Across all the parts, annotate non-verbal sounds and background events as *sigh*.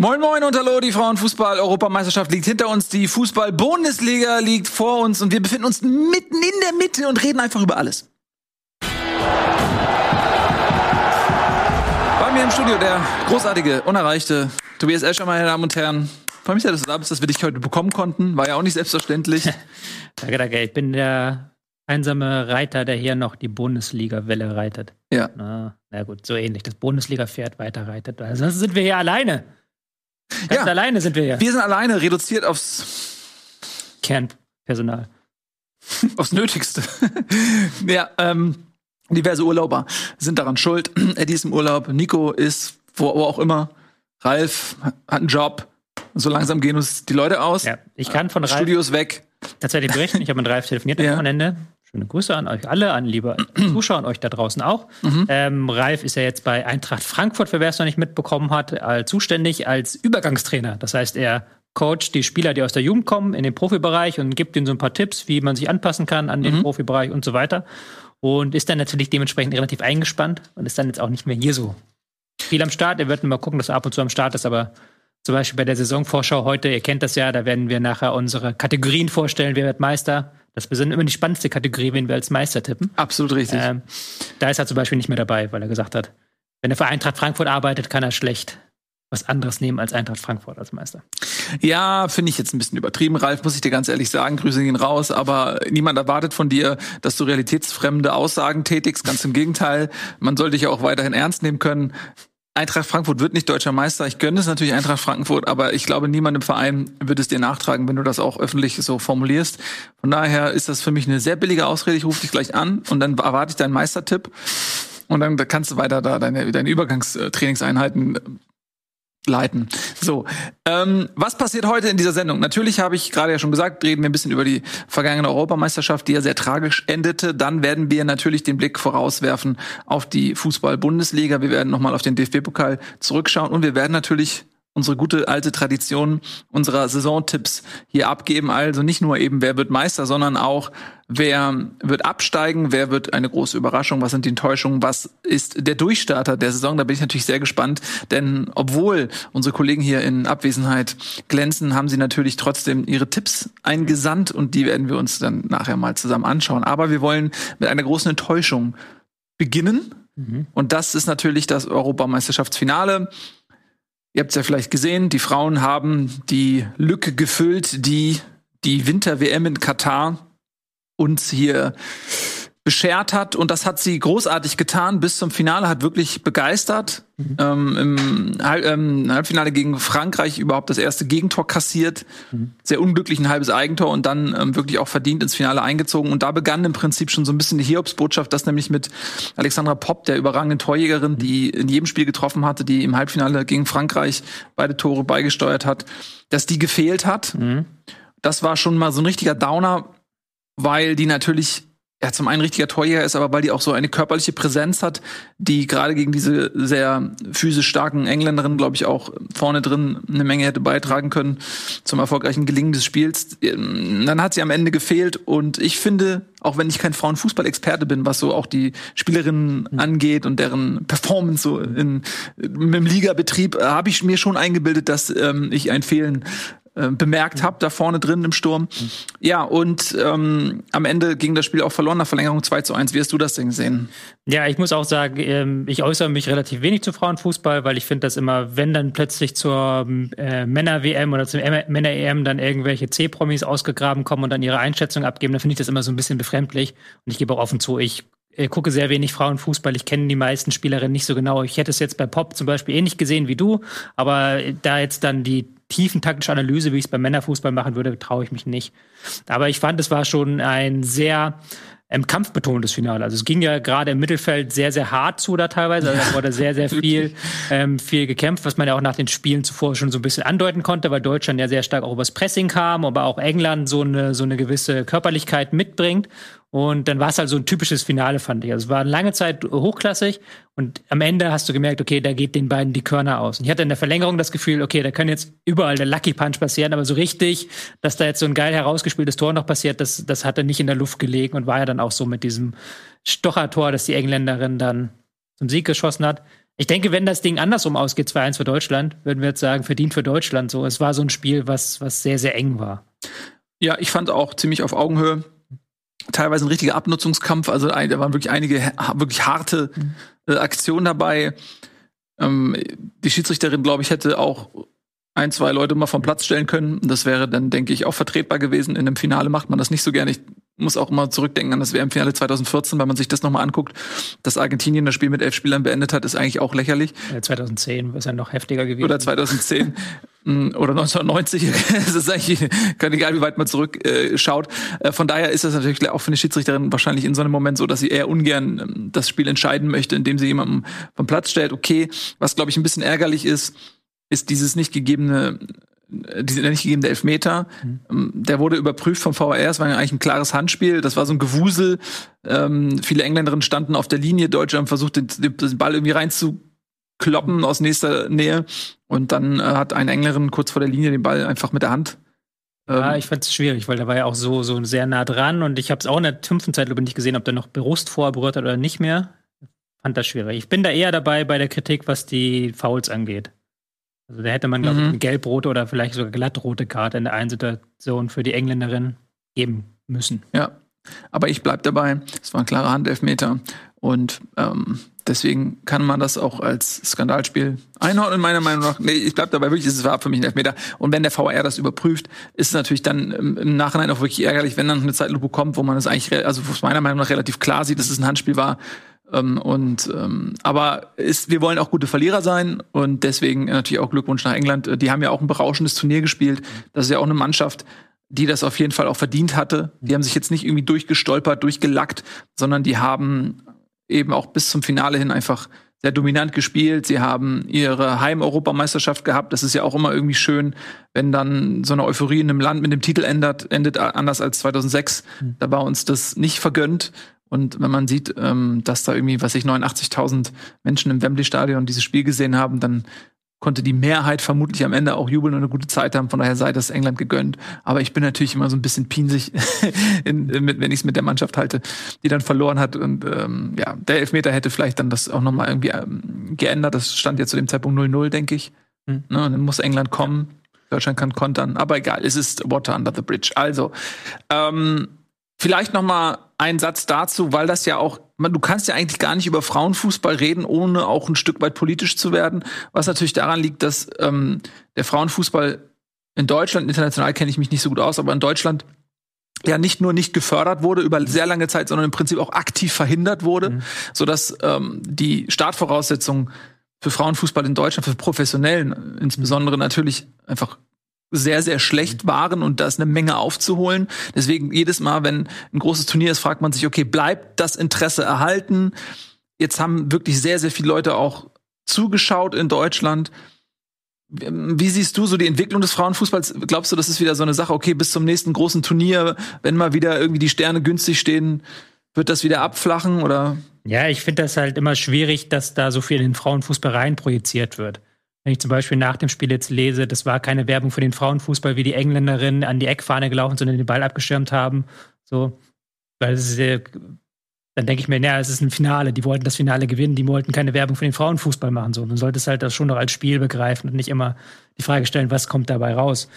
Moin Moin und hallo, die Frauenfußball-Europameisterschaft liegt hinter uns, die Fußball-Bundesliga liegt vor uns und wir befinden uns mitten in der Mitte und reden einfach über alles. Bei mir im Studio der großartige, unerreichte Tobias Escher, meine Damen und Herren. Freue mich sehr, dass du da bist, dass wir dich heute bekommen konnten. War ja auch nicht selbstverständlich. *laughs* danke, danke. Ich bin der einsame Reiter, der hier noch die Bundesliga-Welle reitet. Ja. Na, na gut, so ähnlich. Das Bundesliga-Pferd weiter reitet. Also sind wir hier alleine. Ganz Ja. alleine sind wir hier. Wir sind alleine reduziert aufs, Kernpersonal. *laughs* aufs Nötigste. *laughs* ja, ähm, diverse Urlauber sind daran schuld. Eddie ist im Urlaub, Nico ist wo, wo auch immer, Ralf hat einen Job. So langsam gehen uns die Leute aus. Ja, ich kann von Ralf Studio ist weg. tatsächlich berichten. Ich habe mit Ralf telefoniert *laughs* Ja. am Wochenende. Schöne Grüße an euch alle, an liebe *clears throat* Zuschauer und euch da draußen auch. Mhm. Ähm, Ralf ist ja jetzt bei Eintracht Frankfurt, für wer es noch nicht mitbekommen hat, als zuständig als Übergangstrainer. Das heißt, er coacht die Spieler, die aus der Jugend kommen, in den Profibereich und gibt ihnen so ein paar Tipps, wie man sich anpassen kann an den Mhm. Profibereich und so weiter. Und ist dann natürlich dementsprechend relativ eingespannt und ist dann jetzt auch nicht mehr hier so viel am Start. Er wird mal gucken, dass er ab und zu am Start ist, aber zum Beispiel bei der Saisonvorschau heute, ihr kennt das ja, da werden wir nachher unsere Kategorien vorstellen, wer wird Meister. Das ist immer die spannendste Kategorie, wen wir als Meister tippen. Absolut richtig. Ähm, da ist er zum Beispiel nicht mehr dabei, weil er gesagt hat, wenn er für Eintracht Frankfurt arbeitet, kann er schlecht was anderes nehmen als Eintracht Frankfurt als Meister. Ja, finde ich jetzt ein bisschen übertrieben, Ralf, muss ich dir ganz ehrlich sagen. Grüße gehen raus, aber niemand erwartet von dir, dass du realitätsfremde Aussagen tätigst. Ganz im Gegenteil. Man soll dich ja auch weiterhin ernst nehmen können. Eintracht Frankfurt wird nicht deutscher Meister. Ich gönne es natürlich Eintracht Frankfurt, aber ich glaube, niemand im Verein wird es dir nachtragen, wenn du das auch öffentlich so formulierst. Von daher ist das für mich eine sehr billige Ausrede. Ich rufe dich gleich an und dann erwarte ich deinen Meistertipp. Und dann kannst du weiter da deine, deine Übergangstrainingseinheiten leiten. So, ähm, was passiert heute in dieser Sendung? Natürlich habe ich gerade ja schon gesagt, reden wir ein bisschen über die vergangene Europameisterschaft, die ja sehr tragisch endete. Dann werden wir natürlich den Blick vorauswerfen auf die Fußball-Bundesliga. Wir werden nochmal auf den DFB-Pokal zurückschauen und wir werden natürlich unsere gute alte Tradition unserer Saisontipps hier abgeben. Also nicht nur eben, wer wird Meister, sondern auch, wer wird absteigen, wer wird eine große Überraschung, was sind die Enttäuschungen, was ist der Durchstarter der Saison. Da bin ich natürlich sehr gespannt, denn obwohl unsere Kollegen hier in Abwesenheit glänzen, haben sie natürlich trotzdem ihre Tipps eingesandt und die werden wir uns dann nachher mal zusammen anschauen. Aber wir wollen mit einer großen Enttäuschung beginnen. Und das ist natürlich das Europameisterschaftsfinale. Ihr habt es ja vielleicht gesehen, die Frauen haben die Lücke gefüllt, die die Winter-WM in Katar uns hier beschert hat. Und das hat sie großartig getan. Bis zum Finale hat wirklich begeistert. Ähm, Im Halb ähm, Halbfinale gegen Frankreich überhaupt das erste Gegentor kassiert. Sehr unglücklich ein halbes Eigentor und dann ähm, wirklich auch verdient ins Finale eingezogen. Und da begann im Prinzip schon so ein bisschen die Hiobsbotschaft, dass nämlich mit Alexandra Popp, der überragenden Torjägerin, die in jedem Spiel getroffen hatte, die im Halbfinale gegen Frankreich beide Tore beigesteuert hat, dass die gefehlt hat. Das war schon mal so ein richtiger Downer, weil die natürlich ja, zum einen richtiger Torjäger ist, aber weil die auch so eine körperliche Präsenz hat, die gerade gegen diese sehr physisch starken Engländerinnen, glaube ich, auch vorne drin eine Menge hätte beitragen können zum erfolgreichen Gelingen des Spiels. Dann hat sie am Ende gefehlt und ich finde, auch wenn ich kein Frauenfußball-Experte bin, was so auch die Spielerinnen angeht und deren Performance so in, im Ligabetrieb, äh, habe ich mir schon eingebildet, dass ähm, ich ein Fehlen äh, bemerkt habe, da vorne drin im Sturm. Ja, und ähm, am Ende ging das Spiel auch verloren nach Verlängerung 2 zu 1. Wie hast du das denn gesehen? Ja, ich muss auch sagen, ähm, ich äußere mich relativ wenig zu Frauenfußball, weil ich finde, dass immer, wenn dann plötzlich zur äh, Männer-WM oder zur Männer-EM dann irgendwelche C-Promis ausgegraben kommen und dann ihre Einschätzung abgeben, dann finde ich das immer so ein bisschen befremdlich. Und ich gebe auch offen zu, ich äh, gucke sehr wenig Frauenfußball. Ich kenne die meisten Spielerinnen nicht so genau. Ich hätte es jetzt bei Pop zum Beispiel ähnlich gesehen wie du, aber da jetzt dann die tiefen taktische Analyse, wie ich es beim Männerfußball machen würde, traue ich mich nicht. Aber ich fand, es war schon ein sehr ähm, kampfbetontes Finale. Also es ging ja gerade im Mittelfeld sehr, sehr hart zu da teilweise. Also da wurde sehr, sehr *laughs* viel, ähm, viel gekämpft, was man ja auch nach den Spielen zuvor schon so ein bisschen andeuten konnte, weil Deutschland ja sehr stark auch übers Pressing kam, aber auch England so eine, so eine gewisse Körperlichkeit mitbringt. Und dann war es halt so ein typisches Finale, fand ich. Also es war lange Zeit hochklassig und am Ende hast du gemerkt, okay, da geht den beiden die Körner aus. Und ich hatte in der Verlängerung das Gefühl, okay, da kann jetzt überall der Lucky Punch passieren, aber so richtig, dass da jetzt so ein geil herausgespieltes Tor noch passiert, das, das hatte nicht in der Luft gelegen und war ja dann auch so mit diesem Stochertor, das die Engländerin dann zum Sieg geschossen hat. Ich denke, wenn das Ding andersrum ausgeht, 2-1 für Deutschland, würden wir jetzt sagen, verdient für Deutschland so. Es war so ein Spiel, was, was sehr, sehr eng war. Ja, ich fand auch ziemlich auf Augenhöhe. Teilweise ein richtiger Abnutzungskampf. Also da waren wirklich einige wirklich harte äh, Aktionen dabei. Ähm, die Schiedsrichterin, glaube ich, hätte auch ein, zwei Leute mal vom Platz stellen können. Das wäre dann, denke ich, auch vertretbar gewesen. In einem Finale macht man das nicht so gerne. Ich muss auch immer zurückdenken an das WM-Finale 2014, wenn man sich das nochmal anguckt. Dass Argentinien das Spiel mit elf Spielern beendet hat, ist eigentlich auch lächerlich. Ja, 2010 ist ja noch heftiger gewesen. Oder 2010 mm, oder 1990. *laughs* Es ist eigentlich kann egal, wie weit man zurückschaut. Äh, von daher ist das natürlich auch für eine Schiedsrichterin wahrscheinlich in so einem Moment so, dass sie eher ungern ähm, das Spiel entscheiden möchte, indem sie jemanden vom Platz stellt. Okay, was glaube ich ein bisschen ärgerlich ist, ist dieses nicht gegebene diese nicht gegebene Elfmeter. Mhm. Der wurde überprüft vom VAR. Es war ja eigentlich ein klares Handspiel. Das war so ein Gewusel. Ähm, viele Engländerinnen standen auf der Linie. Deutsche haben versucht, den, den Ball irgendwie reinzukloppen aus nächster Nähe. Und dann äh, hat eine Engländerin kurz vor der Linie den Ball einfach mit der Hand. Ähm, ja, ich fand es schwierig, weil der war ja auch so, so sehr nah dran. Und ich habe es auch in der fünften Zeitlupe nicht gesehen, ob der noch bewusst vorher berührt hat oder nicht mehr. Fand das schwierig. Ich bin da eher dabei bei der Kritik, was die Fouls angeht. Also da hätte man, glaube ich, mhm. eine gelb-rote oder vielleicht sogar glattrote Karte in der einen Situation für die Engländerin geben müssen. Ja, aber ich bleibe dabei. Es war ein klarer Handelfmeter und ähm, deswegen kann man das auch als Skandalspiel einordnen, meiner Meinung nach. Nee, ich bleibe dabei, wirklich, es war für mich ein Elfmeter. Und wenn der VR das überprüft, ist es natürlich dann im Nachhinein auch wirklich ärgerlich, wenn dann eine Zeitlupe kommt, wo man es eigentlich, also wo es meiner Meinung nach relativ klar sieht, dass es ein Handspiel war ähm, und ähm, aber ist, wir wollen auch gute Verlierer sein und deswegen natürlich auch Glückwunsch nach England. Äh, die haben ja auch ein berauschendes Turnier gespielt. Das ist ja auch eine Mannschaft, die das auf jeden Fall auch verdient hatte. Die haben sich jetzt nicht irgendwie durchgestolpert, durchgelackt, sondern die haben eben auch bis zum Finale hin einfach sehr dominant gespielt. Sie haben ihre Heim-Europameisterschaft gehabt. Das ist ja auch immer irgendwie schön, wenn dann so eine Euphorie in einem Land mit dem Titel endet, endet anders als 2006. Mhm. Da war uns das nicht vergönnt. Und wenn man sieht, ähm, dass da irgendwie, was ich, 89.000 Menschen im Wembley-Stadion dieses Spiel gesehen haben, dann konnte die Mehrheit vermutlich am Ende auch jubeln und eine gute Zeit haben. Von daher sei das England gegönnt. Aber ich bin natürlich immer so ein bisschen pinsig, *laughs* in, in, wenn ich es mit der Mannschaft halte, die dann verloren hat. Und ähm, ja, der Elfmeter hätte vielleicht dann das auch nochmal irgendwie ähm, geändert. Das stand ja zu dem Zeitpunkt 0-0, denke ich. Mhm. Ne, und dann muss England kommen. Deutschland kann kontern. Aber egal, es ist Water under the bridge. Also, ähm, vielleicht nochmal ein Satz dazu, weil das ja auch, man, du kannst ja eigentlich gar nicht über Frauenfußball reden, ohne auch ein Stück weit politisch zu werden. Was natürlich daran liegt, dass ähm, der Frauenfußball in Deutschland, international kenne ich mich nicht so gut aus, aber in Deutschland ja nicht nur nicht gefördert wurde über sehr lange Zeit, sondern im Prinzip auch aktiv verhindert wurde, mhm. sodass ähm, die Startvoraussetzungen für Frauenfußball in Deutschland, für Professionellen insbesondere natürlich einfach sehr, sehr schlecht waren und da ist eine Menge aufzuholen. Deswegen jedes Mal, wenn ein großes Turnier ist, fragt man sich, okay, bleibt das Interesse erhalten? Jetzt haben wirklich sehr, sehr viele Leute auch zugeschaut in Deutschland. Wie siehst du so die Entwicklung des Frauenfußballs? Glaubst du, das ist wieder so eine Sache, okay, bis zum nächsten großen Turnier, wenn mal wieder irgendwie die Sterne günstig stehen, wird das wieder abflachen oder? Ja, ich finde das halt immer schwierig, dass da so viel in den Frauenfußball rein projiziert wird. Wenn ich zum Beispiel nach dem Spiel jetzt lese, das war keine Werbung für den Frauenfußball, wie die Engländerinnen an die Eckfahne gelaufen sind und den Ball abgeschirmt haben. So, weil es ist, dann denke ich mir, naja, es ist ein Finale, die wollten das Finale gewinnen, die wollten keine Werbung für den Frauenfußball machen. So, man sollte es halt das schon noch als Spiel begreifen und nicht immer die Frage stellen, was kommt dabei raus.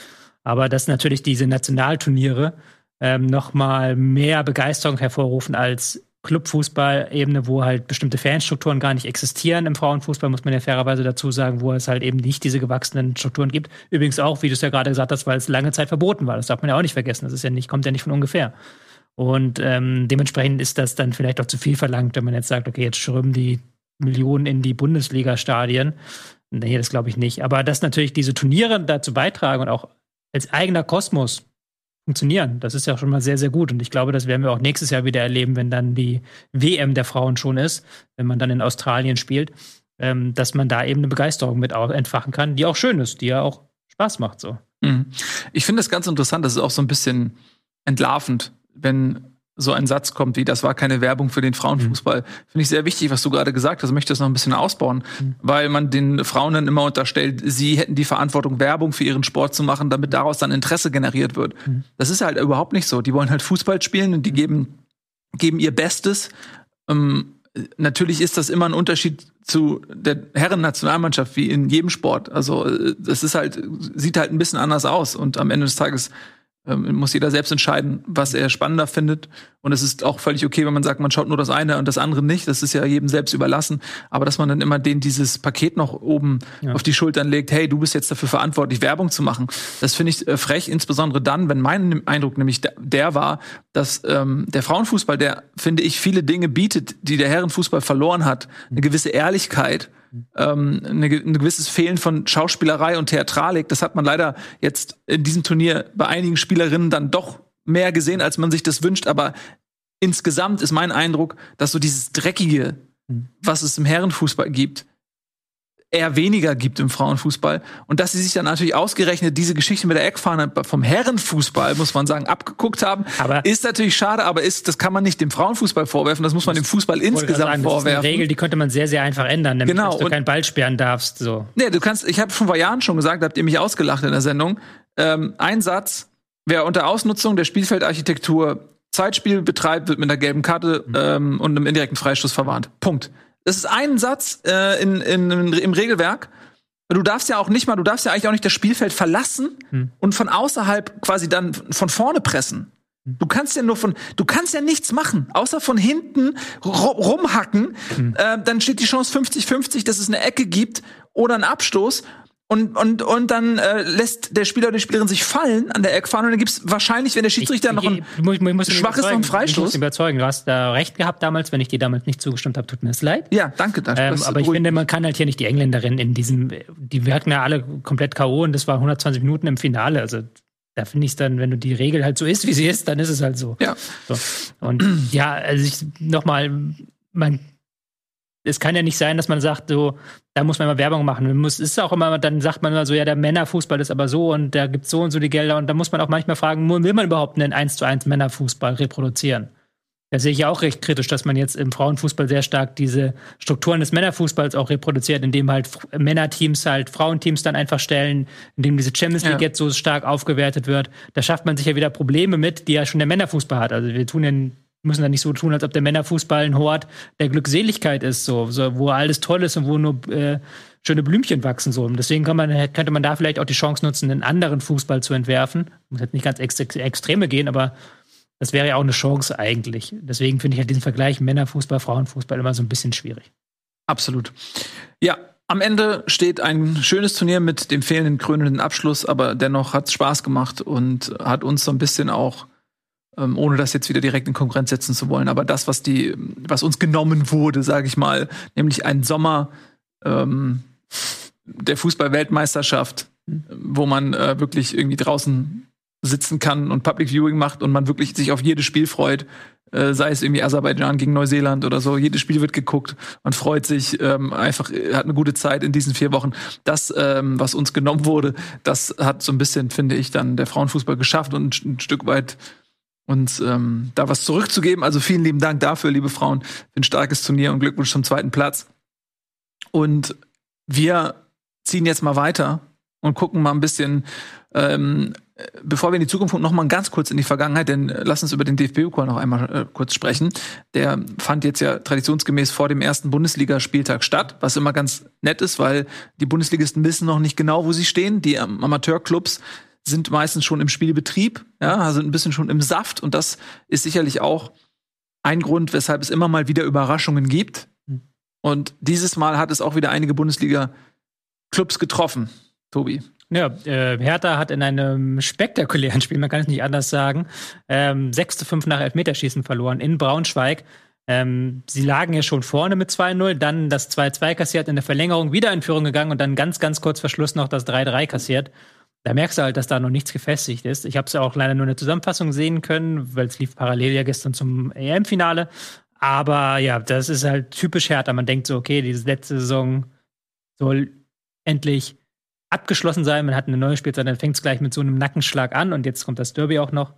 Aber dass natürlich diese Nationalturniere ähm, noch mal mehr Begeisterung hervorrufen als Clubfußball-Ebene, wo halt bestimmte Fanstrukturen gar nicht existieren. Im Frauenfußball muss man ja fairerweise dazu sagen, wo es halt eben nicht diese gewachsenen Strukturen gibt. Übrigens auch, wie du es ja gerade gesagt hast, weil es lange Zeit verboten war. Das darf man ja auch nicht vergessen. Das ist ja nicht, kommt ja nicht von ungefähr. Und ähm, dementsprechend ist das dann vielleicht auch zu viel verlangt, wenn man jetzt sagt, okay, jetzt strömen die Millionen in die Bundesliga-Stadien. Nee, das glaube ich nicht. Aber dass natürlich diese Turniere dazu beitragen und auch als eigener Kosmos funktionieren. Das ist ja schon mal sehr, sehr gut. Und ich glaube, das werden wir auch nächstes Jahr wieder erleben, wenn dann die WM der Frauen schon ist, wenn man dann in Australien spielt, ähm, dass man da eben eine Begeisterung mit entfachen kann, die auch schön ist, die ja auch Spaß macht so. Mhm. Ich finde das ganz interessant, das ist auch so ein bisschen entlarvend, wenn so ein Satz kommt wie, das war keine Werbung für den Frauenfußball. Mhm. Finde ich sehr wichtig, was du gerade gesagt hast. Ich möchte das noch ein bisschen ausbauen, mhm. weil man den Frauen dann immer unterstellt, sie hätten die Verantwortung, Werbung für ihren Sport zu machen, damit daraus dann Interesse generiert wird. Mhm. Das ist halt überhaupt nicht so. Die wollen halt Fußball spielen und die mhm. geben, geben ihr Bestes. Ähm, natürlich ist das immer ein Unterschied zu der Herren-Nationalmannschaft wie in jedem Sport. Also es ist halt, sieht halt ein bisschen anders aus und am Ende des Tages ähm, muss jeder selbst entscheiden, was er spannender findet. Und es ist auch völlig okay, wenn man sagt, man schaut nur das eine und das andere nicht. Das ist ja jedem selbst überlassen. Aber dass man dann immer den dieses Paket noch oben ja. auf die Schultern legt, hey, du bist jetzt dafür verantwortlich, Werbung zu machen. Das finde ich äh, frech, insbesondere dann, wenn mein Eindruck nämlich der war, dass ähm, der Frauenfußball, der, finde ich, viele Dinge bietet, die der Herrenfußball verloren hat. Eine gewisse Ehrlichkeit ähm, eine, ein gewisses Fehlen von Schauspielerei und Theatralik. Das hat man leider jetzt in diesem Turnier bei einigen Spielerinnen dann doch mehr gesehen, als man sich das wünscht. Aber insgesamt ist mein Eindruck, dass so dieses Dreckige, mhm. was es im Herrenfußball gibt, eher weniger gibt im Frauenfußball. Und dass sie sich dann natürlich ausgerechnet diese Geschichte mit der Eckfahne vom Herrenfußball, muss man sagen, abgeguckt haben, aber ist natürlich schade, aber ist, das kann man nicht dem Frauenfußball vorwerfen, das muss man dem Fußball insgesamt sagen, vorwerfen. Das ist eine Regel, die könnte man sehr, sehr einfach ändern, nämlich, genau. dass du keinen Ball sperren darfst. So. Nee, du kannst, ich habe schon vor Jahren schon gesagt, habt ihr mich ausgelacht in der Sendung, ähm, ein Satz, wer unter Ausnutzung der Spielfeldarchitektur Zeitspiel betreibt, wird mit einer gelben Karte mhm. ähm, und einem indirekten Freistoß verwarnt. Punkt. Das ist ein Satz äh, in, in, im Regelwerk. Du darfst ja auch nicht mal, du darfst ja eigentlich auch nicht das Spielfeld verlassen hm. und von außerhalb quasi dann von vorne pressen. Hm. Du kannst ja nur von, du kannst ja nichts machen, außer von hinten rumhacken. Hm. Äh, dann steht die Chance 50-50, dass es eine Ecke gibt oder einen Abstoß und, und, und dann äh, lässt der Spieler oder die Spielerin sich fallen an der Eckfahne und dann gibt's wahrscheinlich, wenn der Schiedsrichter ich, noch ein ich, muss, ich schwaches noch Freistoß. Ich muss überzeugen, du hast da recht gehabt damals, wenn ich dir damals nicht zugestimmt habe, tut mir das leid. Ja, danke. Das, ähm, aber ich finde, man kann halt hier nicht die Engländerin in diesem, die wirken ja alle komplett K.O. und das war 120 Minuten im Finale, also da finde ich es dann, wenn du die Regel halt so ist, wie sie ist, dann ist es halt so. Ja. So. Und ja, also ich nochmal, man es kann ja nicht sein, dass man sagt, so, da muss man immer Werbung machen. Man muss, ist auch immer, dann sagt man immer so, ja, der Männerfußball ist aber so und da gibt es so und so die Gelder und da muss man auch manchmal fragen, will man überhaupt einen 1 zu 1 Männerfußball reproduzieren? Da sehe ich auch recht kritisch, dass man jetzt im Frauenfußball sehr stark diese Strukturen des Männerfußballs auch reproduziert, indem halt Männerteams halt Frauenteams dann einfach stellen, indem diese Champions League ja. jetzt so stark aufgewertet wird. Da schafft man sich ja wieder Probleme mit, die ja schon der Männerfußball hat. Also wir tun ja müssen da nicht so tun, als ob der Männerfußball ein Hort der Glückseligkeit ist, so, so wo alles toll ist und wo nur äh, schöne Blümchen wachsen so. Und deswegen kann man, könnte man da vielleicht auch die Chance nutzen, einen anderen Fußball zu entwerfen. Muss jetzt nicht ganz ex Extreme gehen, aber das wäre ja auch eine Chance eigentlich. Deswegen finde ich halt diesen Vergleich Männerfußball, Frauenfußball immer so ein bisschen schwierig. Absolut. Ja, am Ende steht ein schönes Turnier mit dem fehlenden krönenden Abschluss, aber dennoch hat es Spaß gemacht und hat uns so ein bisschen auch ähm, ohne das jetzt wieder direkt in Konkurrenz setzen zu wollen. Aber das, was die, was uns genommen wurde, sage ich mal, nämlich ein Sommer ähm, der Fußball-Weltmeisterschaft, wo man äh, wirklich irgendwie draußen sitzen kann und Public Viewing macht und man wirklich sich auf jedes Spiel freut, äh, sei es irgendwie Aserbaidschan gegen Neuseeland oder so. Jedes Spiel wird geguckt, man freut sich, ähm, einfach äh, hat eine gute Zeit in diesen vier Wochen. Das, ähm, was uns genommen wurde, das hat so ein bisschen, finde ich, dann der Frauenfußball geschafft und ein, ein Stück weit und ähm, da was zurückzugeben. Also vielen lieben Dank dafür, liebe Frauen, ein starkes Turnier und Glückwunsch zum zweiten Platz. Und wir ziehen jetzt mal weiter und gucken mal ein bisschen, ähm, bevor wir in die Zukunft gucken, noch mal ganz kurz in die Vergangenheit, denn äh, lass uns über den DFB-Pokal noch einmal äh, kurz sprechen. Der fand jetzt ja traditionsgemäß vor dem ersten Bundesligaspieltag statt, was immer ganz nett ist, weil die Bundesligisten wissen noch nicht genau, wo sie stehen. Die Amateurclubs sind meistens schon im Spielbetrieb, ja, sind ein bisschen schon im Saft und das ist sicherlich auch ein Grund, weshalb es immer mal wieder Überraschungen gibt. Und dieses Mal hat es auch wieder einige Bundesliga-Clubs getroffen, Tobi. Ja, äh, Hertha hat in einem spektakulären Spiel, man kann es nicht anders sagen, ähm, 6 zu 5 nach Elfmeterschießen verloren in Braunschweig. Ähm, sie lagen ja schon vorne mit 2-0, dann das 2-2 kassiert, in der Verlängerung wieder in Führung gegangen und dann ganz, ganz kurz vor Schluss noch das 3-3 kassiert da merkst du halt, dass da noch nichts gefestigt ist. Ich habe es ja auch leider nur in der Zusammenfassung sehen können, weil es lief parallel ja gestern zum EM-Finale. Aber ja, das ist halt typisch Hertha. Man denkt so, okay, diese letzte Saison soll endlich abgeschlossen sein. Man hat eine neue Spielzeit, dann fängt es gleich mit so einem Nackenschlag an und jetzt kommt das Derby auch noch.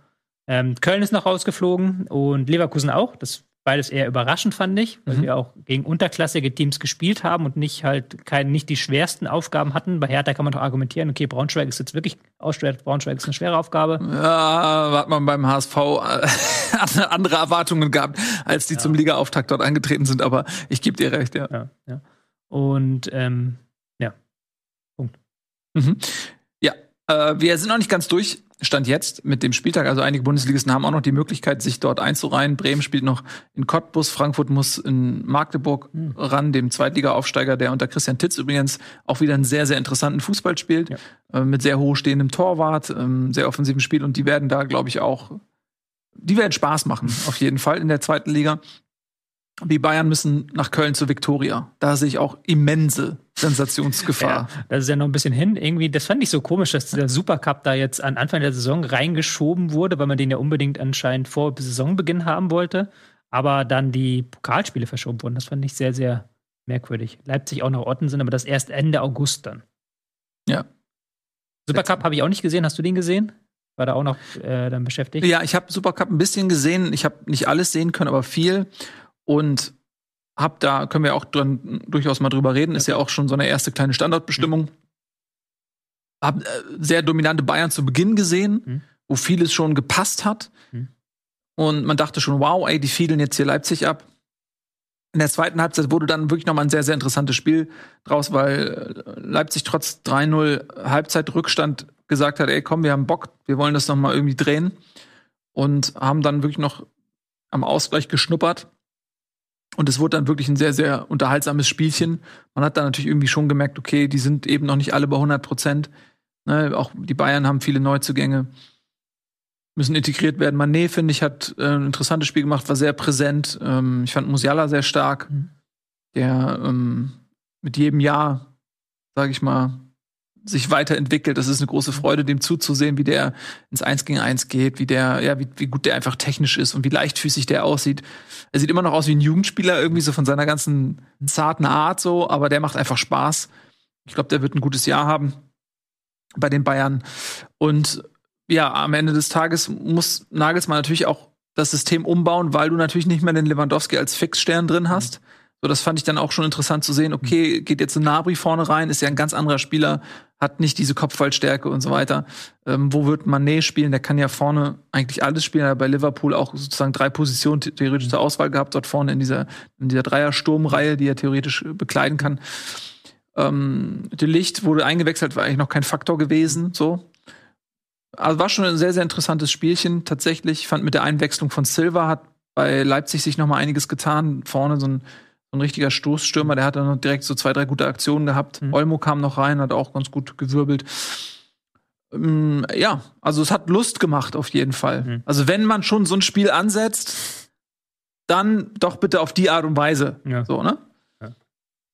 Ähm, Köln ist noch rausgeflogen und Leverkusen auch. Das Beides eher überraschend fand ich, weil mhm. wir auch gegen unterklassige Teams gespielt haben und nicht halt kein, nicht die schwersten Aufgaben hatten. Bei Hertha kann man doch argumentieren, okay, Braunschweig ist jetzt wirklich ausschwert, Braunschweig ist eine schwere Aufgabe. Ja, hat man beim HSV äh, *laughs* andere Erwartungen gehabt, als die ja. zum Ligaauftakt dort angetreten sind, aber ich gebe dir recht, ja. ja, ja. Und ähm, ja, Punkt. Mhm. Äh, wir sind noch nicht ganz durch. Stand jetzt mit dem Spieltag. Also einige Bundesligisten haben auch noch die Möglichkeit, sich dort einzureihen. Bremen spielt noch in Cottbus, Frankfurt muss in Magdeburg mhm. ran, dem Zweitliga-Aufsteiger, der unter Christian Titz übrigens auch wieder einen sehr, sehr interessanten Fußball spielt, ja. äh, mit sehr hoch stehendem Torwart, ähm, sehr offensivem Spiel und die werden da, glaube ich, auch, die werden Spaß machen, *laughs* auf jeden Fall in der zweiten Liga. Die Bayern müssen nach Köln zu Viktoria. Da sehe ich auch immense Sensationsgefahr. Ja, das ist ja noch ein bisschen hin. Irgendwie, das fand ich so komisch, dass der Supercup da jetzt an Anfang der Saison reingeschoben wurde, weil man den ja unbedingt anscheinend vor Saisonbeginn haben wollte. Aber dann die Pokalspiele verschoben wurden. Das fand ich sehr, sehr merkwürdig. Leipzig auch noch Orten sind, aber das erst Ende August dann. Ja. Supercup habe ich auch nicht gesehen. Hast du den gesehen? War da auch noch äh, dann beschäftigt? Ja, ich habe Supercup ein bisschen gesehen. Ich habe nicht alles sehen können, aber viel und hab da, können wir auch dran durchaus mal drüber reden, ist ja auch schon so eine erste kleine Standortbestimmung. Mhm. Hab äh, sehr dominante Bayern zu Beginn gesehen, mhm. wo vieles schon gepasst hat. Mhm. Und man dachte schon, wow, ey, die fielen jetzt hier Leipzig ab. In der zweiten Halbzeit wurde dann wirklich nochmal ein sehr, sehr interessantes Spiel draus, weil äh, Leipzig trotz 3-0 Halbzeitrückstand gesagt hat, ey, komm, wir haben Bock, wir wollen das nochmal irgendwie drehen. Und haben dann wirklich noch am Ausgleich geschnuppert. Und es wurde dann wirklich ein sehr, sehr unterhaltsames Spielchen. Man hat dann natürlich irgendwie schon gemerkt, okay, die sind eben noch nicht alle bei 100 Prozent. Ne, auch die Bayern haben viele Neuzugänge, müssen integriert werden. Mané, finde ich, hat äh, ein interessantes Spiel gemacht, war sehr präsent. Ähm, ich fand Musiala sehr stark, mhm. der ähm, mit jedem Jahr, sage ich mal, sich weiterentwickelt. Das ist eine große Freude, dem zuzusehen, wie der ins Eins gegen Eins geht, wie der, ja, wie, wie gut der einfach technisch ist und wie leichtfüßig der aussieht. Er sieht immer noch aus wie ein Jugendspieler, irgendwie so von seiner ganzen zarten Art so, aber der macht einfach Spaß. Ich glaube, der wird ein gutes Jahr haben bei den Bayern. Und ja, am Ende des Tages muss Nagelsmann natürlich auch das System umbauen, weil du natürlich nicht mehr den Lewandowski als Fixstern drin hast. Mhm so, das fand ich dann auch schon interessant zu sehen. Okay, geht jetzt ein Nabri vorne rein, ist ja ein ganz anderer Spieler, hat nicht diese Kopfballstärke und so weiter. Ähm, wo wird Mané spielen? Der kann ja vorne eigentlich alles spielen. Er hat bei Liverpool auch sozusagen drei Positionen theoretisch zur Auswahl gehabt, dort vorne in dieser, in dieser Dreier-Sturmreihe, die er theoretisch bekleiden kann. Ähm, De Licht wurde eingewechselt, war eigentlich noch kein Faktor gewesen, so. Also war schon ein sehr, sehr interessantes Spielchen. Tatsächlich, ich fand mit der Einwechslung von Silva hat bei Leipzig sich noch mal einiges getan. Vorne so ein ein richtiger Stoßstürmer, der hat dann direkt so zwei, drei gute Aktionen gehabt. Mhm. Olmo kam noch rein, hat auch ganz gut gewirbelt. Ähm, ja, also es hat Lust gemacht auf jeden Fall. Mhm. Also wenn man schon so ein Spiel ansetzt, dann doch bitte auf die Art und Weise. Ja. So, ne? Ja.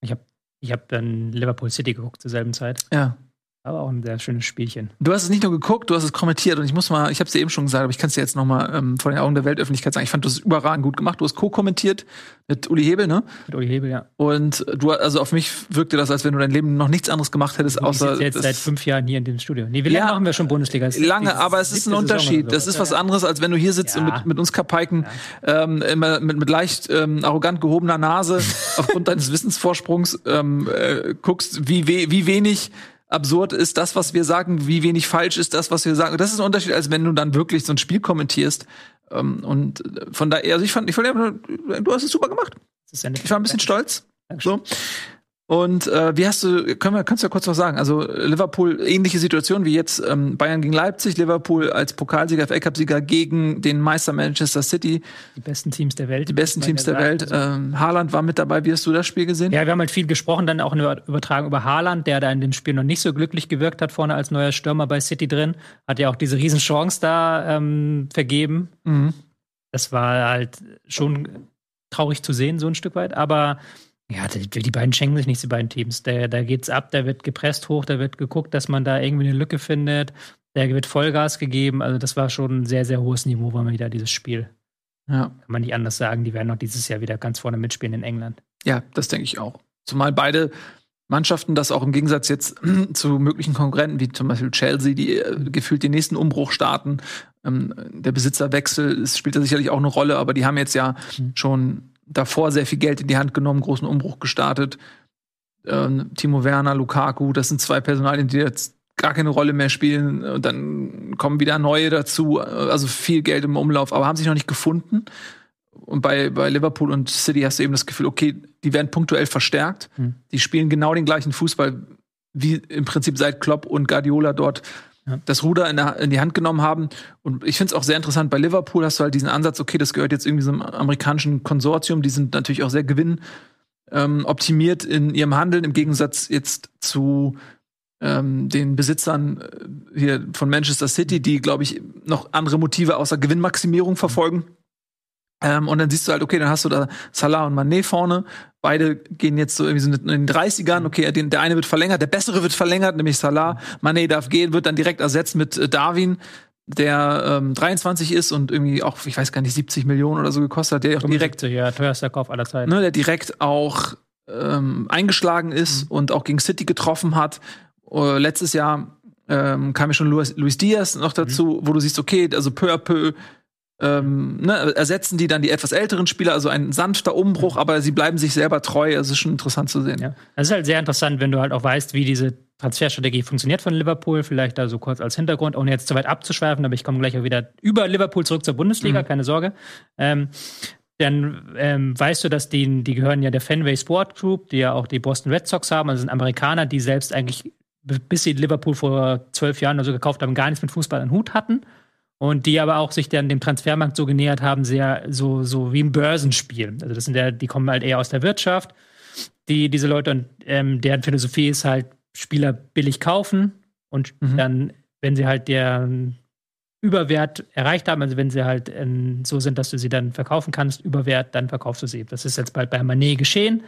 Ich habe ich hab dann Liverpool City geguckt zur selben Zeit. Ja. Aber auch ein sehr schönes Spielchen. Du hast es nicht nur geguckt, du hast es kommentiert und ich muss mal, ich habe es dir eben schon gesagt, aber ich kann es dir jetzt noch mal ähm, vor den Augen der Weltöffentlichkeit sagen. Ich fand, du hast es überragend gut gemacht. Du hast co-kommentiert mit Uli Hebel, ne? Mit Uli Hebel, ja. Und du, also auf mich wirkte das, als wenn du dein Leben noch nichts anderes gemacht hättest, du außer. Ich jetzt seit fünf Jahren hier in dem Studio. Nee, wie lange ja, machen wir schon Bundesliga? Lange, aber es ist ein Unterschied. Das ist was anderes, als wenn du hier sitzt ja. und mit, mit uns Kapaiken ja. ähm, immer mit, mit leicht ähm, arrogant gehobener Nase *laughs* aufgrund deines Wissensvorsprungs ähm, äh, guckst, wie, we wie wenig absurd ist das, was wir sagen, wie wenig falsch ist das, was wir sagen. Das ist ein Unterschied, als wenn du dann wirklich so ein Spiel kommentierst. Ähm, und von daher, also ich fand, ich fand, du hast es super gemacht. ich war ein bisschen stolz. So. Und äh, wie hast du, können wir, kannst du ja kurz was sagen? Also Liverpool, ähnliche Situation wie jetzt ähm, Bayern gegen Leipzig, Liverpool als Pokalsieger, FA Cup-Sieger gegen den Meister Manchester City. Die besten Teams der Welt. Die besten Teams der Welt. Ähm, Haaland war mit dabei. Wie hast du das Spiel gesehen? Ja, wir haben halt viel gesprochen, dann auch eine Übertragung über Haaland, der da in dem Spiel noch nicht so glücklich gewirkt hat, vorne als neuer Stürmer bei City drin. Hat ja auch diese Riesenchance da ähm, vergeben. Mhm. Das war halt schon traurig zu sehen, so ein Stück weit. Aber ja, die, die, beiden schenken sich nicht, die beiden Teams. Da, da geht's ab, da wird gepresst hoch, da wird geguckt, dass man da irgendwie eine Lücke findet. Da wird Vollgas gegeben. Also, das war schon ein sehr, sehr hohes Niveau, war mal wieder dieses Spiel. Ja. Kann man nicht anders sagen, die werden noch dieses Jahr wieder ganz vorne mitspielen in England. Ja, das denke ich auch. Zumal beide Mannschaften das auch im Gegensatz jetzt *clears throat* zu möglichen Konkurrenten wie zum Beispiel Chelsea, die äh, gefühlt den nächsten Umbruch starten. Ähm, der Besitzerwechsel spielt da sicherlich auch eine Rolle, aber die haben jetzt ja mhm. schon davor sehr viel Geld in die Hand genommen, großen Umbruch gestartet. Ähm, Timo Werner, Lukaku, das sind zwei Personalien, die jetzt gar keine Rolle mehr spielen. Und dann kommen wieder neue dazu. Also viel Geld im Umlauf, aber haben sich noch nicht gefunden. und bei, bei Liverpool und City hast du eben das Gefühl, okay, die werden punktuell verstärkt. Mhm. Die spielen genau den gleichen Fußball, wie im Prinzip seit Klopp und Guardiola dort. Das Ruder in, der, in, die Hand genommen haben. Und ich finde es auch sehr interessant, bei Liverpool hast du halt diesen Ansatz, okay, das gehört jetzt irgendwie so einem amerikanischen Konsortium, die sind natürlich auch sehr gewinn ähm, in ihrem Handeln, im Gegensatz jetzt zu ähm, den Besitzern äh, hier von Manchester City, die, glaube ich, noch andere Motive außer Gewinnmaximierung verfolgen. Ähm, und dann siehst du halt, okay, dann hast du da Salah und Mané vorne. Beide gehen jetzt so irgendwie so in den 30ern. Okay, den, der eine wird verlängert, der bessere wird verlängert, nämlich Salah. Mané darf gehen, wird dann direkt ersetzt mit äh, Darwin, der ähm, 23 ist und irgendwie auch, ich weiß gar nicht, 70 Millionen oder so gekostet hat, der auch direkt. Ja, teuerster Kauf aller Zeiten. Ne, der direkt auch ähm, eingeschlagen ist mhm. und auch gegen City getroffen hat. Uh, letztes Jahr ähm, kam ja schon Luis, Luis Diaz noch dazu, mhm. wo du siehst, okay, also peu à peu ähm, ne, ersetzen die dann die etwas älteren Spieler, also ein sanfter Umbruch, aber sie bleiben sich selber treu. Also ist schon interessant zu sehen. Ja. Das ist halt sehr interessant, wenn du halt auch weißt, wie diese Transferstrategie funktioniert von Liverpool. Vielleicht da so kurz als Hintergrund, ohne jetzt zu weit abzuschweifen, aber ich komme gleich auch wieder über Liverpool zurück zur Bundesliga, mhm. keine Sorge. Ähm, dann ähm, weißt du, dass die, die gehören ja der Fenway Sport Group, die ja auch die Boston Red Sox haben, also sind Amerikaner, die selbst eigentlich, bis sie Liverpool vor zwölf Jahren oder so gekauft haben, gar nichts mit Fußball an Hut hatten und die aber auch sich dann dem Transfermarkt so genähert haben, sehr so, so wie ein Börsenspiel. Also das sind ja, die kommen halt eher aus der Wirtschaft, die, diese Leute, und ähm, deren Philosophie ist halt, Spieler billig kaufen und mhm. dann, wenn sie halt deren Überwert erreicht haben, also wenn sie halt ähm, so sind, dass du sie dann verkaufen kannst, Überwert, dann verkaufst du sie. Das ist jetzt bald bei Manet geschehen,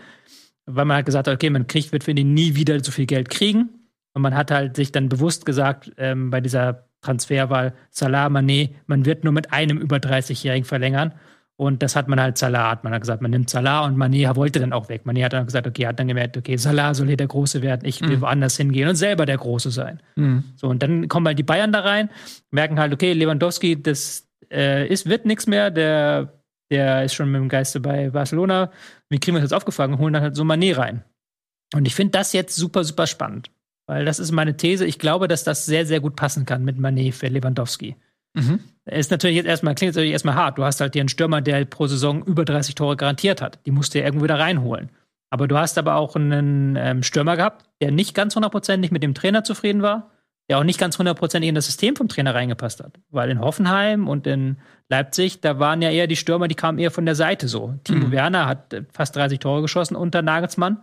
weil man halt gesagt hat, okay, man kriegt, wird für den nie wieder so viel Geld kriegen. Und man hat halt sich dann bewusst gesagt, ähm, bei dieser Transferwahl Salah, Mané, man wird nur mit einem über 30-Jährigen verlängern. Und das hat man halt Salah, hat man hat gesagt, man nimmt Salah und Mané wollte dann auch weg. Mané hat dann gesagt, okay, hat dann gemerkt, okay, Salah soll hier der Große werden, ich will mhm. woanders hingehen und selber der Große sein. Mhm. So, und dann kommen halt die Bayern da rein, merken halt, okay, Lewandowski, das äh, ist, wird nichts mehr, der, der ist schon mit dem Geiste bei Barcelona. Wie kriegen wir das jetzt aufgefangen? Holen dann halt so Mané rein. Und ich finde das jetzt super, super spannend. Weil das ist meine These. Ich glaube, dass das sehr, sehr gut passen kann mit Manet für Lewandowski. Mhm. Ist natürlich jetzt erstmal, klingt natürlich erstmal hart. Du hast halt hier einen Stürmer, der pro Saison über 30 Tore garantiert hat. Die musst du ja irgendwo wieder reinholen. Aber du hast aber auch einen ähm, Stürmer gehabt, der nicht ganz hundertprozentig mit dem Trainer zufrieden war, der auch nicht ganz hundertprozentig in das System vom Trainer reingepasst hat. Weil in Hoffenheim und in Leipzig, da waren ja eher die Stürmer, die kamen eher von der Seite so. Timo mhm. Werner hat äh, fast 30 Tore geschossen unter Nagelsmann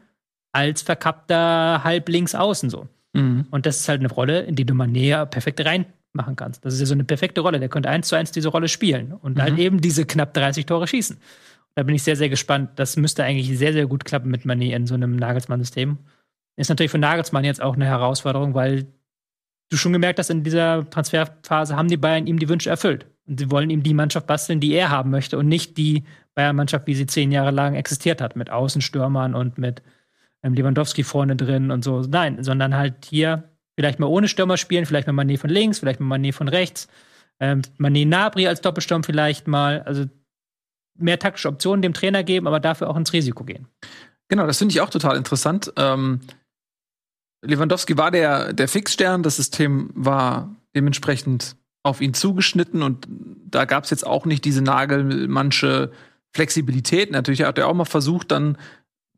als verkappter halblinks außen so. Mhm. Und das ist halt eine Rolle, in die du mal näher perfekt reinmachen kannst. Das ist ja so eine perfekte Rolle. Der könnte eins zu eins diese Rolle spielen und mhm. halt eben diese knapp 30 Tore schießen. Da bin ich sehr, sehr gespannt. Das müsste eigentlich sehr, sehr gut klappen mit Mané in so einem Nagelsmann-System. Ist natürlich für Nagelsmann jetzt auch eine Herausforderung, weil du schon gemerkt hast, in dieser Transferphase haben die Bayern ihm die Wünsche erfüllt. Und sie wollen ihm die Mannschaft basteln, die er haben möchte und nicht die Bayern-Mannschaft, wie sie zehn Jahre lang existiert hat, mit Außenstürmern und mit Lewandowski vorne drin und so. Nein, sondern halt hier vielleicht mal ohne Stürmer spielen, vielleicht mal Mané von links, vielleicht mal Mané von rechts, ähm, Mané Nabri als Doppelsturm vielleicht mal. Also mehr taktische Optionen dem Trainer geben, aber dafür auch ins Risiko gehen. Genau, das finde ich auch total interessant. Ähm, Lewandowski war der, der Fixstern, das System war dementsprechend auf ihn zugeschnitten und da gab es jetzt auch nicht diese nagelmannsche Flexibilität. Natürlich hat er auch mal versucht, dann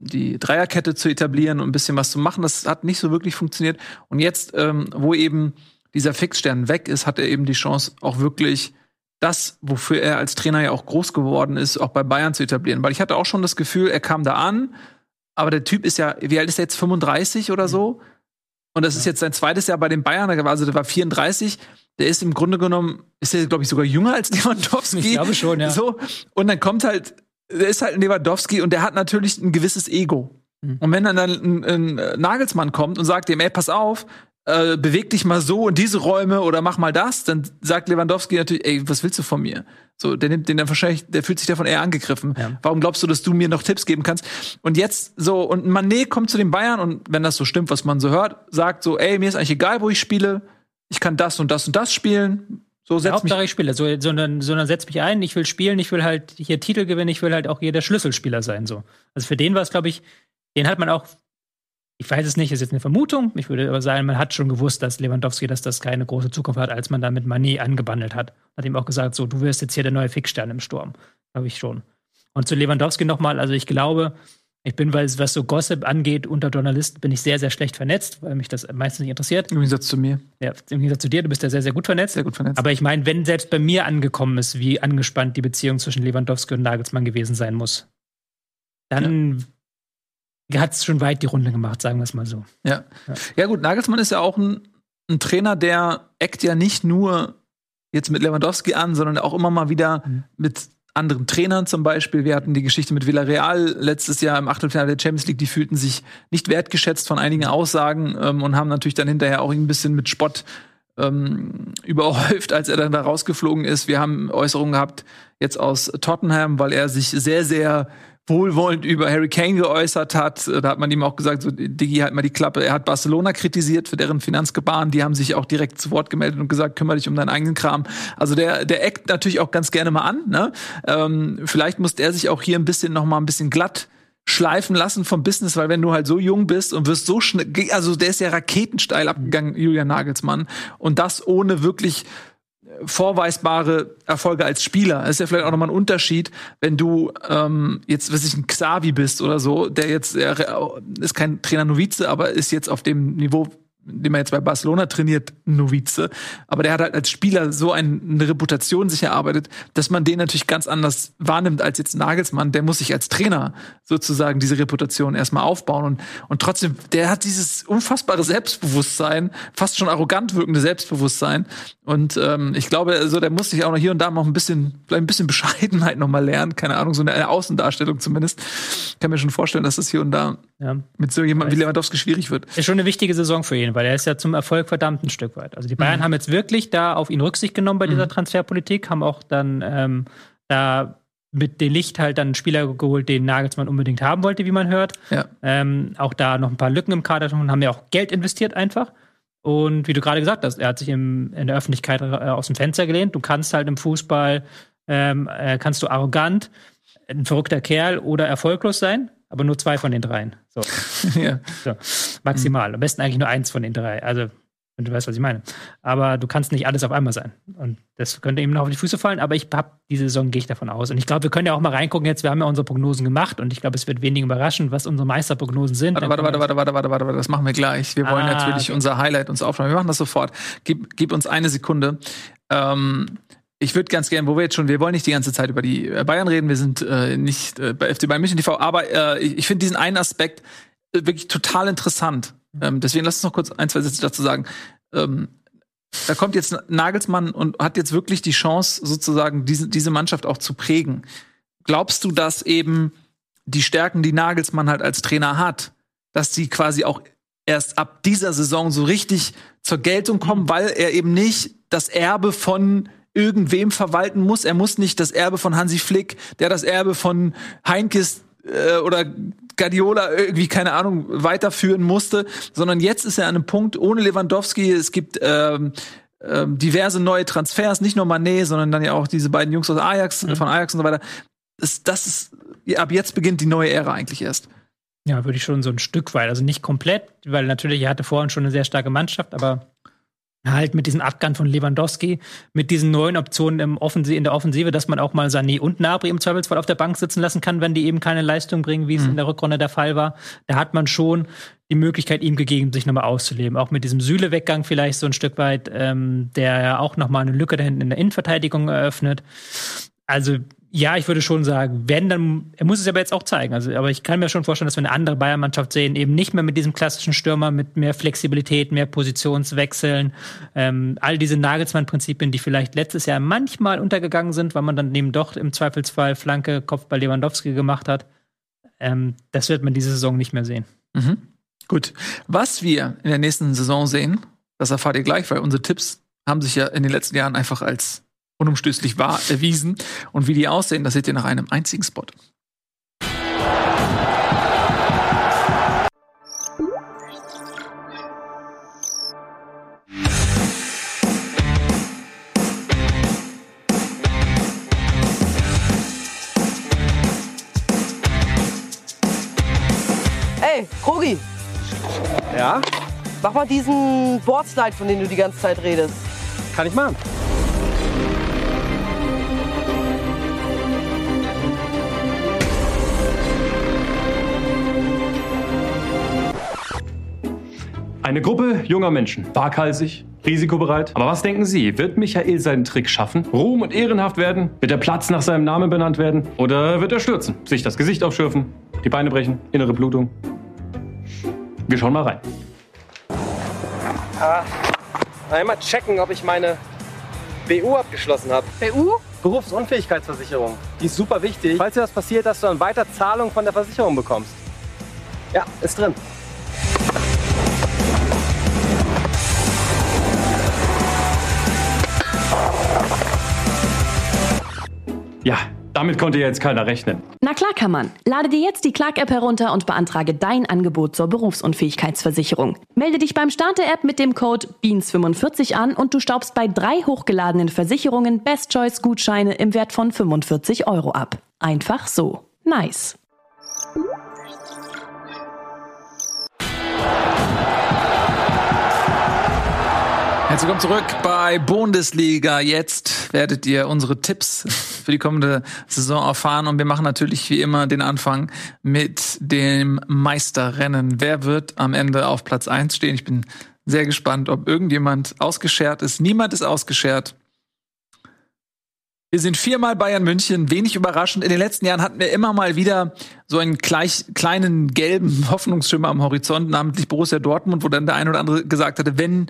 die Dreierkette zu etablieren und ein bisschen was zu machen. Das hat nicht so wirklich funktioniert. Und jetzt, ähm, wo eben dieser Fixstern weg ist, hat er eben die Chance, auch wirklich das, wofür er als Trainer ja auch groß geworden ist, auch bei Bayern zu etablieren. Weil ich hatte auch schon das Gefühl, er kam da an, aber der Typ ist ja, wie alt ist er jetzt, 35 oder so? Und das ja. ist jetzt sein zweites Jahr bei den Bayern, also der war 34. Der ist im Grunde genommen, ist er, glaube ich, sogar jünger als *laughs* Lewandowski. Ich glaube schon, ja. So. Und dann kommt halt der ist halt ein Lewandowski und der hat natürlich ein gewisses Ego. Mhm. Und wenn dann ein, ein, Nagelsmann kommt und sagt ihm, ey, pass auf, äh, beweg dich mal so in diese Räume oder mach mal das, dann sagt Lewandowski natürlich, ey, was willst du von mir? So, der nimmt den dann wahrscheinlich, der fühlt sich davon eher angegriffen. Ja. Warum glaubst du, dass du mir noch Tipps geben kannst? Und jetzt so, und Mané kommt zu den Bayern und wenn das so stimmt, was man so hört, sagt so, ey, mir ist eigentlich egal, wo ich spiele, ich kann das und das und das spielen, so setz ja, Hauptsache ich spiele, so, sondern, sondern setz mich ein, ich will spielen, ich will halt hier Titel gewinnen, ich will halt auch hier der Schlüsselspieler sein. So. Also für den war es, glaube ich, den hat man auch, ich weiß es nicht, ist jetzt eine Vermutung, ich würde aber sagen, man hat schon gewusst, dass Lewandowski, dass das keine große Zukunft hat, als man da mit Manet angebandelt hat. Hat ihm auch gesagt, so, du wirst jetzt hier der neue Fixstern im Sturm. Glaube ich schon. Und zu Lewandowski nochmal, also ich glaube, ich bin, weil was so Gossip angeht, unter Journalisten bin ich sehr, sehr schlecht vernetzt, weil mich das meistens nicht interessiert. Im Gegensatz zu mir. Ja, im Gegensatz zu dir, du bist ja sehr, sehr gut vernetzt. Sehr gut vernetzt. Aber ich meine, wenn selbst bei mir angekommen ist, wie angespannt die Beziehung zwischen Lewandowski und Nagelsmann gewesen sein muss, dann ja. hat es schon weit die Runde gemacht, sagen wir es mal so. Ja. ja. Ja, gut, Nagelsmann ist ja auch ein, ein Trainer, der eckt ja nicht nur jetzt mit Lewandowski an, sondern auch immer mal wieder mhm. mit anderen Trainern zum Beispiel. Wir hatten die Geschichte mit Villarreal letztes Jahr im Achtelfinale der Champions League. Die fühlten sich nicht wertgeschätzt von einigen Aussagen ähm, und haben natürlich dann hinterher auch ein bisschen mit Spott ähm, *laughs* überhäuft, als er dann da rausgeflogen ist. Wir haben Äußerungen gehabt jetzt aus Tottenham, weil er sich sehr, sehr wohlwollend über Harry Kane geäußert hat. Da hat man ihm auch gesagt, so Digi, halt mal die Klappe. Er hat Barcelona kritisiert für deren Finanzgebaren. Die haben sich auch direkt zu Wort gemeldet und gesagt, kümmere dich um deinen eigenen Kram. Also der, der eckt natürlich auch ganz gerne mal an. Ne? Ähm, vielleicht muss er sich auch hier ein bisschen noch mal ein bisschen glatt schleifen lassen vom Business, weil wenn du halt so jung bist und wirst so schnell, also der ist ja raketensteil abgegangen, Julian Nagelsmann, und das ohne wirklich vorweisbare Erfolge als Spieler. Das ist ja vielleicht auch nochmal ein Unterschied, wenn du ähm, jetzt, was ich, ein Xavi bist oder so, der jetzt, er ist kein Trainer Novize, aber ist jetzt auf dem Niveau den man jetzt bei Barcelona trainiert, Novize. Aber der hat halt als Spieler so eine Reputation sich erarbeitet, dass man den natürlich ganz anders wahrnimmt als jetzt Nagelsmann. Der muss sich als Trainer sozusagen diese Reputation erstmal aufbauen. Und, und trotzdem, der hat dieses unfassbare Selbstbewusstsein, fast schon arrogant wirkende Selbstbewusstsein. Und ähm, ich glaube, also der muss sich auch noch hier und da noch ein bisschen, vielleicht ein bisschen *laughs* Bescheidenheit noch mal lernen. Keine Ahnung, so eine Außendarstellung zumindest. Ich kann mir schon vorstellen, dass das hier und da ja. mit so jemandem wie Lewandowski schwierig wird. Ist schon eine wichtige Saison für ihn weil er ist ja zum Erfolg verdammt ein Stück weit. Also die Bayern mhm. haben jetzt wirklich da auf ihn Rücksicht genommen bei dieser mhm. Transferpolitik, haben auch dann ähm, da mit dem Licht halt dann einen Spieler geholt, den Nagelsmann unbedingt haben wollte, wie man hört. Ja. Ähm, auch da noch ein paar Lücken im Kader und haben ja auch Geld investiert einfach. Und wie du gerade gesagt hast, er hat sich im, in der Öffentlichkeit äh, aus dem Fenster gelehnt. Du kannst halt im Fußball, ähm, äh, kannst du arrogant, ein verrückter Kerl oder erfolglos sein aber nur zwei von den dreien. So. *laughs* ja. so. Maximal. Am besten eigentlich nur eins von den drei. Also, wenn du weißt, was ich meine. Aber du kannst nicht alles auf einmal sein. Und das könnte ihm noch auf die Füße fallen, aber ich habe diese Saison gehe ich davon aus. Und ich glaube, wir können ja auch mal reingucken jetzt. Wir haben ja unsere Prognosen gemacht und ich glaube, es wird wenig überraschend, was unsere Meisterprognosen sind. Warte, warte, warte, warte, warte, warte, warte, warte, das machen wir gleich. Wir wollen ah, natürlich okay. unser Highlight uns aufschreiben. Wir machen das sofort. Gib, gib uns eine Sekunde. Ähm, ich würde ganz gerne, wo wir jetzt schon, wir wollen nicht die ganze Zeit über die äh, Bayern reden, wir sind äh, nicht äh, bei FC Bayern München TV, aber äh, ich finde diesen einen Aspekt äh, wirklich total interessant. Ähm, deswegen lass uns noch kurz ein, zwei Sätze dazu sagen. Ähm, da kommt jetzt Nagelsmann und hat jetzt wirklich die Chance, sozusagen diese, diese Mannschaft auch zu prägen. Glaubst du, dass eben die Stärken, die Nagelsmann halt als Trainer hat, dass die quasi auch erst ab dieser Saison so richtig zur Geltung kommen, weil er eben nicht das Erbe von irgendwem verwalten muss. Er muss nicht das Erbe von Hansi Flick, der das Erbe von Heinkes äh, oder Guardiola irgendwie, keine Ahnung, weiterführen musste, sondern jetzt ist er an einem Punkt ohne Lewandowski. Es gibt ähm, ähm, diverse neue Transfers, nicht nur Mané, sondern dann ja auch diese beiden Jungs aus Ajax, mhm. von Ajax und so weiter. Das, das ist, ab jetzt beginnt die neue Ära eigentlich erst. Ja, würde ich schon so ein Stück weit, also nicht komplett, weil natürlich er hatte vorhin schon eine sehr starke Mannschaft, aber halt mit diesem Abgang von Lewandowski, mit diesen neuen Optionen im Offensiv, in der Offensive, dass man auch mal Sané und Nabri im Zweifelsfall auf der Bank sitzen lassen kann, wenn die eben keine Leistung bringen, wie es mhm. in der Rückrunde der Fall war. Da hat man schon die Möglichkeit ihm gegeben, sich nochmal auszuleben. Auch mit diesem Süle-Weggang vielleicht so ein Stück weit, ähm, der ja auch nochmal eine Lücke da hinten in der Innenverteidigung eröffnet. Also ja, ich würde schon sagen, wenn, dann, er muss es aber jetzt auch zeigen. Also, aber ich kann mir schon vorstellen, dass wir eine andere Bayern-Mannschaft sehen, eben nicht mehr mit diesem klassischen Stürmer, mit mehr Flexibilität, mehr Positionswechseln, ähm, all diese Nagelsmann-Prinzipien, die vielleicht letztes Jahr manchmal untergegangen sind, weil man dann eben doch im Zweifelsfall Flanke, Kopf bei Lewandowski gemacht hat. Ähm, das wird man diese Saison nicht mehr sehen. Mhm. Gut. Was wir in der nächsten Saison sehen, das erfahrt ihr gleich, weil unsere Tipps haben sich ja in den letzten Jahren einfach als unumstößlich wahr erwiesen. Und wie die aussehen, das seht ihr nach einem einzigen Spot. Ey, Krogi. Ja? Mach mal diesen Boardslide, von dem du die ganze Zeit redest. Kann ich machen. Eine Gruppe junger Menschen, waghalsig, risikobereit. Aber was denken Sie? Wird Michael seinen Trick schaffen? Ruhm und ehrenhaft werden? Wird der Platz nach seinem Namen benannt werden? Oder wird er stürzen, sich das Gesicht aufschürfen, die Beine brechen, innere Blutung? Wir schauen mal rein. Ah, einmal checken, ob ich meine BU abgeschlossen habe. BU? Berufsunfähigkeitsversicherung. Die ist super wichtig. Falls dir das passiert, dass du dann weiter Zahlung von der Versicherung bekommst. Ja, ist drin. Ja, damit konnte jetzt keiner rechnen. Na klar kann man. Lade dir jetzt die Clark-App herunter und beantrage dein Angebot zur Berufsunfähigkeitsversicherung. Melde dich beim Start der App mit dem Code BEANS45 an und du staubst bei drei hochgeladenen Versicherungen Best Choice Gutscheine im Wert von 45 Euro ab. Einfach so. Nice. Herzlich willkommen zurück bei Bundesliga. Jetzt werdet ihr unsere Tipps für die kommende Saison erfahren und wir machen natürlich wie immer den Anfang mit dem Meisterrennen. Wer wird am Ende auf Platz eins stehen? Ich bin sehr gespannt, ob irgendjemand ausgeschert ist. Niemand ist ausgeschert. Wir sind viermal Bayern München, wenig überraschend. In den letzten Jahren hatten wir immer mal wieder so einen gleich, kleinen gelben Hoffnungsschimmer am Horizont, namentlich Borussia Dortmund, wo dann der eine oder andere gesagt hatte, wenn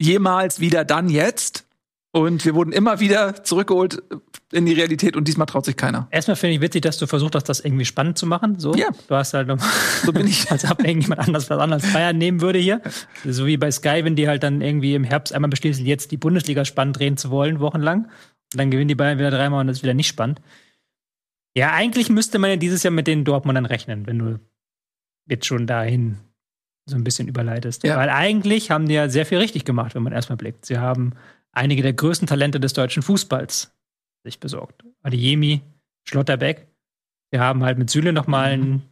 jemals wieder dann jetzt. Und wir wurden immer wieder zurückgeholt in die Realität und diesmal traut sich keiner. Erstmal finde ich witzig, dass du versucht hast, das irgendwie spannend zu machen. So. Ja. Du hast halt noch, *laughs* So bin ich. *laughs* als ob irgendjemand anders was anderes Bayern nehmen würde hier. So wie bei Sky, wenn die halt dann irgendwie im Herbst einmal beschließen, jetzt die Bundesliga spannend drehen zu wollen, wochenlang. Und dann gewinnen die Bayern wieder dreimal und das ist wieder nicht spannend. Ja, eigentlich müsste man ja dieses Jahr mit den Dortmundern rechnen, wenn du jetzt schon dahin so ein bisschen überleitest. Ja. Weil eigentlich haben die ja sehr viel richtig gemacht, wenn man erstmal blickt. Sie haben einige der größten Talente des deutschen Fußballs sich besorgt. Adeyemi, Schlotterbeck. Sie haben halt mit Süle noch mal einen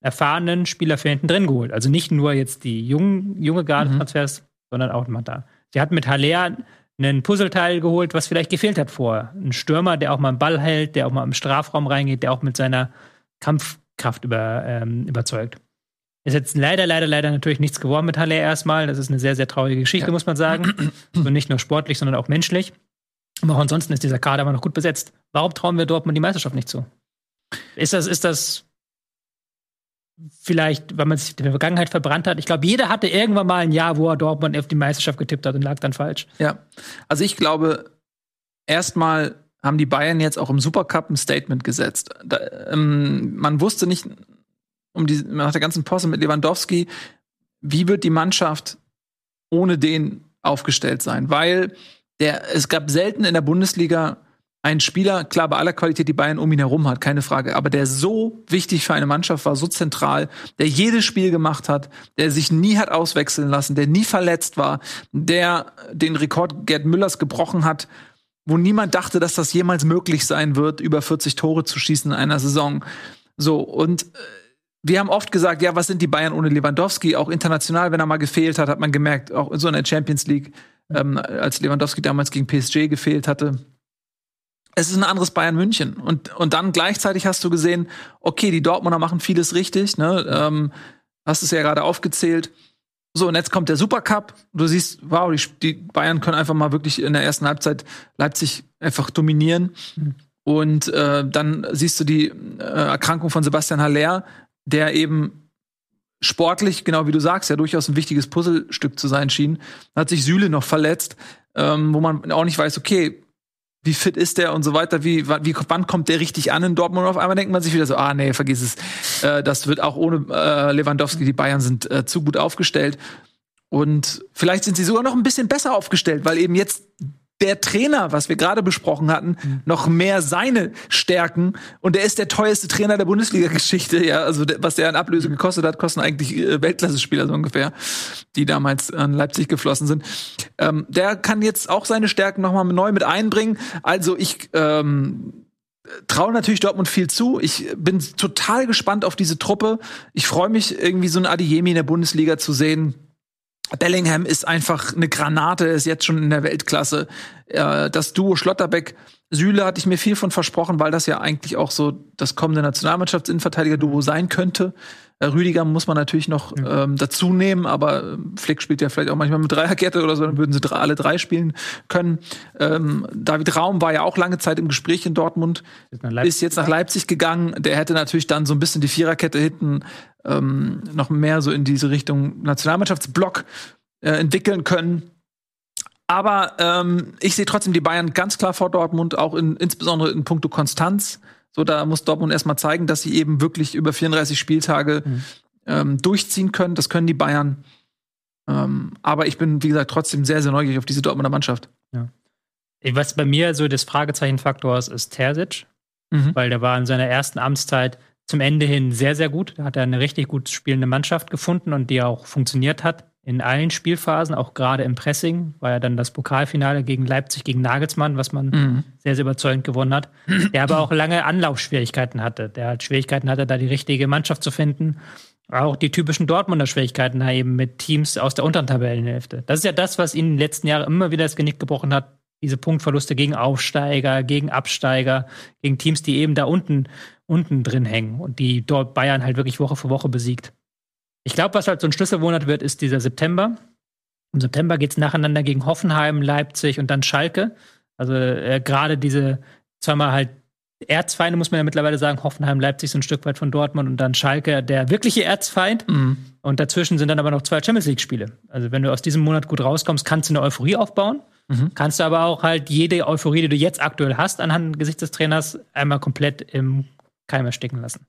erfahrenen Spieler für hinten drin geholt. Also nicht nur jetzt die jungen, junge Garde-Transfers, sondern auch mal da. Sie hatten mit Haller einen Puzzleteil geholt, was vielleicht gefehlt hat vorher. Ein Stürmer, der auch mal einen Ball hält, der auch mal im Strafraum reingeht, der auch mit seiner Kampfkraft über, ähm, überzeugt. Ist jetzt leider, leider, leider natürlich nichts geworden mit Halle erstmal. Das ist eine sehr, sehr traurige Geschichte, Ja. muss man sagen. *clears throat* Und nicht nur sportlich, sondern auch menschlich. Aber auch ansonsten ist dieser Kader aber noch gut besetzt. Warum trauen wir Dortmund die Meisterschaft nicht zu? Ist das, ist das vielleicht, weil man sich in der Vergangenheit verbrannt hat? Ich glaube, jeder hatte irgendwann mal ein Jahr, wo er Dortmund auf die Meisterschaft getippt hat und lag dann falsch. Ja. Also ich glaube, erstmal haben die Bayern jetzt auch im Supercup ein Statement gesetzt. Da, ähm, man wusste nicht um die, nach der ganzen Posse mit Lewandowski, wie wird die Mannschaft ohne den aufgestellt sein? Weil der, es gab selten in der Bundesliga einen Spieler, klar, bei aller Qualität, die Bayern um ihn herum hat, keine Frage, aber der so wichtig für eine Mannschaft war, so zentral, der jedes Spiel gemacht hat, der sich nie hat auswechseln lassen, der nie verletzt war, der den Rekord Gerd Müllers gebrochen hat, wo niemand dachte, dass das jemals möglich sein wird, über 40 Tore zu schießen in einer Saison. So, und äh, wir haben oft gesagt, ja, was sind die Bayern ohne Lewandowski? Auch international, wenn er mal gefehlt hat, hat man gemerkt, auch so in der Champions League, ähm, als Lewandowski damals gegen PSG gefehlt hatte. Es ist ein anderes Bayern München. Und, und dann gleichzeitig hast du gesehen, okay, die Dortmunder machen vieles richtig, ne? Ähm, hast es ja gerade aufgezählt. So, und jetzt kommt der Supercup. Du siehst, wow, die, die Bayern können einfach mal wirklich in der ersten Halbzeit Leipzig einfach dominieren. Und äh, dann siehst du die äh, Erkrankung von Sebastian Haller, der eben sportlich, genau wie du sagst, ja durchaus ein wichtiges Puzzlestück zu sein schien. Hat sich Süle noch verletzt, ähm, wo man auch nicht weiß, okay, wie fit ist der und so weiter, wie, wie wann kommt der richtig an in Dortmund? Und auf einmal denkt man sich wieder so, ah nee, vergiss es. Äh, das wird auch ohne äh, Lewandowski, die Bayern sind äh, zu gut aufgestellt. Und vielleicht sind sie sogar noch ein bisschen besser aufgestellt, weil eben jetzt der Trainer, was wir gerade besprochen hatten, noch mehr seine Stärken und der ist der teuerste Trainer der Bundesliga-Geschichte, ja, also was der an Ablöse gekostet hat, kosten eigentlich äh, Weltklasse-Spieler so ungefähr, die damals an Leipzig geflossen sind. Ähm, der kann jetzt auch seine Stärken noch mal neu mit einbringen. Also ich ähm, traue natürlich Dortmund viel zu. Ich bin total gespannt auf diese Truppe. Ich freue mich irgendwie so ein Adiemi in der Bundesliga zu sehen. Bellingham ist einfach eine Granate, ist jetzt schon in der Weltklasse. Äh, Das Duo Schlotterbeck Süle hatte ich mir viel von versprochen, weil das ja eigentlich auch so das kommende Nationalmannschaftsinnenverteidiger-Duo sein könnte. Äh, Rüdiger muss man natürlich noch mhm. ähm, dazu nehmen, aber ähm, Flick spielt ja vielleicht auch manchmal mit Dreierkette oder so, dann würden sie alle drei spielen können. Ähm, David Raum war ja auch lange Zeit im Gespräch in Dortmund, ist jetzt nach Leipzig gegangen. Der hätte natürlich dann so ein bisschen die Viererkette hinten ähm, noch mehr so in diese Richtung Nationalmannschaftsblock äh, entwickeln können. Aber ähm, ich sehe trotzdem die Bayern ganz klar vor Dortmund, auch in, insbesondere in puncto Konstanz. So, da muss Dortmund erstmal zeigen, dass sie eben wirklich über 34 Spieltage mhm. ähm, durchziehen können. Das können die Bayern. Ähm, aber ich bin, wie gesagt, trotzdem sehr, sehr neugierig auf diese Dortmunder Mannschaft. Ja. Was bei mir so das Fragezeichenfaktor ist, ist Terzic, mhm. weil der war in seiner ersten Amtszeit zum Ende hin sehr, sehr gut. Da hat er eine richtig gut spielende Mannschaft gefunden und die auch funktioniert hat in allen Spielphasen, auch gerade im Pressing, war ja dann das Pokalfinale gegen Leipzig, gegen Nagelsmann, was man mhm. sehr, sehr überzeugend gewonnen hat. Der aber auch lange Anlaufschwierigkeiten hatte. Der hat Schwierigkeiten hatte, da die richtige Mannschaft zu finden. Auch die typischen Dortmunder Schwierigkeiten eben mit Teams aus der unteren Tabellenhälfte. Das ist ja das, was ihn in den letzten Jahren immer wieder das Genick gebrochen hat. Diese Punktverluste gegen Aufsteiger, gegen Absteiger, gegen Teams, die eben da unten, unten drin hängen und die dort Bayern halt wirklich Woche für Woche besiegt. Ich glaube, was halt so ein Schlüsselmonat wird, ist dieser September. Im September geht es nacheinander gegen Hoffenheim, Leipzig und dann Schalke. Also äh, gerade diese zweimal halt Erzfeinde, muss man ja mittlerweile sagen. Hoffenheim, Leipzig so ein Stück weit von Dortmund und dann Schalke, der wirkliche Erzfeind. Mhm. Und dazwischen sind dann aber noch zwei Champions League-Spiele. Also wenn du aus diesem Monat gut rauskommst, kannst du eine Euphorie aufbauen. Mhm. Kannst du aber auch halt jede Euphorie, die du jetzt aktuell hast, anhand Gesicht des Trainers, einmal komplett im Keim ersticken lassen.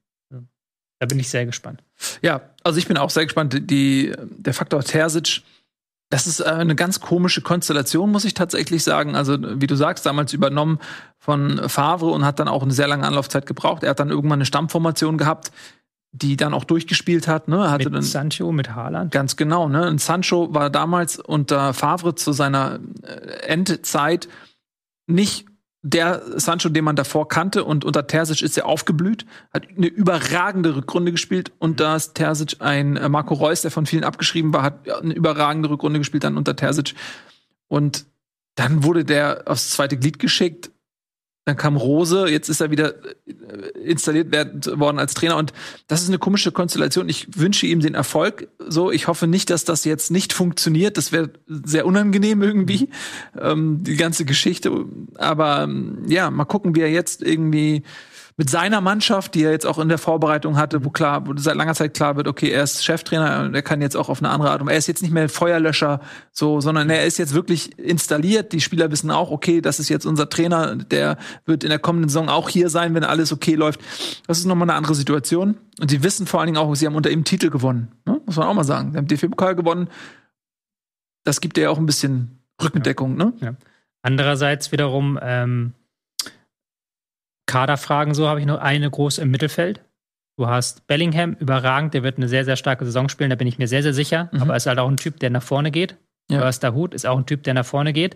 Da bin ich sehr gespannt. Ja, also ich bin auch sehr gespannt. Die, der Faktor Terzic, das ist äh, eine ganz komische Konstellation, muss ich tatsächlich sagen. Also, wie du sagst, damals übernommen von Favre und hat dann auch eine sehr lange Anlaufzeit gebraucht. Er hat dann irgendwann eine Stammformation gehabt, die dann auch durchgespielt hat. Ne? Hatte mit dann, Sancho, mit Haaland. Ganz genau. Ne? Und Sancho war damals unter Favre zu seiner äh, Endzeit nicht der Sancho, den man davor kannte und unter Terzic ist er aufgeblüht, hat eine überragende Rückrunde gespielt und da ist Terzic ein äh, Marco Reus, der von vielen abgeschrieben war, hat eine überragende Rückrunde gespielt dann unter Terzic. Und dann wurde der aufs zweite Glied geschickt dann kam Rose, jetzt ist er wieder äh, installiert worden als Trainer und das ist eine komische Konstellation. Ich wünsche ihm den Erfolg. So, ich hoffe nicht, dass das jetzt nicht funktioniert. Das wäre sehr unangenehm irgendwie ähm, die ganze Geschichte. Aber ähm, ja, mal gucken, wie er jetzt irgendwie mit seiner Mannschaft, die er jetzt auch in der Vorbereitung hatte, wo klar, wo seit langer Zeit klar wird, okay, er ist Cheftrainer und er kann jetzt auch auf eine andere Art. Er ist jetzt nicht mehr Feuerlöscher, so, sondern er ist jetzt wirklich installiert. Die Spieler wissen auch, okay, das ist jetzt unser Trainer, der wird in der kommenden Saison auch hier sein, wenn alles okay läuft. Das ist nochmal eine andere Situation. Und sie wissen vor allen Dingen auch, sie haben unter ihm Titel gewonnen. Ne? Muss man auch mal sagen. Sie haben DFB-Pokal gewonnen. Das gibt ja auch ein bisschen Rückendeckung, ne? Ja. Andererseits wiederum, ähm, Kaderfragen so habe ich noch eine große im Mittelfeld. Du hast Bellingham, überragend, der wird eine sehr, sehr starke Saison spielen, da bin ich mir sehr, sehr sicher. Mhm. Aber ist halt auch ein Typ, der nach vorne geht. Ja. Du hast Dahut, ist auch ein Typ, der nach vorne geht.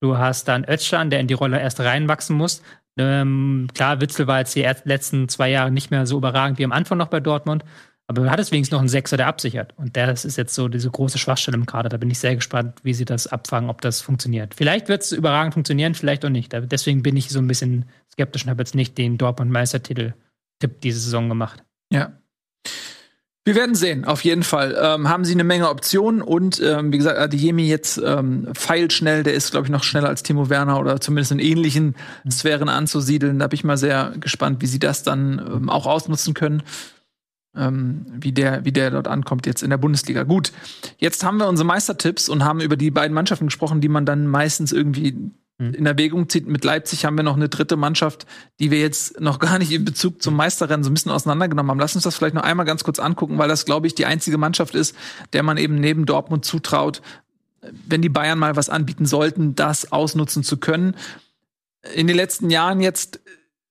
Du hast dann Özcan, der in die Rolle erst reinwachsen muss. Ähm, klar, Witzel war jetzt die letzten zwei Jahre nicht mehr so überragend wie am Anfang noch bei Dortmund. Aber du hattest wenigstens noch einen Sechser, der absichert. Und das ist jetzt so diese große Schwachstelle im Kader. Da bin ich sehr gespannt, wie sie das abfangen, ob das funktioniert. Vielleicht wird es überragend funktionieren, vielleicht auch nicht. Deswegen bin ich so ein bisschen skeptisch und habe jetzt nicht den Dortmund-Meistertitel-Tipp diese Saison gemacht. Ja. Wir werden sehen, auf jeden Fall. Ähm, haben sie eine Menge Optionen und ähm, wie gesagt, Adeyemi jetzt ähm, feilschnell, der ist, glaube ich, noch schneller als Timo Werner oder zumindest in ähnlichen mhm. Sphären anzusiedeln. Da bin ich mal sehr gespannt, wie sie das dann ähm, auch ausnutzen können ähm, wie, der, wie der dort ankommt jetzt in der Bundesliga. Gut, jetzt haben wir unsere Meistertipps und haben über die beiden Mannschaften gesprochen, die man dann meistens irgendwie hm. in Erwägung zieht. Mit Leipzig haben wir noch eine dritte Mannschaft, die wir jetzt noch gar nicht in Bezug zum Meisterrennen so ein bisschen auseinandergenommen haben. Lass uns das vielleicht noch einmal ganz kurz angucken, weil das, glaube ich, die einzige Mannschaft ist, der man eben neben Dortmund zutraut, wenn die Bayern mal was anbieten sollten, das ausnutzen zu können. In den letzten Jahren jetzt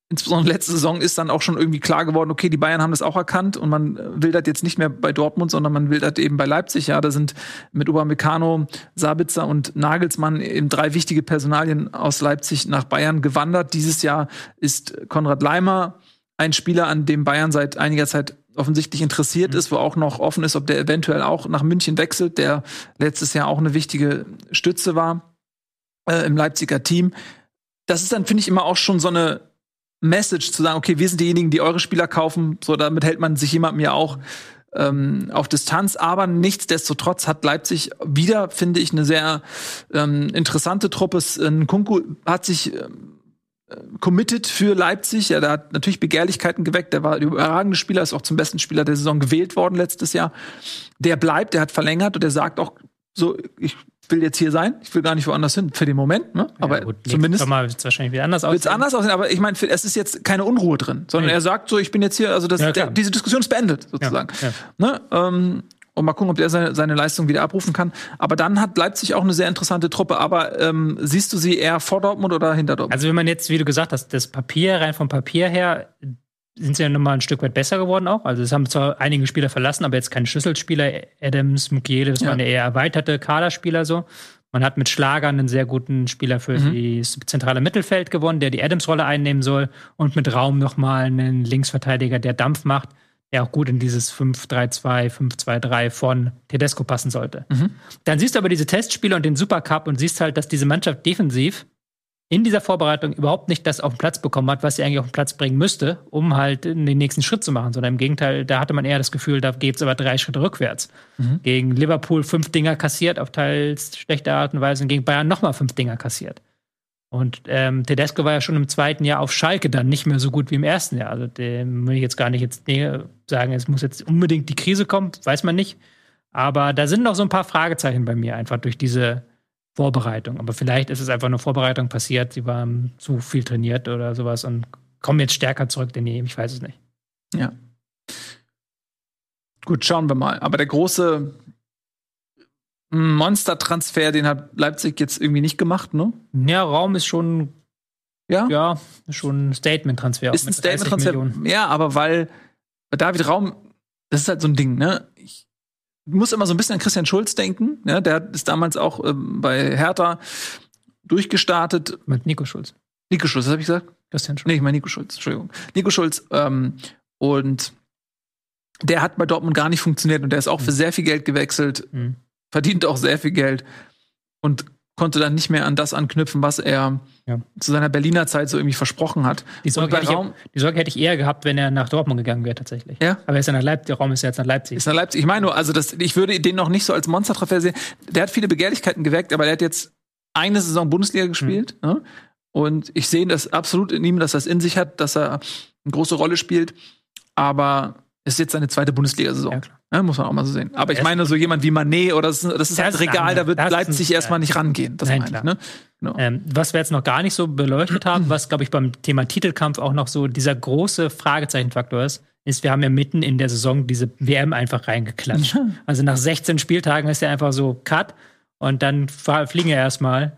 insbesondere letzte Saison ist dann auch schon irgendwie klar geworden, okay, die Bayern haben das auch erkannt und man will das jetzt nicht mehr bei Dortmund, sondern man will das eben bei Leipzig. Ja, da sind mit Upamecano, Sabitzer und Nagelsmann eben drei wichtige Personalien aus Leipzig nach Bayern gewandert. Dieses Jahr ist Konrad Leimer ein Spieler, an dem Bayern seit einiger Zeit offensichtlich interessiert mhm. ist, wo auch noch offen ist, ob der eventuell auch nach München wechselt, der letztes Jahr auch eine wichtige Stütze war äh, im Leipziger Team. das ist dann, finde ich, immer auch schon so eine Message zu sagen, okay, wir sind diejenigen, die eure Spieler kaufen. So, damit hält man sich jemandem ja auch ähm, auf Distanz. Aber nichtsdestotrotz hat Leipzig wieder, finde ich, eine sehr ähm, interessante Truppe. Kunku hat sich ähm, committed für Leipzig. Ja, der hat natürlich Begehrlichkeiten geweckt. Der war überragende Spieler, ist auch zum besten Spieler der Saison gewählt worden letztes Jahr. Der bleibt, der hat verlängert und der sagt auch so, ich will jetzt hier sein, ich will gar nicht woanders hin für den Moment, ne? Aber ja, gut, zumindest Mal wird es wahrscheinlich wieder anders aussehen. Wird's anders aussehen, aber ich meine, es ist jetzt keine Unruhe drin, sondern nee. er sagt so, ich bin jetzt hier, also das, ja, der, diese Diskussion ist beendet sozusagen. Ja, ne? Ähm, und mal gucken, ob der seine, seine Leistung wieder abrufen kann. Aber dann hat Leipzig auch eine sehr interessante Truppe. Aber ähm, siehst du sie eher vor Dortmund oder hinter Dortmund? Also wenn man jetzt, wie du gesagt hast, das Papier rein vom Papier her sind sie ja nochmal ein Stück weit besser geworden auch. Also es haben zwar einige Spieler verlassen, aber jetzt keine Schlüsselspieler. Adams, Mukiele, das ja. waren eher erweiterte Kaderspieler so. Man hat mit Schlager einen sehr guten Spieler für mhm. das zentrale Mittelfeld gewonnen, der die Adams-Rolle einnehmen soll. Und mit Raum nochmal einen Linksverteidiger, der Dampf macht, der auch gut in dieses 5-3-2, 5-2-3 von Tedesco passen sollte. Mhm. Dann siehst du aber diese Testspiele und den Supercup und siehst halt, dass diese Mannschaft defensiv in dieser Vorbereitung überhaupt nicht das auf den Platz bekommen hat, was sie eigentlich auf den Platz bringen müsste, um halt den nächsten Schritt zu machen, sondern im Gegenteil, da hatte man eher das Gefühl, da geht es aber drei Schritte rückwärts. Mhm. Gegen Liverpool fünf Dinger kassiert, auf teils schlechte Art und Weise, und gegen Bayern nochmal fünf Dinger kassiert. Und ähm, Tedesco war ja schon im zweiten Jahr auf Schalke dann nicht mehr so gut wie im ersten Jahr. Also dem will ich jetzt gar nicht jetzt sagen, es muss jetzt unbedingt die Krise kommen, weiß man nicht. Aber da sind noch so ein paar Fragezeichen bei mir, einfach durch diese Vorbereitung. Aber vielleicht ist es einfach nur Vorbereitung passiert, sie waren zu viel trainiert oder sowas und kommen jetzt stärker zurück denn je. Ich weiß es nicht. Ja. Gut, schauen wir mal. Aber der große Monster-Transfer, den hat Leipzig jetzt irgendwie nicht gemacht, ne? Ja, Raum ist schon. Ja? Ja, schon ein Statement-Transfer. Ist ein Statement-Transfer. Ja, aber weil David Raum, das ist halt so ein Ding, ne? Ich muss immer so ein bisschen an Christian Schulz denken. Ja, der ist damals auch ähm, bei Hertha durchgestartet. Mit Nico Schulz. Nico Schulz, was habe ich gesagt? Christian Schulz. Nee, ich meine Nico Schulz, Entschuldigung. Nico Schulz. Ähm, und der hat bei Dortmund gar nicht funktioniert und der ist auch für mhm. sehr viel Geld gewechselt, mhm. verdient auch sehr viel Geld und konnte dann nicht mehr an das anknüpfen, was er ja. zu seiner Berliner Zeit so irgendwie versprochen hat. Die Sorge, hätte Raum, ich, die Sorge hätte ich eher gehabt, wenn er nach Dortmund gegangen wäre tatsächlich. Ja. Aber er ist ja nach Leipzig, der Raum ist ja jetzt nach Leipzig. Ist nach Leipzig. Ich meine nur, also das, ich würde den noch nicht so als Monstertreffer sehen. Der hat viele Begehrlichkeiten geweckt, aber der hat jetzt eine Saison Bundesliga gespielt. Mhm. Ne? Und ich sehe das absolut in ihm, dass er es in sich hat, dass er eine große Rolle spielt. Aber ist jetzt seine zweite Bundesliga-Saison. Ja, ja, muss man auch mal so sehen. Aber ich meine, so jemand wie Manet oder das, das ist das halt Regal, da wird Leipzig erstmal nicht rangehen. Das Nein, meine ich. Ne? Genau. Ähm, was wir jetzt noch gar nicht so beleuchtet haben, *clears throat* was, glaube ich, beim Thema Titelkampf auch noch so dieser große Fragezeichenfaktor ist, ist, wir haben ja mitten in der Saison diese WM einfach reingeklatscht. Also nach 16 Spieltagen ist ja einfach so Cut und dann fliegen ja erstmal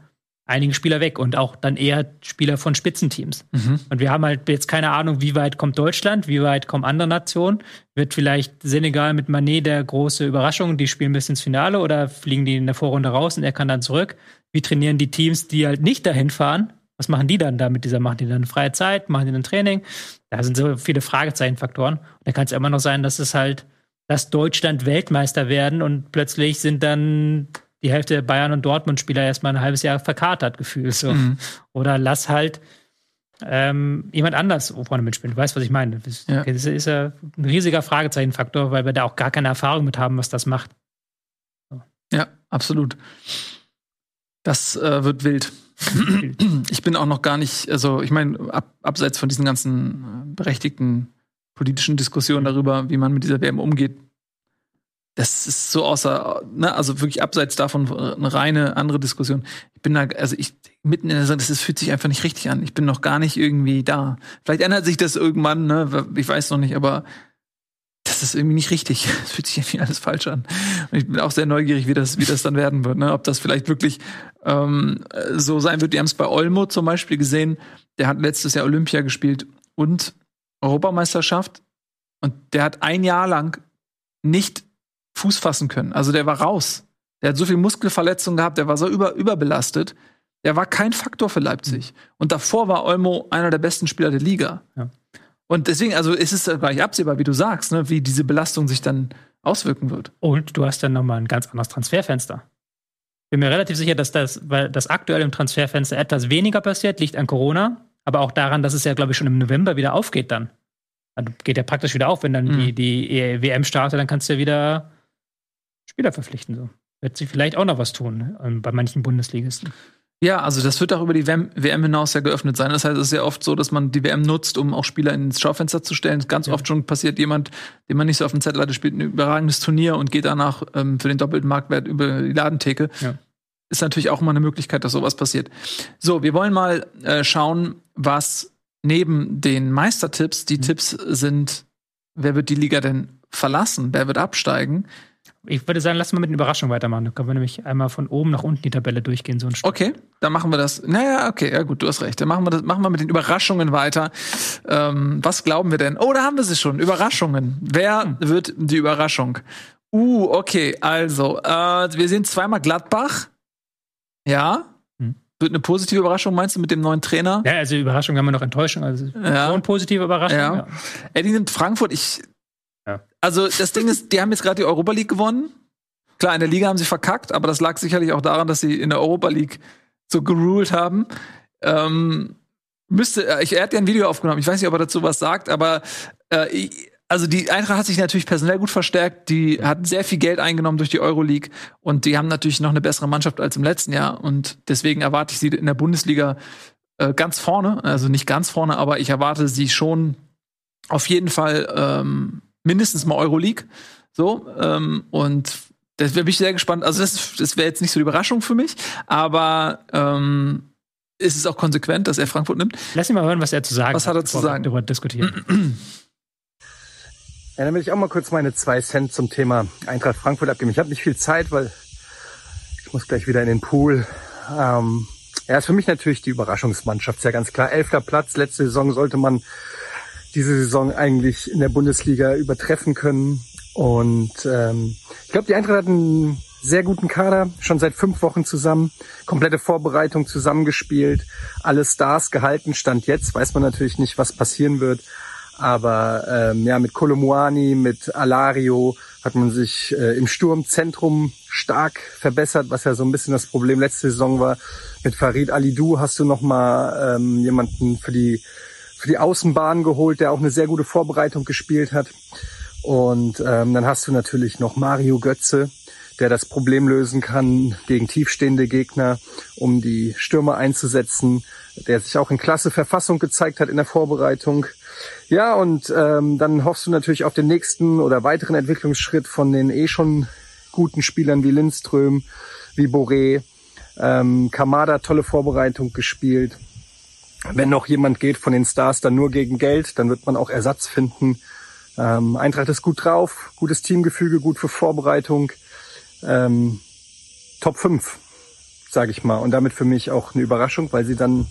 einige Spieler weg und auch dann eher Spieler von Spitzenteams. Mhm. Und wir haben halt jetzt keine Ahnung, wie weit kommt Deutschland, wie weit kommen andere Nationen. Wird vielleicht Senegal mit Manet der große Überraschung, die spielen bis ins Finale oder fliegen die in der Vorrunde raus und er kann dann zurück? Wie trainieren die Teams, die halt nicht dahin fahren? Was machen die dann da mit dieser? Machen die dann freie Zeit? Machen die dann Training? Da sind so viele Fragezeichenfaktoren. Und da kann es immer noch sein, dass es halt, dass Deutschland Weltmeister werden und plötzlich sind dann die Hälfte der Bayern- und Dortmund-Spieler erstmal ein halbes Jahr verkatert gefühlt. So. Mhm. Oder lass halt ähm, jemand anders vorne mitspielen. Du weißt, was ich meine. Das, ja. das ist ja ein riesiger Fragezeichenfaktor, weil wir da auch gar keine Erfahrung mit haben, was das macht. So. Ja, absolut. Das äh, wird wild. *clears throat* ich bin auch noch gar nicht, also ich meine, ab, abseits von diesen ganzen äh, berechtigten politischen Diskussionen darüber, wie man mit dieser WM umgeht, das ist so außer, ne, also wirklich abseits davon eine reine andere Diskussion. Ich bin da, also ich mitten in der Sache, das fühlt sich einfach nicht richtig an. Ich bin noch gar nicht irgendwie da. Vielleicht ändert sich das irgendwann, ne, ich weiß noch nicht, aber das ist irgendwie nicht richtig. *laughs* Es fühlt sich irgendwie alles falsch an. Und ich bin auch sehr neugierig, wie das, wie das dann werden wird, ne, ob das vielleicht wirklich ähm, so sein wird. Wir haben es bei Olmo zum Beispiel gesehen. Der hat letztes Jahr Olympia gespielt und Europameisterschaft. Und der hat ein Jahr lang nicht Fuß fassen können. Also der war raus. Der hat so viel Muskelverletzungen gehabt, der war so über, überbelastet. Der war kein Faktor für Leipzig. Mhm. Und davor war Olmo einer der besten Spieler der Liga. Ja. Und deswegen, also ist es gleich absehbar, wie du sagst, ne, wie diese Belastung sich dann auswirken wird. Und du hast dann nochmal ein ganz anderes Transferfenster. bin mir relativ sicher, dass das, weil das aktuell im Transferfenster etwas weniger passiert, liegt an Corona, aber auch daran, dass es ja, glaube ich, schon im November wieder aufgeht dann. Also geht ja praktisch wieder auf, wenn dann mhm. die, die WM startet, dann kannst du ja wieder Spieler verpflichten. So. Wird sich vielleicht auch noch was tun ähm, bei manchen Bundesligisten. Ja, also das wird auch über die WM, WM, hinaus ja geöffnet sein. Das heißt, es ist ja oft so, dass man die WM nutzt, um auch Spieler ins Schaufenster zu stellen. Ganz ja. oft schon passiert jemand, den man nicht so auf dem Zettel hatte, spielt ein überragendes Turnier und geht danach ähm, für den doppelten Marktwert über die Ladentheke. Ja. Ist natürlich auch immer eine Möglichkeit, dass sowas passiert. So, wir wollen mal äh, schauen, was neben den Meistertipps die mhm. Tipps sind, wer wird die Liga denn verlassen, wer wird absteigen. Ich würde sagen, lass mal mit den Überraschungen weitermachen. Da können wir nämlich einmal von oben nach unten die Tabelle durchgehen, so ein Stück. Okay, dann machen wir das. Naja, okay, ja gut, du hast recht. Dann machen wir das, machen wir mit den Überraschungen weiter. Ähm, was glauben wir denn? Oh, da haben wir sie schon. Überraschungen. Wer hm. wird die Überraschung? Uh, okay, also, äh, wir sehen zweimal Gladbach. Ja. Hm. Wird eine positive Überraschung, meinst du, mit dem neuen Trainer? Ja, also Überraschung haben wir noch Enttäuschung. Also ja. schon positive Überraschung. Ja. ja. Eddie nimmt Frankfurt. Ich also das Ding ist, die haben jetzt gerade die Europa League gewonnen. Klar, in der Liga haben sie verkackt, aber das lag sicherlich auch daran, dass sie in der Europa League so geruled haben. Ähm, müsste, äh, ich, er hat ja ein Video aufgenommen, ich weiß nicht, ob er dazu was sagt, aber äh, also die Eintracht hat sich natürlich personell gut verstärkt, die hat sehr viel Geld eingenommen durch die Euroleague und die haben natürlich noch eine bessere Mannschaft als im letzten Jahr und deswegen erwarte ich sie in der Bundesliga äh, ganz vorne, also nicht ganz vorne, aber ich erwarte sie schon auf jeden Fall ähm, mindestens mal Euroleague. So, ähm, und das wäre ich sehr gespannt. Also, das, das wäre jetzt nicht so die Überraschung für mich, aber ähm, ist es auch konsequent, dass er Frankfurt nimmt. Lass ihn mal hören, was er zu sagen was hat. Was hat er zu sagen? Darüber diskutieren. Ja, dann will ich auch mal kurz meine zwei Cent zum Thema Eintracht Frankfurt abgeben. Ich habe nicht viel Zeit, weil ich muss gleich wieder in den Pool. Ähm, ja, ist für mich natürlich die Überraschungsmannschaft, ist ja ganz klar. Elfter Platz, letzte Saison sollte man diese Saison eigentlich in der Bundesliga übertreffen können. Und ähm, ich glaube, die Eintracht hat einen sehr guten Kader, schon seit fünf Wochen zusammen, komplette Vorbereitung zusammengespielt, alle Stars gehalten, Stand jetzt, weiß man natürlich nicht, was passieren wird. Aber ähm, ja, mit Kolomuani, mit Alario hat man sich äh, im Sturmzentrum stark verbessert, was ja so ein bisschen das Problem letzte Saison war. Mit Farid Alidou hast du noch mal ähm, jemanden für die für die Außenbahn geholt, der auch eine sehr gute Vorbereitung gespielt hat. Und ähm, dann hast du natürlich noch Mario Götze, der das Problem lösen kann gegen tiefstehende Gegner, um die Stürmer einzusetzen, der sich auch in klasse Verfassung gezeigt hat in der Vorbereitung. Ja, und ähm, dann hoffst du natürlich auf den nächsten oder weiteren Entwicklungsschritt von den eh schon guten Spielern wie Lindström, wie Boré. Ähm, Kamada tolle Vorbereitung gespielt. Wenn noch jemand geht von den Stars, dann nur gegen Geld, dann wird man auch Ersatz finden. Ähm, Eintracht ist gut drauf, gutes Teamgefüge, gut für Vorbereitung. Ähm, Top 5, sage ich mal. Und damit für mich auch eine Überraschung, weil sie dann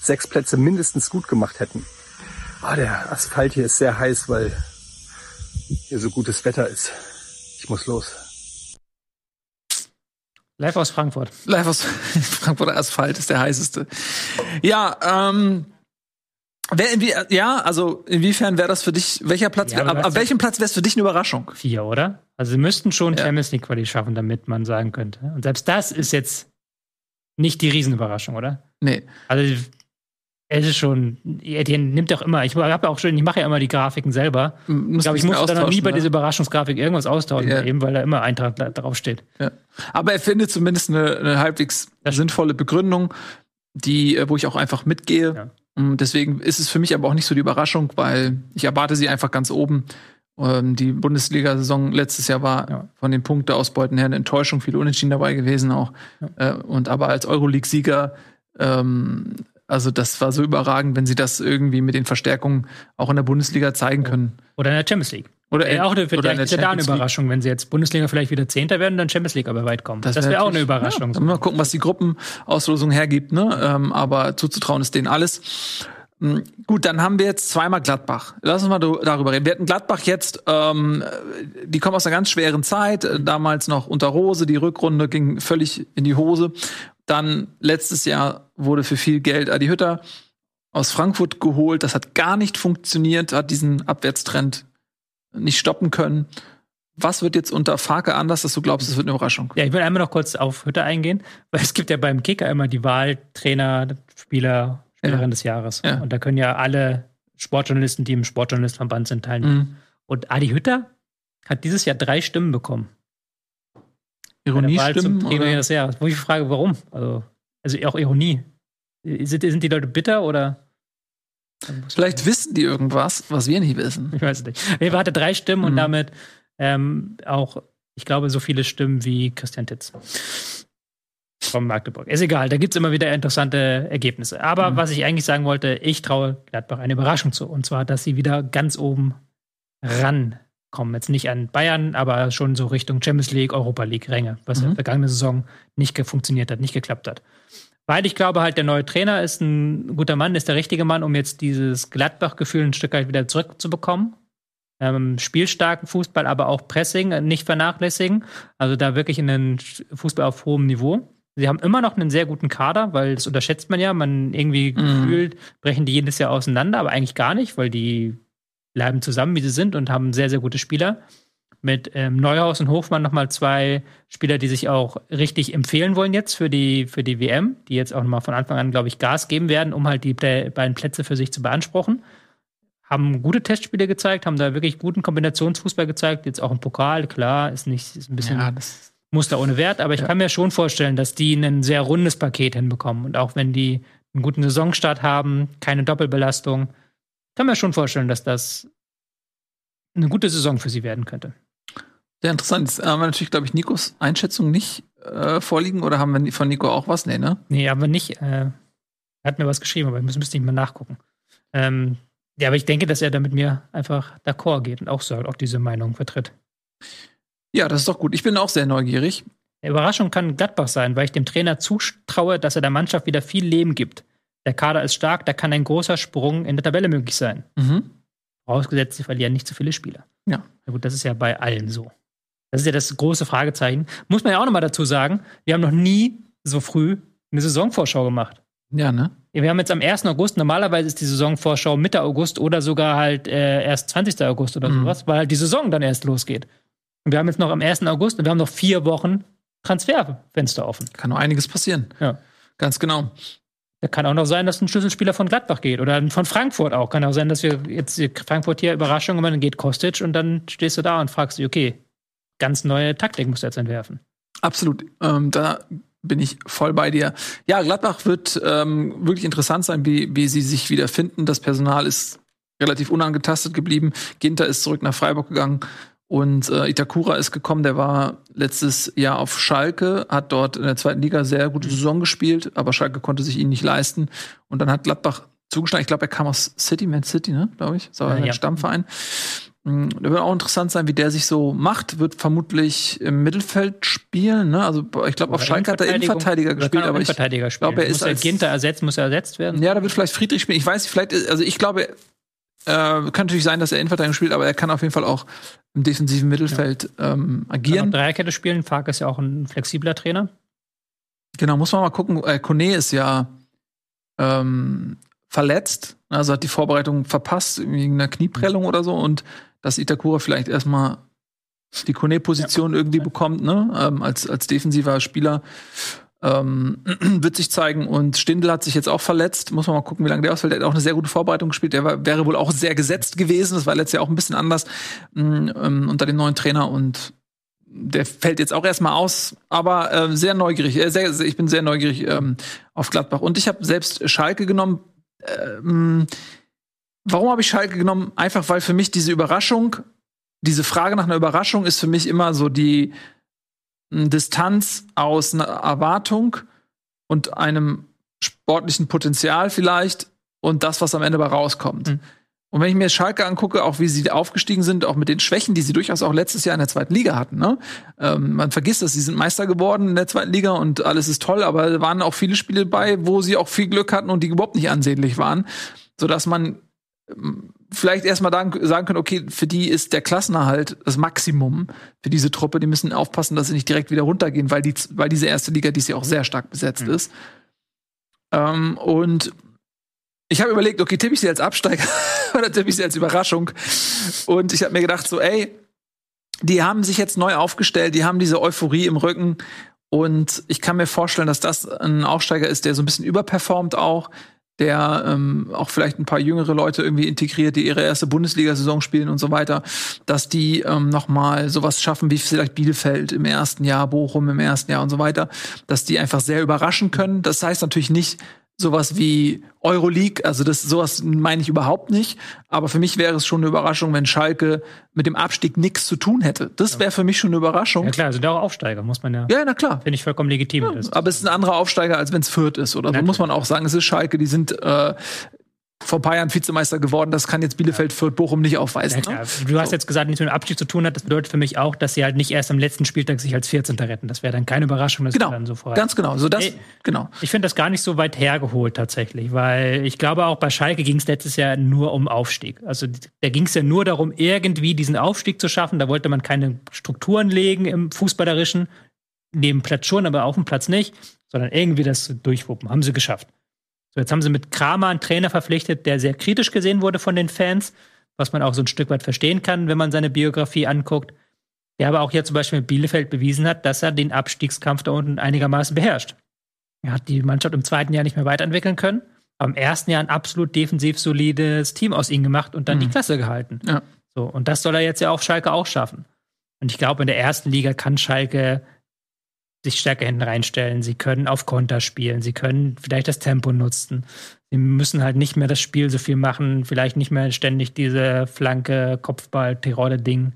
sechs Plätze mindestens gut gemacht hätten. Ah, der Asphalt hier ist sehr heiß, weil hier so gutes Wetter ist. Ich muss los. Live aus Frankfurt. Live aus *laughs* Frankfurter Asphalt ist der heißeste. Ja, ähm, wer inwie ja, also inwiefern wäre das für dich, welcher Platz, ja, ab, ab welchem Platz wäre es für dich eine Überraschung? Vier, oder? Also sie müssten schon ja. Champions League Quali schaffen, damit man sagen könnte. Und selbst das ist jetzt nicht die Riesenüberraschung, oder? Nee. Also es ist schon, Etienne nimmt auch immer, ich habe ja auch schon, ich mache ja immer die Grafiken selber. ich glaube, ich musste da noch nie bei ne? dieser Überraschungsgrafik irgendwas austauschen, ja. eben weil da immer Eintrag drauf steht. Ja. Aber er findet zumindest eine, eine halbwegs sinnvolle Begründung, die, äh, wo ich auch einfach mitgehe. Ja. Und deswegen ist es für mich aber auch nicht so die Überraschung, weil ich erwarte sie einfach ganz oben. Ähm, die Bundesliga-Saison letztes Jahr war ja. von den Punkteausbeuten her eine Enttäuschung, viele Unentschieden dabei gewesen auch. Ja. Äh, und aber als Euroleague-Sieger ähm, also das war so überragend, wenn sie das irgendwie mit den Verstärkungen auch in der Bundesliga zeigen können. Oder in der Champions League. Oder äh, auch eine, vielleicht ist da eine Überraschung, wenn sie jetzt Bundesliga vielleicht wieder Zehnter werden, dann Champions League aber weit kommen. Das, das wäre wär auch eine Überraschung. Ja, mal gucken, was die Gruppenauslosung hergibt, ne? Ähm, aber zuzutrauen ist denen alles. Hm, gut, dann haben wir jetzt zweimal Gladbach. Lass uns mal darüber reden. Wir hatten Gladbach jetzt, ähm, die kommen aus einer ganz schweren Zeit, äh, damals noch unter Rose, die Rückrunde ging völlig in die Hose. Dann letztes Jahr wurde für viel Geld Adi Hütter aus Frankfurt geholt. Das hat gar nicht funktioniert, hat diesen Abwärtstrend nicht stoppen können. was wird jetzt unter Farke anders, dass du glaubst, es wird eine Überraschung? Ja, ich will einmal noch kurz auf Hütte eingehen, weil es gibt ja beim Kicker immer die Wahl Trainer, Spieler, Spielerin ja. des Jahres. Ja. Und da können ja alle Sportjournalisten, die im Sportjournalistenverband sind, teilnehmen. Mhm. Und Adi Hütter hat dieses Jahr drei Stimmen bekommen. Ironie-Stimmen? Des Jahres. Wo ich frage, warum? Also, also auch Ironie. Sind, sind die Leute bitter oder? Vielleicht wissen die irgendwas, was wir nicht wissen. Ich weiß es nicht. Er hatte drei Stimmen mhm. und damit ähm, auch, ich glaube, so viele Stimmen wie Christian Titz vom Magdeburg. Ist egal, da gibt es immer wieder interessante Ergebnisse. Aber mhm. was ich eigentlich sagen wollte, ich traue Gladbach eine Überraschung zu. Und zwar, dass sie wieder ganz oben rankommen. Jetzt nicht an Bayern, aber schon so Richtung Champions League, Europa League Ränge, was mhm. in der vergangenen Saison nicht funktioniert hat, nicht geklappt hat. Weil ich glaube halt, der neue Trainer ist ein guter Mann, ist der richtige Mann, um jetzt dieses Gladbach-Gefühl ein Stück weit wieder zurückzubekommen ähm, spielstarken Fußball, aber auch Pressing nicht vernachlässigen. Also da wirklich in den Fußball auf hohem Niveau. Sie haben immer noch einen sehr guten Kader, weil das unterschätzt man ja. Man irgendwie mhm. gefühlt brechen die jedes Jahr auseinander, aber eigentlich gar nicht, weil die bleiben zusammen, wie sie sind und haben sehr, sehr gute Spieler. Mit ähm, Neuhaus und Hofmann nochmal zwei Spieler, die sich auch richtig empfehlen wollen jetzt für die, für die WM, die jetzt auch nochmal von Anfang an, glaube ich, Gas geben werden, um halt die beiden Plätze für sich zu beanspruchen haben gute Testspiele gezeigt, haben da wirklich guten Kombinationsfußball gezeigt. Jetzt auch im Pokal, klar, ist nicht ist ein bisschen ja, Muster ohne Wert, aber ich ja. kann mir schon vorstellen, dass die ein sehr rundes Paket hinbekommen. Und auch wenn die einen guten Saisonstart haben, keine Doppelbelastung, kann mir schon vorstellen, dass das eine gute Saison für sie werden könnte. Sehr interessant. Jetzt haben wir natürlich, glaube ich, Nikos Einschätzung nicht äh, vorliegen oder haben wir von Nico auch was? Nee, ne? Nee, aber nicht. Äh, er hat mir was geschrieben, aber ich müsste nicht mal nachgucken. Ähm, ja, aber ich denke, dass er da mit mir einfach d'accord geht und auch so auch diese Meinung vertritt. Ja, das ist doch gut. Ich bin auch sehr neugierig. Überraschung kann Gladbach sein, weil ich dem Trainer zutraue, dass er der Mannschaft wieder viel Leben gibt. Der Kader ist stark, da kann ein großer Sprung in der Tabelle möglich sein. Mhm. Vorausgesetzt, sie verlieren nicht zu viele Spieler. Ja. Na gut, das ist ja bei allen so. Das ist ja das große Fragezeichen. Muss man ja auch nochmal dazu sagen, wir haben noch nie so früh eine Saisonvorschau gemacht. Ja, ne? Wir haben jetzt am 1. August, normalerweise ist die Saisonvorschau Mitte August oder sogar halt äh, erst 20. August oder mhm. sowas, weil halt die Saison dann erst losgeht. Und wir haben jetzt noch am 1. August und wir haben noch vier Wochen Transferfenster offen. Kann noch einiges passieren. Ja. Ganz genau. Da kann auch noch sein, dass ein Schlüsselspieler von Gladbach geht oder von Frankfurt auch. Kann auch sein, dass wir jetzt Frankfurt hier Überraschung und dann geht Kostic und dann stehst du da und fragst dich, okay, ganz neue Taktik musst du jetzt entwerfen. Absolut. Ähm, da bin ich voll bei dir. Ja, Gladbach wird ähm, wirklich interessant sein, wie, wie sie sich wieder finden. Das Personal ist relativ unangetastet geblieben. Ginter ist zurück nach Freiburg gegangen und äh, Itakura ist gekommen. Der war letztes Jahr auf Schalke, hat dort in der zweiten Liga sehr gute Saison gespielt, aber Schalke konnte sich ihn nicht leisten. Und dann hat Gladbach zugeschlagen. Ich glaube, er kam aus City, Man City, ne, glaube ich. Das war ja, ein ja. Stammverein. Mm, da wird auch interessant sein, wie der sich so macht. Wird vermutlich im Mittelfeld spielen. Ne? Also ich glaube, auf Schalke hat er Innenverteidiger gespielt, aber ich glaube, er ist muss als Ginter ersetzt, muss er ersetzt werden. Ja, da wird vielleicht Friedrich spielen. Ich weiß, vielleicht, also ich glaube, äh, kann natürlich sein, dass er Innenverteidigung spielt, aber er kann auf jeden Fall auch im defensiven Mittelfeld ja. ähm, agieren. Kann Dreierkette spielen. Fark ist ja auch ein flexibler Trainer. Genau, muss man mal gucken. Äh, Kone ist ja ähm, verletzt, also hat die Vorbereitung verpasst, wegen einer Knieprellung oder so und dass Itakura vielleicht erstmal die Kone-Position ja. irgendwie bekommt, ne? Ähm, als, als defensiver Spieler. Ähm, *clears throat* wird sich zeigen. Und Stindl hat sich jetzt auch verletzt. Muss man mal gucken, wie lange der ausfällt. Der hat auch eine sehr gute Vorbereitung gespielt. Der war, wäre wohl auch sehr gesetzt gewesen. Das war letztes Jahr auch ein bisschen anders mm, ähm, unter dem neuen Trainer. Und der fällt jetzt auch erstmal aus. Aber äh, sehr neugierig. Äh, sehr, ich bin sehr neugierig ähm, auf Gladbach. Und ich habe selbst Schalke genommen. Ähm, Warum habe ich Schalke genommen? Einfach weil für mich diese Überraschung, diese Frage nach einer Überraschung ist für mich immer so die Distanz aus einer Erwartung und einem sportlichen Potenzial vielleicht und das, was am Ende bei rauskommt. Mhm. Und wenn ich mir Schalke angucke, auch wie sie aufgestiegen sind, auch mit den Schwächen, die sie durchaus auch letztes Jahr in der zweiten Liga hatten. Ne? Ähm, man vergisst das, sie sind Meister geworden in der zweiten Liga und alles ist toll, aber da waren auch viele Spiele bei, wo sie auch viel Glück hatten und die überhaupt nicht ansehnlich waren, sodass man vielleicht erstmal sagen können, okay, für die ist der Klassenerhalt das Maximum für diese Truppe. Die müssen aufpassen, dass sie nicht direkt wieder runtergehen, weil, die, weil diese erste Liga, die ist ja auch sehr stark besetzt mhm. ist. Ähm, und ich habe überlegt, okay, tippe ich sie als Absteiger *laughs* oder tippe ich sie als Überraschung? Und ich habe mir gedacht, so, ey, die haben sich jetzt neu aufgestellt, die haben diese Euphorie im Rücken. Und ich kann mir vorstellen, dass das ein Aufsteiger ist, der so ein bisschen überperformt auch, der ähm, auch vielleicht ein paar jüngere Leute irgendwie integriert, die ihre erste Bundesliga-Saison spielen und so weiter, dass die ähm, noch mal sowas schaffen wie vielleicht Bielefeld im ersten Jahr, Bochum im ersten Jahr und so weiter, dass die einfach sehr überraschen können. Das heißt natürlich nicht, sowas wie Euroleague, also das sowas meine ich überhaupt nicht, aber für mich wäre es schon eine Überraschung, wenn Schalke mit dem Abstieg nichts zu tun hätte. Das wäre für mich schon eine Überraschung. Ja klar, also auch Aufsteiger, muss man ja. Ja, na klar. Finde ich vollkommen legitim. Ja, aber es ist ein anderer Aufsteiger, als wenn es Fürth ist, oder? So muss man auch sagen, es ist Schalke, die sind äh, vor ein paar Jahren Vizemeister geworden. Das kann jetzt Bielefeld für Bochum nicht aufweisen. Ja, ne? Du hast so. jetzt gesagt, nichts mit dem Abstieg zu tun hat. Das bedeutet für mich auch, dass sie halt nicht erst am letzten Spieltag sich als 14. retten. Das wäre dann keine Überraschung, dass genau. dann so vorher. Ganz genau. So das, Ey, genau. Ich finde das gar nicht so weit hergeholt tatsächlich, weil ich glaube auch bei Schalke ging es letztes Jahr nur um Aufstieg. Also da ging es ja nur darum, irgendwie diesen Aufstieg zu schaffen. Da wollte man keine Strukturen legen im Fußballerischen. Neben Platz schon, aber auf dem Platz nicht, sondern irgendwie das durchwuppen. Haben sie geschafft. So, jetzt haben sie mit Kramer einen Trainer verpflichtet, der sehr kritisch gesehen wurde von den Fans, was man auch so ein Stück weit verstehen kann, wenn man seine Biografie anguckt. Der aber auch hier zum Beispiel mit Bielefeld bewiesen hat, dass er den Abstiegskampf da unten einigermaßen beherrscht. Er hat die Mannschaft im zweiten Jahr nicht mehr weiterentwickeln können, aber im ersten Jahr ein absolut defensiv solides Team aus ihnen gemacht und dann mhm. die Klasse gehalten. Ja. So, und das soll er jetzt ja auf Schalke auch schaffen. Und ich glaube, in der ersten Liga kann Schalke sich stärker hinten reinstellen. Sie können auf Konter spielen. Sie können vielleicht das Tempo nutzen. Sie müssen halt nicht mehr das Spiel so viel machen. Vielleicht nicht mehr ständig diese Flanke, Kopfball, Tirode-Ding.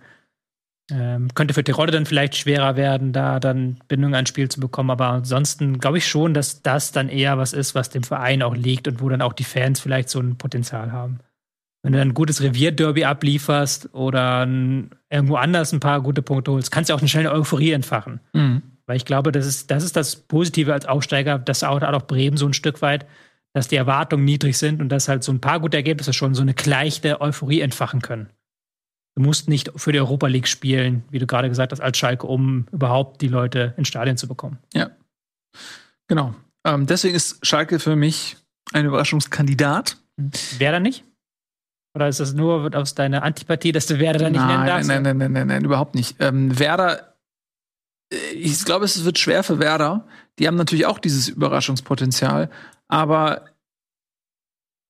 Ähm, könnte für Tirode dann vielleicht schwerer werden, da dann Bindung ans Spiel zu bekommen. Aber ansonsten glaube ich schon, dass das dann eher was ist, was dem Verein auch liegt und wo dann auch die Fans vielleicht so ein Potenzial haben. Wenn du dann ein gutes Revierderby ablieferst oder irgendwo anders ein paar gute Punkte holst, kannst du auch eine schnelle Euphorie entfachen. Mhm. Weil ich glaube, das ist, das ist das Positive als Aufsteiger, das auch, auch Bremen so ein Stück weit, dass die Erwartungen niedrig sind und dass halt so ein paar gute Ergebnisse schon so eine leichte Euphorie entfachen können. Du musst nicht für die Europa League spielen, wie du gerade gesagt hast, als Schalke, um überhaupt die Leute ins Stadion zu bekommen. Ja. Genau. Ähm, deswegen ist Schalke für mich ein Überraschungskandidat. Wer da nicht? Oder ist das nur aus deiner Antipathie, dass du Werder da nicht nein, nennen darfst? Nein, nein, nein, nein, nein, überhaupt nicht. Ähm, Werder ich glaube, es wird schwer für Werder. Die haben natürlich auch dieses Überraschungspotenzial. Aber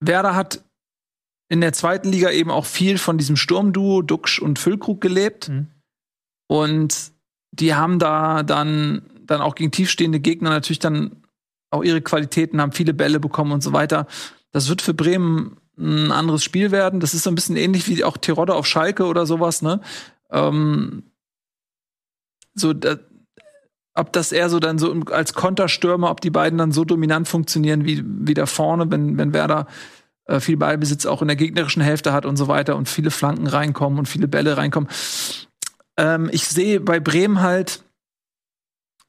Werder hat in der zweiten Liga eben auch viel von diesem Sturmduo Duxch und Füllkrug gelebt. Mhm. Und die haben da dann, dann auch gegen tiefstehende Gegner natürlich dann auch ihre Qualitäten, haben viele Bälle bekommen und so weiter. Das wird für Bremen ein anderes Spiel werden. Das ist so ein bisschen ähnlich wie auch Tirode auf Schalke oder sowas, ne? Ähm, so, da, ob das eher so dann so als Konterstürmer, ob die beiden dann so dominant funktionieren wie, wie da vorne, wenn, wenn Werder äh, viel Ballbesitz auch in der gegnerischen Hälfte hat und so weiter und viele Flanken reinkommen und viele Bälle reinkommen. Ähm, ich sehe bei Bremen halt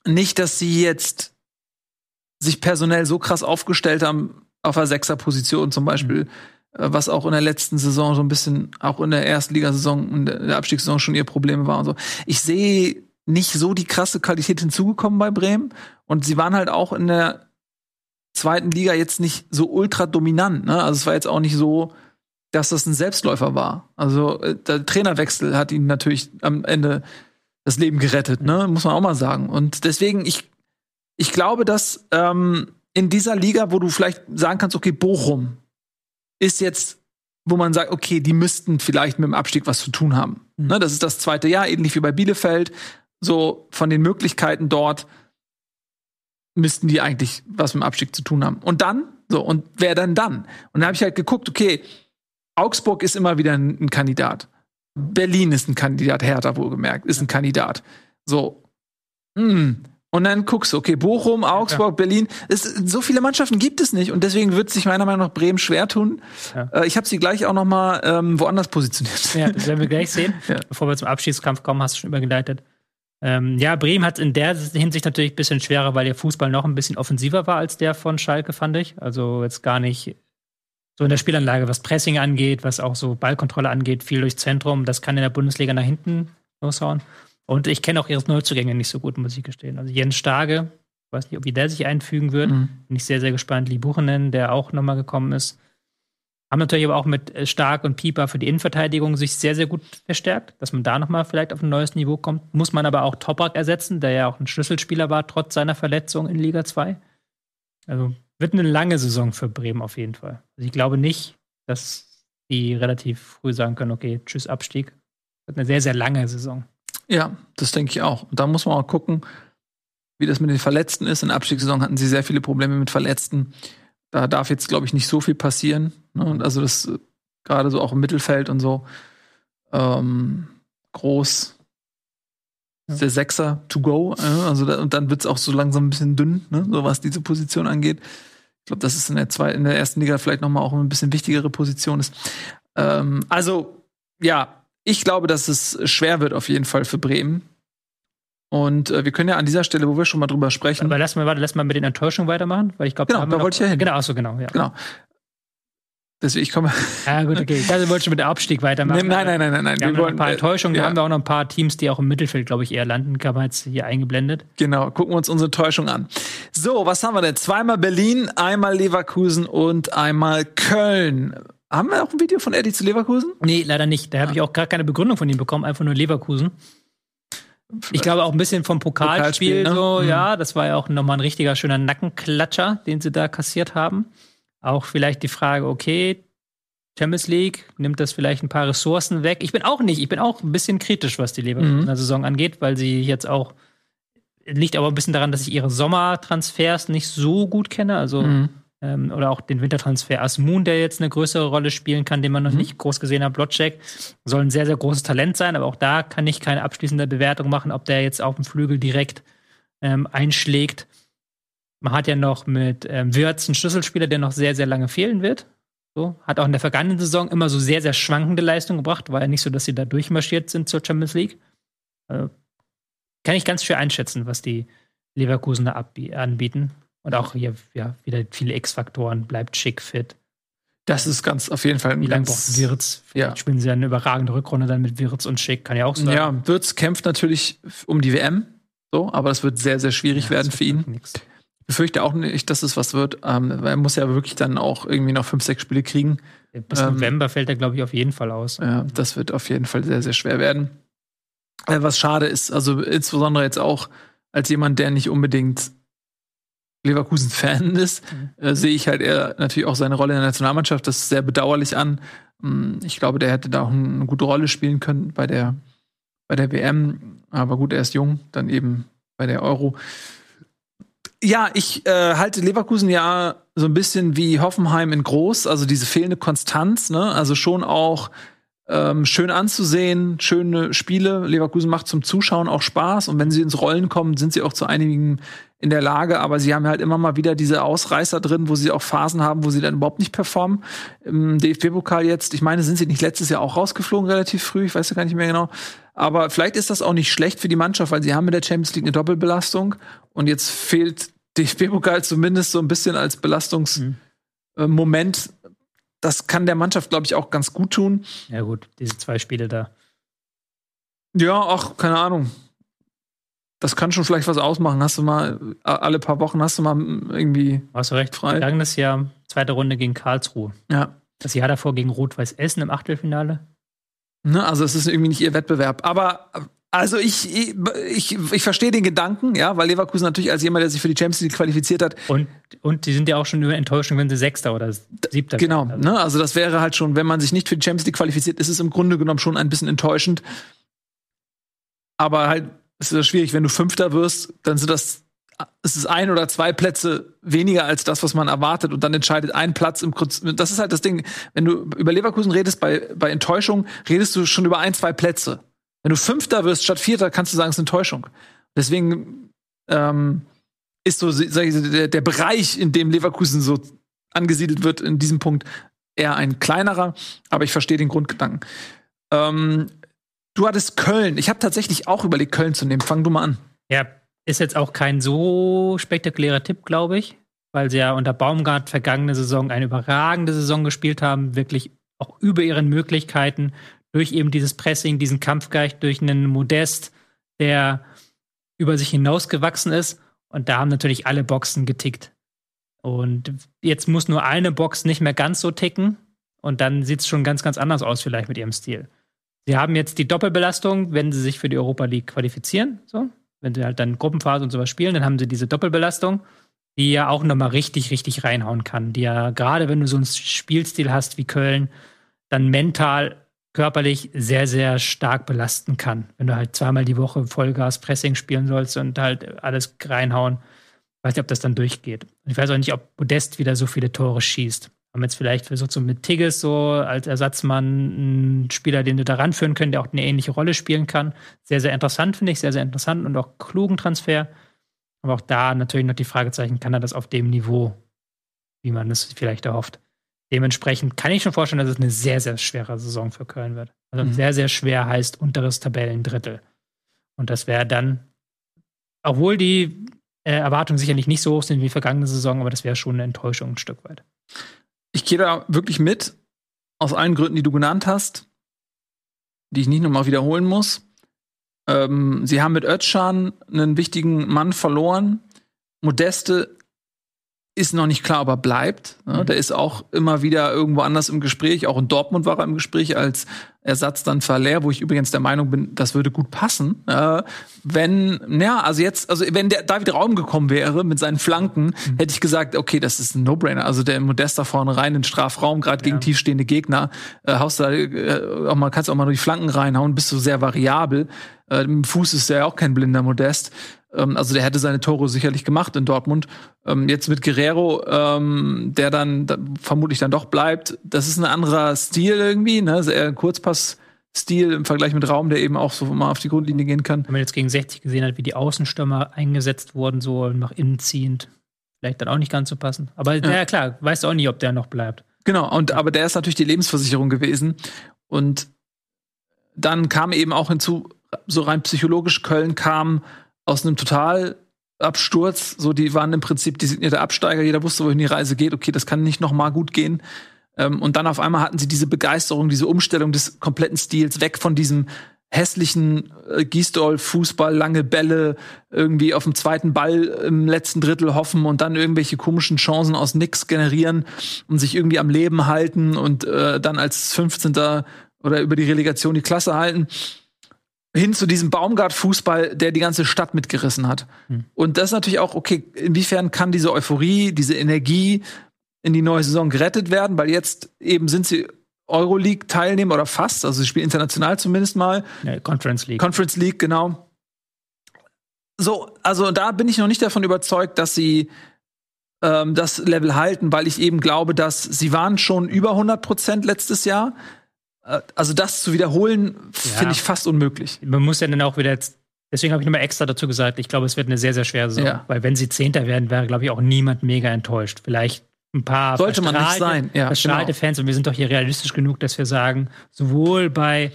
nicht, dass sie jetzt sich personell so krass aufgestellt haben auf der Sechserposition zum Beispiel, mhm. äh, was auch in der letzten Saison so ein bisschen, auch in der Erstligasaison, in der Abstiegssaison schon ihr Problem war und so. Ich sehe nicht so die krasse Qualität hinzugekommen bei Bremen. Und sie waren halt auch in der zweiten Liga jetzt nicht so ultra dominant. Ne? Also es war jetzt auch nicht so, dass das ein Selbstläufer war. Also äh, der Trainerwechsel hat ihnen natürlich am Ende das Leben gerettet, ne? muss man auch mal sagen. Und deswegen, ich, ich glaube, dass ähm, in dieser Liga, wo du vielleicht sagen kannst, okay, Bochum ist jetzt, wo man sagt, okay, die müssten vielleicht mit dem Abstieg was zu tun haben. Mhm. Ne? Das ist das zweite Jahr, ähnlich wie bei Bielefeld so von den Möglichkeiten dort müssten die eigentlich was mit dem Abstieg zu tun haben. Und dann, so, und wer dann dann? Und dann habe ich halt geguckt, okay, Augsburg ist immer wieder ein, ein, Kandidat. Berlin ist ein Kandidat, Hertha wohlgemerkt, ist ein Kandidat. So. Hm. Und dann guckst du, okay, Bochum, Augsburg, ja. Berlin. Es, so viele Mannschaften gibt es nicht. Und deswegen wird sich meiner Meinung nach Bremen schwer tun. Ja. Äh, ich habe sie gleich auch noch mal ähm, woanders positioniert. Ja, das werden wir gleich sehen. *laughs* Ja. Bevor wir zum Abschiedskampf kommen, hast du schon übergeleitet. Ähm, ja, Bremen hat in der Hinsicht natürlich ein bisschen schwerer, weil der Fußball noch ein bisschen offensiver war als der von Schalke, fand ich. Also jetzt gar nicht so in der Spielanlage, was Pressing angeht, was auch so Ballkontrolle angeht, viel durchs Zentrum. Das kann in der Bundesliga nach hinten loshauen. Und ich kenne auch ihre Neuzugänge nicht so gut, muss ich gestehen. Also Jens Starge, weiß nicht, wie der sich einfügen wird. Mhm. Bin ich sehr, sehr gespannt. Lee Buchenen, der auch nochmal gekommen ist. Haben natürlich aber auch mit äh, Stark und Pieper für die Innenverteidigung sich sehr, sehr gut verstärkt, dass man da nochmal vielleicht auf ein neues Niveau kommt. Muss man aber auch Toprak ersetzen, der ja auch ein Schlüsselspieler war, trotz seiner Verletzung in Liga 2. Also wird eine lange Saison für Bremen auf jeden Fall. Also ich glaube nicht, dass die relativ früh sagen können, okay, tschüss, Abstieg. Wird eine sehr, sehr lange Saison. Ja, das denke ich auch. Und da muss man auch gucken, wie das mit den Verletzten ist. In der Abstiegssaison hatten sie sehr viele Probleme mit Verletzten. Da darf jetzt, glaube ich, nicht so viel passieren. Ne? Und also das äh, gerade so auch im Mittelfeld und so ähm, groß. Ja. Der Sechser to go. Äh? Also da, und dann wird es auch so langsam ein bisschen dünn, ne? so was diese Position angeht. Ich glaube, das ist in der, zwei, in der ersten Liga vielleicht noch mal auch ein bisschen wichtigere Position ist. Ähm, also ja, ich glaube, dass es schwer wird auf jeden Fall für Bremen. Und äh, wir können ja an dieser Stelle, wo wir schon mal drüber sprechen. Aber lass mal, warte, lass mal mit den Enttäuschungen weitermachen, weil ich glaube, genau, da, da wollte ich ja hin. Genau, achso, genau, ja. Genau. Deswegen, ich komme. Ja, gut, okay. Ich dachte, du wolltest schon mit dem Abstieg weitermachen. Nein, nein, nein, nein, nein. Wir, wir haben wollen, ein paar äh, Enttäuschungen. Ja. Da haben wir auch noch ein paar Teams, die auch im Mittelfeld, glaube ich, eher landen. Kann man jetzt hier eingeblendet. Genau, gucken wir uns unsere Täuschung an. So, was haben wir denn? Zweimal Berlin, einmal Leverkusen und einmal Köln. Haben wir auch ein Video von Eddie zu Leverkusen? Nee, leider nicht. Da habe ich auch gar keine Begründung von ihm bekommen, einfach nur Leverkusen. Ich glaube auch ein bisschen vom Pokalspiel, Pokalspiel ne? so, mhm. ja. Das war ja auch nochmal ein richtiger schöner Nackenklatscher, den sie da kassiert haben. Auch vielleicht die Frage, okay, Champions League, nimmt das vielleicht ein paar Ressourcen weg? Ich bin auch nicht, ich bin auch ein bisschen kritisch, was die Leverkusener mhm. Saison angeht, weil sie jetzt auch, liegt aber ein bisschen daran, dass ich ihre Sommertransfers nicht so gut kenne. Also mhm ähm, oder auch den Wintertransfer Asmun, der jetzt eine größere Rolle spielen kann, den man noch mhm. nicht groß gesehen hat. Blotcheck soll ein sehr, sehr großes Talent sein, aber auch da kann ich keine abschließende Bewertung machen, ob der jetzt auf dem Flügel direkt ähm, einschlägt. Man hat ja noch mit ähm, Wirtz einen Schlüsselspieler, der noch sehr, sehr lange fehlen wird. So, hat auch in der vergangenen Saison immer so sehr, sehr schwankende Leistungen gebracht. War ja nicht so, dass sie da durchmarschiert sind zur Champions League. Also, kann ich ganz schwer einschätzen, was die Leverkusener anbieten. Und auch hier ja, wieder viele X-Faktoren, bleibt schick fit. Das ist ganz auf jeden Fall. Wie lange braucht Wirtz? Ja. Spielen sie eine überragende Rückrunde dann mit Wirtz und Schick, kann ja auch sein. Ja, Wirtz kämpft natürlich um die WM, so, aber es wird sehr, sehr schwierig ja, werden für ihn. Nix. Ich befürchte auch nicht, dass es was wird. Ähm, er muss ja wirklich dann auch irgendwie noch fünf, sechs Spiele kriegen. Bis ähm, November fällt er, glaube ich, auf jeden Fall aus. Ja, das wird auf jeden Fall sehr, sehr schwer werden. Äh, was schade ist, also insbesondere jetzt auch als jemand, der nicht unbedingt Leverkusen-Fan *laughs* ist, mhm. äh, sehe ich halt eher natürlich auch seine Rolle in der Nationalmannschaft. Das ist sehr bedauerlich an. Mm, ich glaube, der hätte da auch eine gute Rolle spielen können bei der, bei der WM. Aber gut, er ist jung, dann eben bei der Euro. Ja, ich äh, halte Leverkusen ja so ein bisschen wie Hoffenheim in groß, also diese fehlende Konstanz, ne? Also schon auch ähm, schön anzusehen, schöne Spiele. Leverkusen macht zum Zuschauen auch Spaß und wenn sie ins Rollen kommen, sind sie auch zu einigen in der Lage, aber sie haben halt immer mal wieder diese Ausreißer drin, wo sie auch Phasen haben, wo sie dann überhaupt nicht performen. Im DFB-Pokal jetzt, ich meine, sind sie nicht letztes Jahr auch rausgeflogen relativ früh, ich weiß ja gar nicht mehr genau. Aber vielleicht ist das auch nicht schlecht für die Mannschaft, weil sie haben mit der Champions League eine Doppelbelastung und jetzt fehlt DFB-Pokal zumindest so ein bisschen als Belastungsmoment. Mhm. Das kann der Mannschaft, glaube ich, auch ganz gut tun. Ja, gut, diese zwei Spiele da. Ja, ach, keine Ahnung das kann schon vielleicht was ausmachen. Hast du mal, alle paar Wochen hast du mal irgendwie. Hast du recht, frei. Vergangenes Jahr, zweite Runde gegen Karlsruhe. Ja. Das Jahr davor gegen Rot-Weiß Essen im Achtelfinale. Ne, also es ist irgendwie nicht ihr Wettbewerb. Aber also ich, ich, ich, ich verstehe den Gedanken, ja, weil Leverkusen natürlich als jemand, der sich für die Champions League qualifiziert hat. Und, und die sind ja auch schon über Enttäuschung, wenn sie Sechster oder Siebter Genau, also. ne, also das wäre halt schon, wenn man sich nicht für die Champions League qualifiziert, ist es im Grunde genommen schon ein bisschen enttäuschend. Aber halt ist schwierig, wenn du Fünfter wirst, dann sind das es ist ein oder zwei Plätze weniger als das, was man erwartet, und dann entscheidet ein Platz im Kurz. Das ist halt das Ding. Wenn du über Leverkusen redest, bei, bei Enttäuschung, redest du schon über ein, zwei Plätze. Wenn du Fünfter wirst statt Vierter, kannst du sagen, es ist Enttäuschung. Deswegen ähm, ist so ich, der, der Bereich, in dem Leverkusen so angesiedelt wird, in diesem Punkt eher ein kleinerer, aber ich verstehe den Grundgedanken. Ähm, Du hattest Köln. Ich habe tatsächlich auch überlegt, Köln zu nehmen. Fang du mal an. Ja, ist jetzt auch kein so spektakulärer Tipp, glaube ich, weil sie ja unter Baumgart vergangene Saison eine überragende Saison gespielt haben, wirklich auch über ihren Möglichkeiten, durch eben dieses Pressing, diesen Kampfgeist, durch einen Modest, der über sich hinausgewachsen ist. Und da haben natürlich alle Boxen getickt. Und jetzt muss nur eine Box nicht mehr ganz so ticken. Und dann sieht es schon ganz, ganz anders aus, vielleicht mit ihrem Stil. Sie haben jetzt die Doppelbelastung, wenn sie sich für die Europa League qualifizieren. So. Wenn sie halt dann Gruppenphase und sowas spielen, dann haben sie diese Doppelbelastung, die ja auch nochmal richtig, richtig reinhauen kann. Die ja, gerade wenn du so einen Spielstil hast wie Köln, dann mental, körperlich sehr, sehr stark belasten kann. Wenn du halt zweimal die Woche Vollgas Pressing spielen sollst und halt alles reinhauen. Weiß nicht, ob das dann durchgeht. Ich weiß auch nicht, ob Modest wieder so viele Tore schießt haben jetzt vielleicht versucht, so mit Tigges so als Ersatzmann einen Spieler, den du da ranführen können, der auch eine ähnliche Rolle spielen kann. Sehr, sehr interessant, finde ich, sehr, sehr interessant und auch klugen Transfer. Aber auch da natürlich noch die Fragezeichen, kann er das auf dem Niveau, wie man es vielleicht erhofft. Dementsprechend kann ich schon vorstellen, dass es eine sehr, sehr schwere Saison für Köln wird. Also mhm. sehr, sehr schwer heißt unteres Tabellendrittel. Und das wäre dann, obwohl die äh, Erwartungen sicherlich nicht so hoch sind wie vergangene Saison, aber das wäre schon eine Enttäuschung ein Stück weit. Ich gehe da wirklich mit, aus allen Gründen, die du genannt hast, die ich nicht nochmal wiederholen muss. Ähm, sie haben mit Özcan einen wichtigen Mann verloren. Modeste ist noch nicht klar, ob er bleibt. Mhm. Der ist auch immer wieder irgendwo anders im Gespräch. Auch in Dortmund war er im Gespräch als Ersatz dann Verlehr, wo ich übrigens der Meinung bin, das würde gut passen. Äh, wenn, ja, also jetzt, also wenn der David Raum gekommen wäre mit seinen Flanken, mhm. hätte ich gesagt, okay, das ist ein No-Brainer. Also der Modest da vorne rein in den Strafraum, gerade ja. gegen tiefstehende Gegner, äh, haust da äh, auch mal, kannst auch mal nur die Flanken reinhauen, bist du sehr variabel. Äh, Im Fuß ist der ja auch kein blinder Modest. Ähm, also der hätte seine Tore sicherlich gemacht in Dortmund. Ähm, jetzt mit Guerrero, ähm, der dann da, vermutlich dann doch bleibt. Das ist ein anderer Stil irgendwie, ne? Sehr Kurzpass-Stil im Vergleich mit Raum, der eben auch so mal auf die Grundlinie gehen kann. Wenn man jetzt gegen 60 gesehen hat, wie die Außenstürmer eingesetzt wurden, so nach innen ziehend, vielleicht dann auch nicht ganz so passen. Aber ja, ja klar, weißt du auch nicht, ob der noch bleibt. Genau, und aber der ist natürlich die Lebensversicherung gewesen. Und dann kam eben auch hinzu, so rein psychologisch, Köln kam aus einem Totalabsturz. So, die waren im Prinzip der Absteiger. Jeder wusste, wohin die Reise geht. Okay, das kann nicht noch mal gut gehen. Ähm, und dann auf einmal hatten sie diese Begeisterung, diese Umstellung des kompletten Stils weg von diesem hässlichen äh, Gisdol-Fußball, lange Bälle, irgendwie auf dem zweiten Ball im letzten Drittel hoffen und dann irgendwelche komischen Chancen aus nix generieren und sich irgendwie am Leben halten und äh, dann als 15. oder über die Relegation die Klasse halten hin zu diesem Baumgart-Fußball, der die ganze Stadt mitgerissen hat. Mhm. Und das ist natürlich auch, okay, inwiefern kann diese Euphorie, diese Energie in die neue Saison gerettet werden, weil jetzt eben sind sie Euroleague-Teilnehmer oder fast, also sie spielen international zumindest mal. Ja, Conference League. Conference League, genau. So, also da bin ich noch nicht davon überzeugt, dass sie ähm, das Level halten, weil ich eben glaube, dass sie waren schon über 100 Prozent letztes Jahr also das zu wiederholen, ja. finde ich fast unmöglich. Man muss ja dann auch wieder jetzt, deswegen habe ich nochmal extra dazu gesagt, ich glaube, es wird eine sehr, sehr schwere Saison. Ja. Weil wenn sie Zehnter werden, wäre, glaube ich, auch niemand mega enttäuscht. Vielleicht ein paar Sollte man nicht sein. Ja, verstrahlte genau. Fans und wir sind doch hier realistisch genug, dass wir sagen, sowohl bei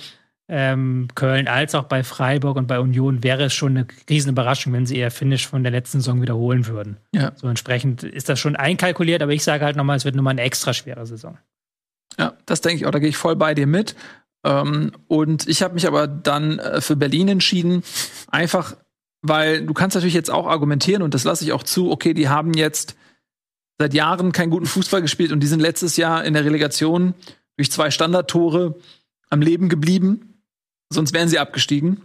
ähm, Köln als auch bei Freiburg und bei Union wäre es schon eine riesen Überraschung, wenn sie ihr Finish von der letzten Saison wiederholen würden. Ja. So entsprechend ist das schon einkalkuliert, aber ich sage halt nochmal, es wird nochmal eine extra schwere Saison. Ja, das denke ich auch. Da gehe ich voll bei dir mit. Ähm, und ich habe mich aber dann äh, für Berlin entschieden, einfach weil du kannst natürlich jetzt auch argumentieren und das lasse ich auch zu. Okay, die haben jetzt seit Jahren keinen guten Fußball gespielt und die sind letztes Jahr in der Relegation durch zwei Standardtore am Leben geblieben. Sonst wären sie abgestiegen.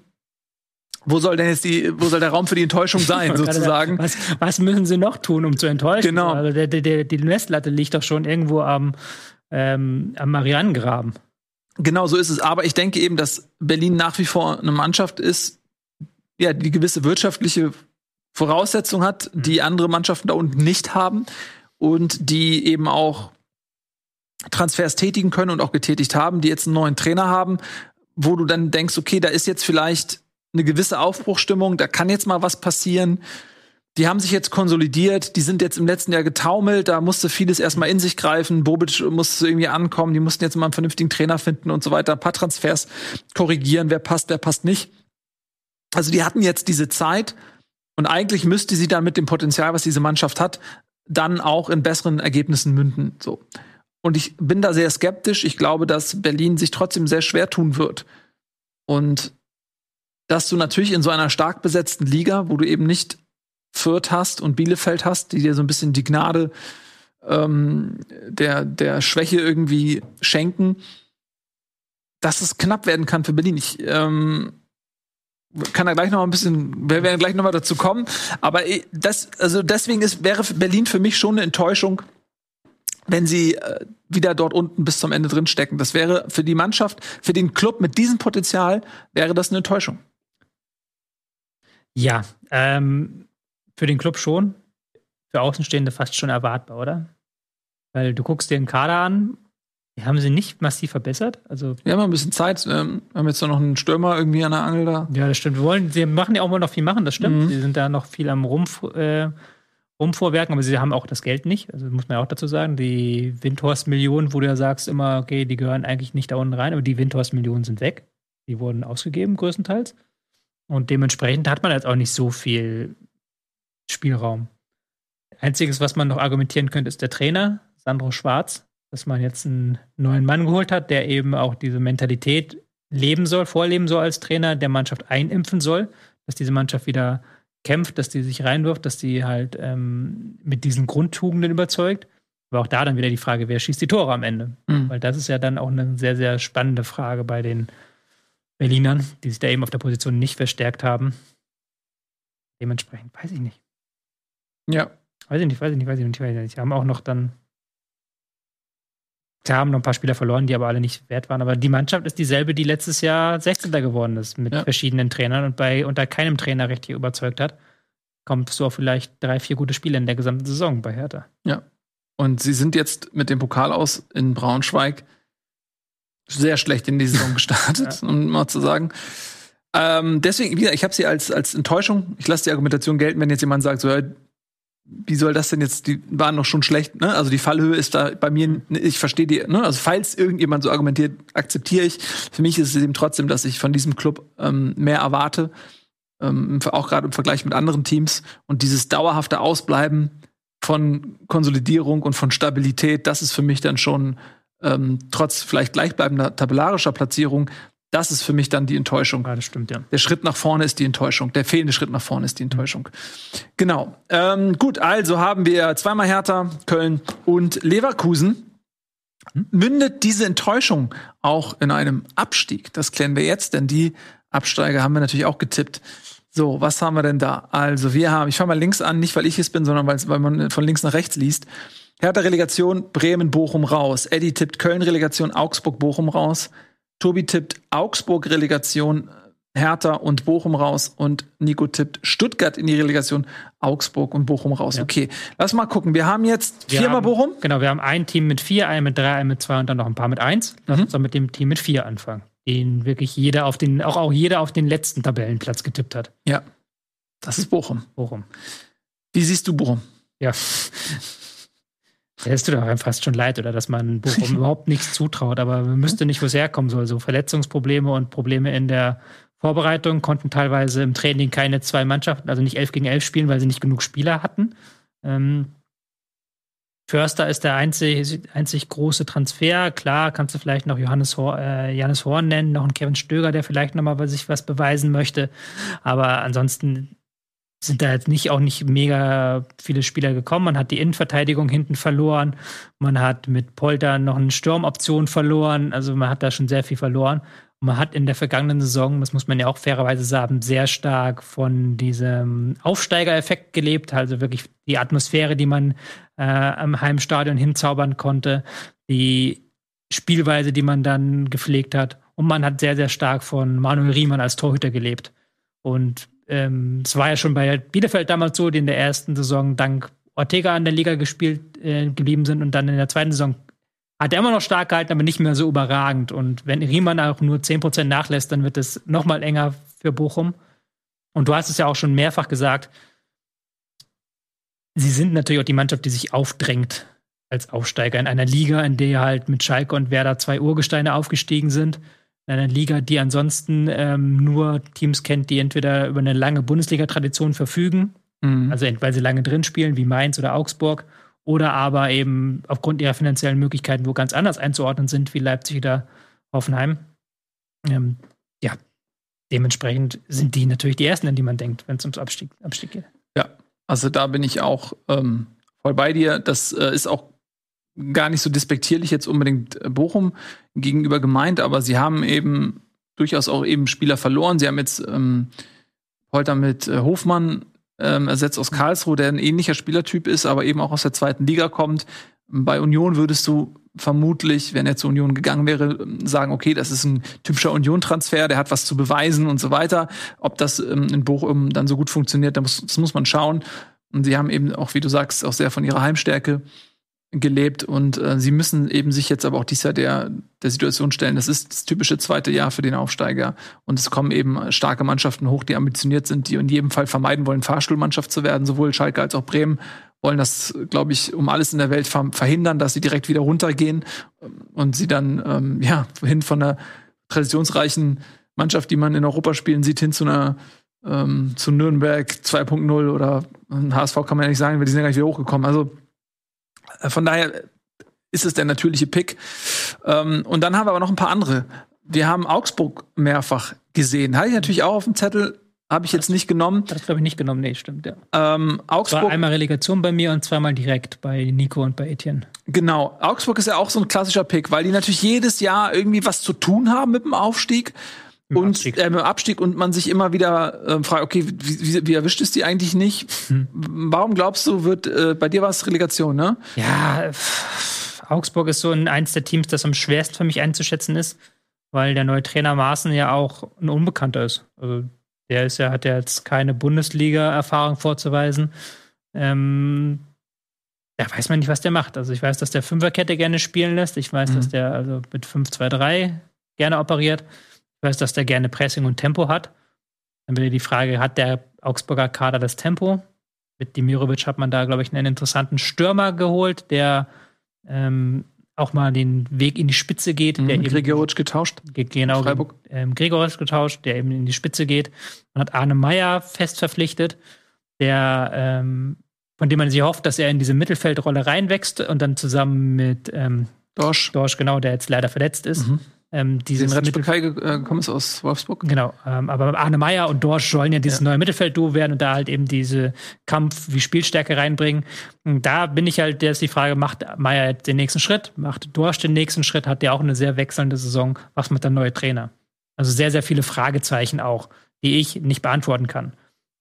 Wo soll denn jetzt die, wo soll der Raum für die Enttäuschung sein, *laughs* sozusagen? Was, was müssen sie noch tun, um zu enttäuschen? Genau. Also der, der, die Messlatte liegt doch schon irgendwo am, ähm, am Marianengraben. Genau so ist es. Aber ich denke eben, dass Berlin nach wie vor eine Mannschaft ist, ja, die gewisse wirtschaftliche Voraussetzung hat, mhm. die andere Mannschaften da unten nicht haben und die eben auch Transfers tätigen können und auch getätigt haben, die jetzt einen neuen Trainer haben, wo du dann denkst, okay, da ist jetzt vielleicht eine gewisse Aufbruchstimmung, da kann jetzt mal was passieren die haben sich jetzt konsolidiert, die sind jetzt im letzten Jahr getaumelt, da musste vieles erstmal in sich greifen, Bobic musste irgendwie ankommen, die mussten jetzt mal einen vernünftigen Trainer finden und so weiter, ein paar Transfers korrigieren, wer passt, wer passt nicht. Also die hatten jetzt diese Zeit und eigentlich müsste sie dann mit dem Potenzial, was diese Mannschaft hat, dann auch in besseren Ergebnissen münden, so. Und ich bin da sehr skeptisch. Ich glaube, dass Berlin sich trotzdem sehr schwer tun wird. Und dass du natürlich in so einer stark besetzten Liga, wo du eben nicht Fürth hast und Bielefeld hast, die dir so ein bisschen die Gnade ähm, der, der Schwäche irgendwie schenken, dass es knapp werden kann für Berlin. Ich ähm, kann da gleich noch mal ein bisschen, wir werden gleich noch mal dazu kommen. Aber das, also deswegen ist, wäre Berlin für mich schon eine Enttäuschung, wenn sie äh, wieder dort unten bis zum Ende drin stecken. Das wäre für die Mannschaft, für den Club mit diesem Potenzial, wäre das eine Enttäuschung. Ja, ähm, für den Club schon. Für Außenstehende fast schon erwartbar, oder? Weil du guckst dir den Kader an, die haben sie nicht massiv verbessert. Also wir haben ein bisschen Zeit. Ähm, wir haben jetzt noch einen Stürmer irgendwie an der Angel da. Ja, das stimmt. Wir wollen, sie machen ja auch mal noch viel machen, das stimmt. Mhm. Sie sind da noch viel am Rumpf, äh, Rumvorwerken, aber sie haben auch das Geld nicht. Also muss man ja auch dazu sagen. Die Windhorst-Millionen, wo du ja sagst immer, okay, die gehören eigentlich nicht da unten rein, aber die Windhorst-Millionen sind weg. Die wurden ausgegeben, größtenteils. Und dementsprechend hat man jetzt auch nicht so viel Spielraum. Einziges, was man noch argumentieren könnte, ist der Trainer, Sandro Schwarz, dass man jetzt einen neuen Mann geholt hat, der eben auch diese Mentalität leben soll, vorleben soll als Trainer, der Mannschaft einimpfen soll, dass diese Mannschaft wieder kämpft, dass die sich reinwirft, dass die halt ähm, mit diesen Grundtugenden überzeugt. Aber auch da dann wieder die Frage, wer schießt die Tore am Ende? Mhm. Weil das ist ja dann auch eine sehr, sehr spannende Frage bei den Berlinern, die sich da eben auf der Position nicht verstärkt haben. Dementsprechend weiß ich nicht. Ja. Weiß ich nicht, weiß ich nicht, weiß ich nicht, weiß ich nicht. Sie haben auch noch dann. Sie haben noch ein paar Spieler verloren, die aber alle nicht wert waren. Aber die Mannschaft ist dieselbe, die letztes Jahr 16. geworden ist mit ja. verschiedenen Trainern und bei unter keinem Trainer richtig überzeugt hat. Kommt so auf vielleicht drei, vier gute Spiele in der gesamten Saison bei Hertha. Ja. Und sie sind jetzt mit dem Pokal aus in Braunschweig sehr schlecht in die Saison *laughs* gestartet, ja. um mal zu sagen. Ähm, deswegen, wieder, ich habe sie als, als Enttäuschung. Ich lasse die Argumentation gelten, wenn jetzt jemand sagt, so, ja, wie soll das denn jetzt, die waren noch schon schlecht, ne? Also die Fallhöhe ist da bei mir, ich verstehe die, ne? Also falls irgendjemand so argumentiert, akzeptiere ich. Für mich ist es eben trotzdem, dass ich von diesem Club ähm, mehr erwarte, ähm, auch gerade im Vergleich mit anderen Teams. Und dieses dauerhafte Ausbleiben von Konsolidierung und von Stabilität, das ist für mich dann schon ähm, trotz vielleicht gleichbleibender tabellarischer Platzierung, das ist für mich dann die Enttäuschung. Ja, das stimmt, ja. Der Schritt nach vorne ist die Enttäuschung. Der fehlende Schritt nach vorne ist die Enttäuschung. Genau. Ähm, gut, also haben wir zweimal Hertha, Köln und Leverkusen. Mündet diese Enttäuschung auch in einem Abstieg? Das klären wir jetzt, denn die Absteiger haben wir natürlich auch getippt. So, was haben wir denn da? Also, wir haben, ich fange mal links an, nicht weil ich es bin, sondern weil man von links nach rechts liest. Hertha Relegation, Bremen, Bochum raus. Eddie tippt Köln Relegation, Augsburg, Bochum raus. Tobi tippt Augsburg Relegation, Hertha und Bochum raus. Und Nico tippt Stuttgart in die Relegation, Augsburg und Bochum raus. Ja. Okay, lass mal gucken. Wir haben jetzt wir viermal haben, Bochum. Genau, wir haben ein Team mit vier, ein mit drei, ein mit zwei und dann noch ein paar mit eins. Lass mhm. uns dann mit dem Team mit vier anfangen. Den wirklich jeder auf den, auch, auch jeder auf den letzten Tabellenplatz getippt hat. Ja. Das ist Bochum. Bochum. Wie siehst du Bochum? Ja. *laughs* Es tut doch fast schon leid, oder dass man *laughs* Bochum überhaupt nichts zutraut, aber man müsste nicht, wo es herkommen soll. So Verletzungsprobleme und Probleme in der Vorbereitung konnten teilweise im Training keine zwei Mannschaften, also nicht elf gegen elf spielen, weil sie nicht genug Spieler hatten. Ähm, Förster ist der einzig, einzig große Transfer. Klar, kannst du vielleicht noch Johannes, Hor äh, Johannes Horn nennen, noch einen Kevin Stöger, der vielleicht noch mal bei sich was beweisen möchte. Aber ansonsten sind da jetzt nicht auch nicht mega viele Spieler gekommen. Man hat die Innenverteidigung hinten verloren. Man hat mit Polter noch eine Sturmoption verloren. Also man hat da schon sehr viel verloren. Und man hat in der vergangenen Saison, das muss man ja auch fairerweise sagen, sehr stark von diesem Aufsteigereffekt gelebt. Also wirklich die Atmosphäre, die man äh, am Heimstadion hinzaubern konnte, die Spielweise, die man dann gepflegt hat. Und man hat sehr, sehr stark von Manuel Riemann als Torhüter gelebt. Und ähm, es war ja schon bei Bielefeld damals so, die in der ersten Saison dank Ortega an der Liga gespielt äh, geblieben sind und dann in der zweiten Saison hat er immer noch stark gehalten, aber nicht mehr so überragend. Und wenn Riemann auch nur 10% nachlässt, dann wird es noch mal enger für Bochum. Und du hast es ja auch schon mehrfach gesagt, sie sind natürlich auch die Mannschaft, die sich aufdrängt als Aufsteiger in einer Liga, in der halt mit Schalke und Werder zwei Urgesteine aufgestiegen sind in einer Liga, die ansonsten ähm, nur Teams kennt, die entweder über eine lange Bundesliga-Tradition verfügen, mhm. also weil sie lange drin spielen, wie Mainz oder Augsburg, oder aber eben aufgrund ihrer finanziellen Möglichkeiten wo ganz anders einzuordnen sind, wie Leipzig oder Hoffenheim. Ähm, ja, dementsprechend sind die natürlich die Ersten, an die man denkt, wenn es ums Abstieg, Abstieg, geht. Ja, also da bin ich auch ähm, voll bei dir. Das äh, ist auch gar nicht so despektierlich jetzt unbedingt Bochum gegenüber gemeint, aber sie haben eben durchaus auch eben Spieler verloren. Sie haben jetzt ähm, Holter mit äh, Hofmann ähm, ersetzt aus Karlsruhe, der ein ähnlicher Spielertyp ist, aber eben auch aus der zweiten Liga kommt. Bei Union würdest du vermutlich, wenn er zur Union gegangen wäre, sagen, okay, das ist ein typischer Union-Transfer, der hat was zu beweisen und so weiter. Ob das ähm, in Bochum dann so gut funktioniert, das muss, das muss man schauen. Und sie haben eben auch, wie du sagst, auch sehr von ihrer Heimstärke gelebt und äh, sie müssen eben sich jetzt aber auch dies Jahr der, der Situation stellen. Das ist das typische zweite Jahr für den Aufsteiger und es kommen eben starke Mannschaften hoch, die ambitioniert sind, die in jedem Fall vermeiden wollen, Fahrstuhlmannschaft zu werden. Sowohl Schalke als auch Bremen wollen das, glaube ich, um alles in der Welt verhindern, dass sie direkt wieder runtergehen und sie dann ähm, ja hin von einer traditionsreichen Mannschaft, die man in Europa spielen sieht, hin zu einer ähm, zu Nürnberg 2.0 oder HSV kann man ja nicht sagen, weil die sind ja gar nicht wieder hochgekommen. Also von daher ist es der natürliche Pick. Ähm, und dann haben wir aber noch ein paar andere. Wir haben Augsburg mehrfach gesehen. Hatte ich natürlich auch auf dem Zettel, habe ich jetzt nicht genommen. Das glaube ich nicht genommen, nee, stimmt, ja. Ähm, Augsburg. War einmal Relegation bei mir und zweimal direkt bei Nico und bei Etienne. Genau. Augsburg ist ja auch so ein klassischer Pick, weil die natürlich jedes Jahr irgendwie was zu tun haben mit dem Aufstieg und Abstieg. Äh, Abstieg und man sich immer wieder äh, fragt, okay, wie, wie, wie, erwischt es die eigentlich nicht? Hm. Warum glaubst du, wird äh, bei dir war es Relegation, ne? Ja, Augsburg ist so ein, eins der Teams, das am schwersten für mich einzuschätzen ist, weil der neue Trainer Maaßen ja auch ein Unbekannter ist. Also der ist ja, hat ja jetzt keine Bundesliga-Erfahrung vorzuweisen. Ähm, da weiß man nicht, was der macht. Also ich weiß, dass der Fünferkette gerne spielen lässt. Ich weiß, mhm. dass der also mit 5-2-3 gerne operiert. Ich weiß, dass der gerne Pressing und Tempo hat. Dann wieder die Frage, hat der Augsburger Kader das Tempo? Mit Dimirovic hat man da, glaube ich, einen interessanten Stürmer geholt, der ähm, auch mal den Weg in die Spitze geht. Mhm, der Gregoritsch getauscht. Genau, Freiburg. Ähm, Gregoritsch getauscht, der eben in die Spitze geht. Man hat Arne Meyer fest verpflichtet, der, ähm, von dem man sich hofft, dass er in diese Mittelfeldrolle reinwächst und dann zusammen mit ähm, Dorsch. Dorsch, genau, der jetzt leider verletzt ist. Mhm ähm, Den Retschbekai gekommen ist aus Wolfsburg. Genau, ähm, aber Arne Meyer und Dorsch sollen ja dieses ja. neue Mittelfeld-Duo werden und da halt eben diese Kampf wie Spielstärke reinbringen. Und da bin ich halt, der ist die Frage, macht Meyer jetzt den nächsten Schritt? Macht Dorsch den nächsten Schritt? Hat der auch eine sehr wechselnde Saison? Was macht der neue Trainer? Also sehr, sehr viele Fragezeichen auch, die ich nicht beantworten kann.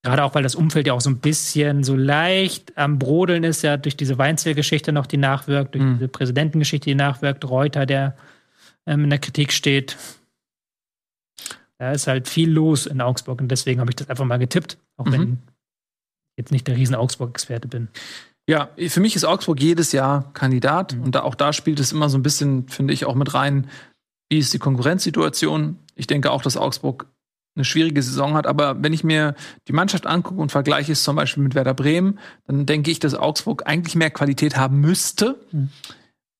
Gerade auch, weil das Umfeld ja auch so ein bisschen so leicht am Brodeln ist, ja durch diese Weinzel-Geschichte noch, die nachwirkt, durch mhm. diese Präsidentengeschichte, die nachwirkt, Reuter, der ähm, in der Kritik steht. Da ist halt viel los in Augsburg und deswegen habe ich das einfach mal getippt, auch mhm. wenn ich jetzt nicht der riesen Augsburg-Experte bin. Ja, für mich ist Augsburg jedes Jahr Kandidat mhm. und da, auch da spielt es immer so ein bisschen, finde ich, auch mit rein, wie ist die Konkurrenzsituation. Ich denke auch, dass Augsburg eine schwierige Saison hat, aber wenn ich mir die Mannschaft angucke und vergleiche es zum Beispiel mit Werder Bremen, dann denke ich, dass Augsburg eigentlich mehr Qualität haben müsste. Mhm.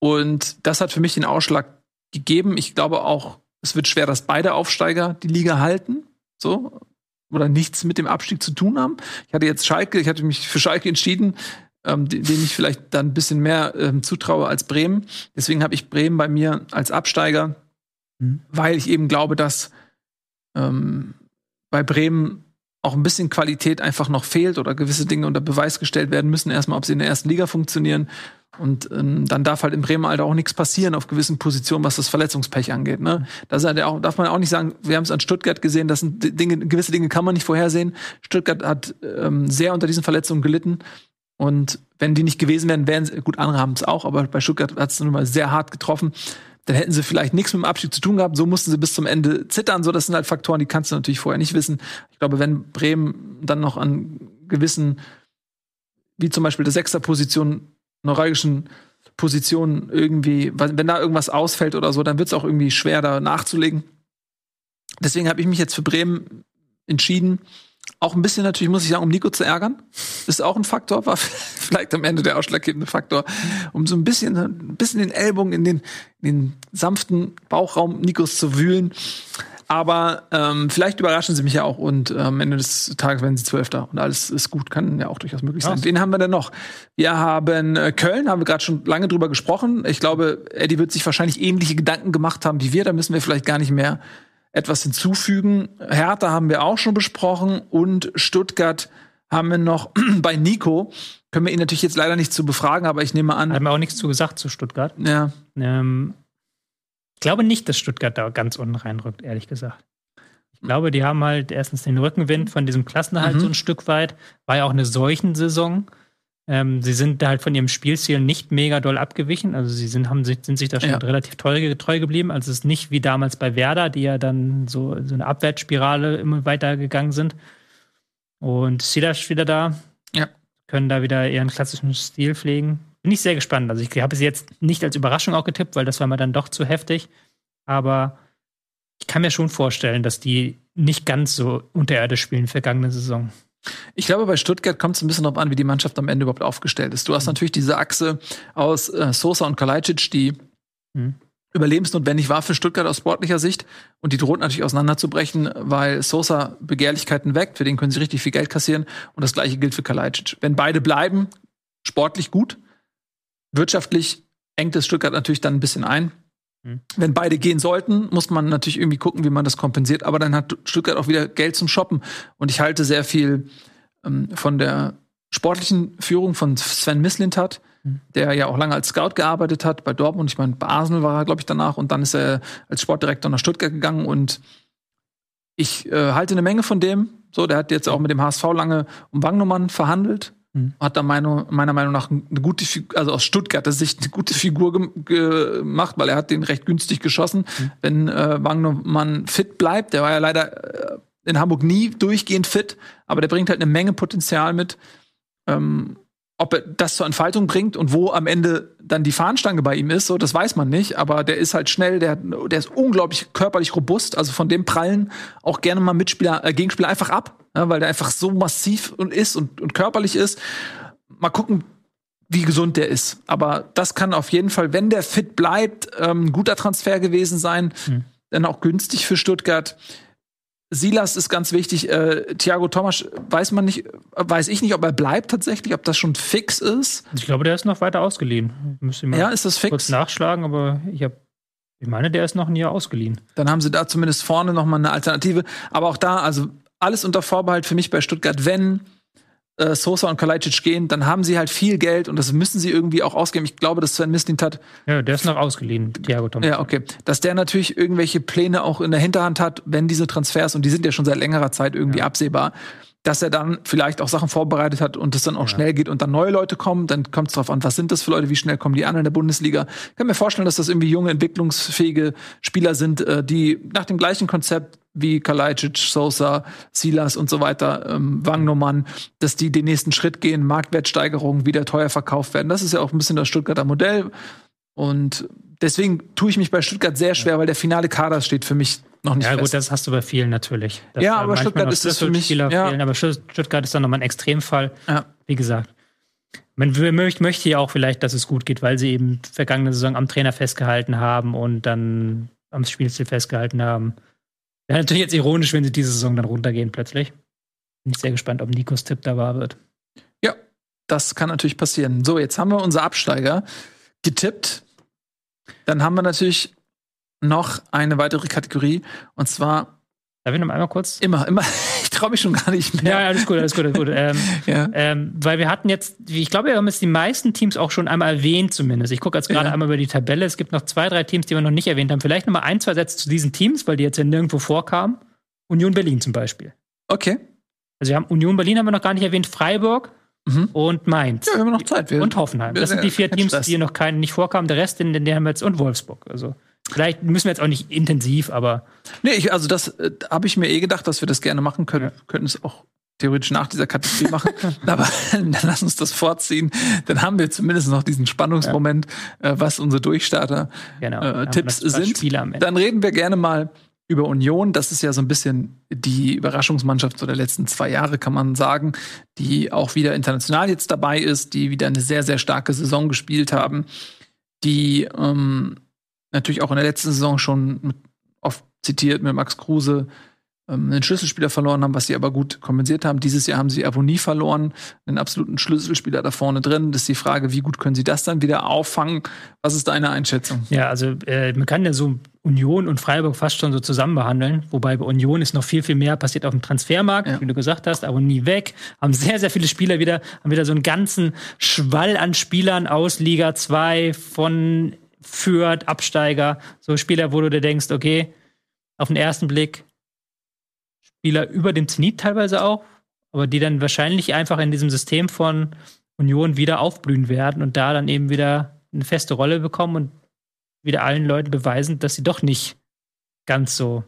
Und das hat für mich den Ausschlag gegeben. Ich glaube auch, es wird schwer, dass beide Aufsteiger die Liga halten. So. Oder nichts mit dem Abstieg zu tun haben. Ich hatte jetzt Schalke, ich hatte mich für Schalke entschieden, ähm, dem ich vielleicht dann ein bisschen mehr ähm, zutraue als Bremen. Deswegen habe ich Bremen bei mir als Absteiger, mhm. weil ich eben glaube, dass ähm, bei Bremen auch ein bisschen Qualität einfach noch fehlt oder gewisse Dinge unter Beweis gestellt werden müssen, erstmal, ob sie in der ersten Liga funktionieren. Und ähm, dann darf halt im Bremen Alter auch nichts passieren auf gewissen Positionen, was das Verletzungspech angeht. Ne? Das halt auch, darf man auch nicht sagen, wir haben es an Stuttgart gesehen, das sind Dinge, gewisse Dinge kann man nicht vorhersehen. Stuttgart hat ähm, sehr unter diesen Verletzungen gelitten. Und wenn die nicht gewesen wären, wären sie, gut, andere haben es auch, aber bei Stuttgart hat es nun mal sehr hart getroffen. Dann hätten sie vielleicht nichts mit dem Abschied zu tun gehabt. So mussten sie bis zum Ende zittern. So, das sind halt Faktoren, die kannst du natürlich vorher nicht wissen. Ich glaube, wenn Bremen dann noch an gewissen, wie zum Beispiel der sechster Position neuralgischen Positionen irgendwie, wenn da irgendwas ausfällt oder so, dann wird es auch irgendwie schwer, da nachzulegen. Deswegen habe ich mich jetzt für Bremen entschieden. Auch ein bisschen natürlich, muss ich sagen, um Nico zu ärgern. Ist auch ein Faktor, war *laughs* vielleicht am Ende der ausschlaggebende Faktor, um so ein bisschen, ein bisschen den Ellbogen in den, in den sanften Bauchraum Nikos zu wühlen. Aber ähm, vielleicht überraschen sie mich ja auch und äh, am Ende des Tages werden sie Zwölfter und alles ist gut, kann ja auch durchaus möglich sein. Ja. Wen haben wir denn noch? Wir haben äh, Köln, haben wir gerade schon lange drüber gesprochen. Ich glaube, Eddie wird sich wahrscheinlich ähnliche Gedanken gemacht haben wie wir. Da müssen wir vielleicht gar nicht mehr etwas hinzufügen. Hertha haben wir auch schon besprochen und Stuttgart haben wir noch *clears throat* bei Nico. können wir ihn natürlich jetzt leider nicht zu befragen, aber ich nehme an. Hat mir auch nichts zu gesagt zu Stuttgart. Ja. Ähm, glaube nicht, dass Stuttgart da ganz unten reinrückt, ehrlich gesagt. Ich glaube, die haben halt erstens den Rückenwind von diesem Klassenerhalt Mhm. so ein Stück weit. War ja auch eine Seuchensaison. Ähm, sie sind da halt von ihrem Spielstil nicht mega doll abgewichen. Also sie sind, haben sich, sind sich da schon Ja. relativ treu, treu geblieben. Also es ist nicht wie damals bei Werder, die ja dann so, so eine Abwärtsspirale immer weiter gegangen sind. Und Silas wieder da. Ja. Können da wieder ihren klassischen Stil pflegen. Bin ich sehr gespannt. Also ich habe es jetzt nicht als Überraschung auch getippt, weil das war mir dann doch zu heftig. Aber ich kann mir schon vorstellen, dass die nicht ganz so unterirdisch spielen vergangene Saison. Ich glaube, bei Stuttgart kommt es ein bisschen darauf an, wie die Mannschaft am Ende überhaupt aufgestellt ist. Du hast natürlich diese Achse aus äh, Sosa und Kalajdzic, die Mhm. überlebensnotwendig war für Stuttgart aus sportlicher Sicht. Und die droht natürlich auseinanderzubrechen, weil Sosa Begehrlichkeiten weckt. Für den können sie richtig viel Geld kassieren. Und das gleiche gilt für Kalajdzic. Wenn beide bleiben, sportlich gut, wirtschaftlich engt es Stuttgart natürlich dann ein bisschen ein. Mhm. Wenn beide gehen sollten, muss man natürlich irgendwie gucken, wie man das kompensiert. Aber dann hat Stuttgart auch wieder Geld zum Shoppen. Und ich halte sehr viel ähm, von der sportlichen Führung von Sven Mislintat, Mhm. der ja auch lange als Scout gearbeitet hat bei Dortmund. Ich meine, bei Arsenal war er, glaube ich, danach. Und dann ist er als Sportdirektor nach Stuttgart gegangen. Und ich äh, halte eine Menge von dem. So, der hat jetzt auch mit dem HSV lange um Wangnummern verhandelt. Mhm. Hat da meine, meiner Meinung nach eine gute, Figur, also aus Stuttgarter Sicht eine gute Figur gem- gemacht, weil er hat den recht günstig geschossen. Wenn äh, Wangnummern fit bleibt, der war ja leider äh, in Hamburg nie durchgehend fit, aber der bringt halt eine Menge Potenzial mit. Ähm, ob er das zur Entfaltung bringt und wo am Ende dann die Fahnenstange bei ihm ist, so, das weiß man nicht. Aber der ist halt schnell, der, der ist unglaublich körperlich robust. Also von dem prallen auch gerne mal Mitspieler, äh, Gegenspieler einfach ab, ja, weil der einfach so massiv und ist und, und körperlich ist. Mal gucken, wie gesund der ist. Aber das kann auf jeden Fall, wenn der fit bleibt, ähm, ein guter Transfer gewesen sein. Mhm. Dann auch günstig für Stuttgart. Silas ist ganz wichtig. Äh, Thiago Thomas weiß man nicht, weiß ich nicht, ob er bleibt tatsächlich, ob das schon fix ist. Ich glaube, der ist noch weiter ausgeliehen. Müsste mal Ja, ist das kurz fix? nachschlagen, aber ich habe, ich meine, der ist noch ein Jahr ausgeliehen. Dann haben sie da zumindest vorne noch mal eine Alternative. Aber auch da, also alles unter Vorbehalt für mich bei Stuttgart, wenn äh, Sosa und Kalajdzic gehen, dann haben sie halt viel Geld und das müssen sie irgendwie auch ausgeben. Ich glaube, dass Sven Mislintat Ja, der ist noch ausgeliehen, Thiago Thomas. Ja, okay. Dass der natürlich irgendwelche Pläne auch in der Hinterhand hat, wenn diese Transfers, und die sind ja schon seit längerer Zeit irgendwie Ja. absehbar, dass er dann vielleicht auch Sachen vorbereitet hat und es dann auch Ja. schnell geht und dann neue Leute kommen, dann kommt es drauf an, was sind das für Leute, wie schnell kommen die an in der Bundesliga. Ich kann mir vorstellen, dass das irgendwie junge, entwicklungsfähige Spieler sind, äh, die nach dem gleichen Konzept wie Kalajdzic, Sosa, Silas und so weiter, ähm, Wangnummern, dass die den nächsten Schritt gehen, Marktwertsteigerung, wieder teuer verkauft werden. Das ist ja auch ein bisschen das Stuttgarter Modell. Und deswegen tue ich mich bei Stuttgart sehr schwer, weil der finale Kader steht für mich noch nicht Ja, fest. gut, das hast du bei vielen natürlich. Dass Ja, aber Stuttgart ist das für mich- ja. fehlen, aber Stuttgart ist dann nochmal ein Extremfall. Ja. Wie gesagt. Man möchte, möchte ja auch vielleicht, dass es gut geht, weil sie eben vergangene Saison am Trainer festgehalten haben und dann am Spielstil festgehalten haben. Wäre natürlich jetzt ironisch, wenn sie diese Saison dann runtergehen plötzlich. Bin ich sehr gespannt, ob Nikos Tipp da wahr wird. Ja, das kann natürlich passieren. So, jetzt haben wir unser Absteiger getippt. Dann haben wir natürlich noch eine weitere Kategorie und zwar Darf ich noch einmal kurz? immer, immer. *laughs* Ich traue mich schon gar nicht mehr. ja, alles gut, alles gut, alles gut. ähm, *laughs* Ja. ähm, weil wir hatten jetzt, ich glaube, wir haben jetzt die meisten Teams auch schon einmal erwähnt, zumindest. Ich gucke jetzt gerade Ja. einmal über die Tabelle. Es gibt noch zwei, drei Teams, die wir noch nicht erwähnt haben. Vielleicht noch mal ein, zwei Sätze zu diesen Teams, weil die jetzt ja nirgendwo vorkamen. Union Berlin zum Beispiel. Okay. Also wir haben Union Berlin haben wir noch gar nicht erwähnt, Freiburg Mhm. und Mainz. Ja, wir haben noch Zeit. Wir, und Hoffenheim. Das sind die vier Teams, die noch keinen nicht vorkamen. Der Rest, den, den haben wir jetzt und Wolfsburg. Also vielleicht müssen wir jetzt auch nicht intensiv, aber Nee, ich, also das äh, habe ich mir eh gedacht, dass wir das gerne machen können. Wir könnten es auch theoretisch nach dieser Kategorie machen. *laughs* Aber *laughs* dann lass uns das vorziehen. Dann haben wir zumindest noch diesen Spannungsmoment, äh, was unsere Durchstarter genau. Äh, sind. Dann reden wir gerne mal über Union. Das ist ja so ein bisschen die Überraschungsmannschaft so der letzten zwei Jahre, kann man sagen, die auch wieder international jetzt dabei ist, die wieder eine sehr, sehr starke Saison gespielt haben, die ähm, natürlich auch in der letzten Saison schon mit, oft zitiert mit Max Kruse ähm, einen Schlüsselspieler verloren haben, was sie aber gut kompensiert haben. Dieses Jahr haben sie Avonie verloren, einen absoluten Schlüsselspieler da vorne drin. Das ist die Frage, wie gut können sie das dann wieder auffangen? Was ist deine Einschätzung? Ja, also äh, man kann ja so Union und Freiburg fast schon so zusammen behandeln. Wobei bei Union ist noch viel, viel mehr passiert auf dem Transfermarkt, ja. wie du gesagt hast, aber nie weg. Haben sehr, sehr viele Spieler wieder, haben wieder so einen ganzen Schwall an Spielern aus Liga 2 von Fürth, Absteiger. So Spieler, wo du dir denkst, okay, auf den ersten Blick Spieler über dem Zenit teilweise auch, aber die dann wahrscheinlich einfach in diesem System von Union wieder aufblühen werden und da dann eben wieder eine feste Rolle bekommen und wieder allen Leuten beweisen, dass sie doch nicht ganz so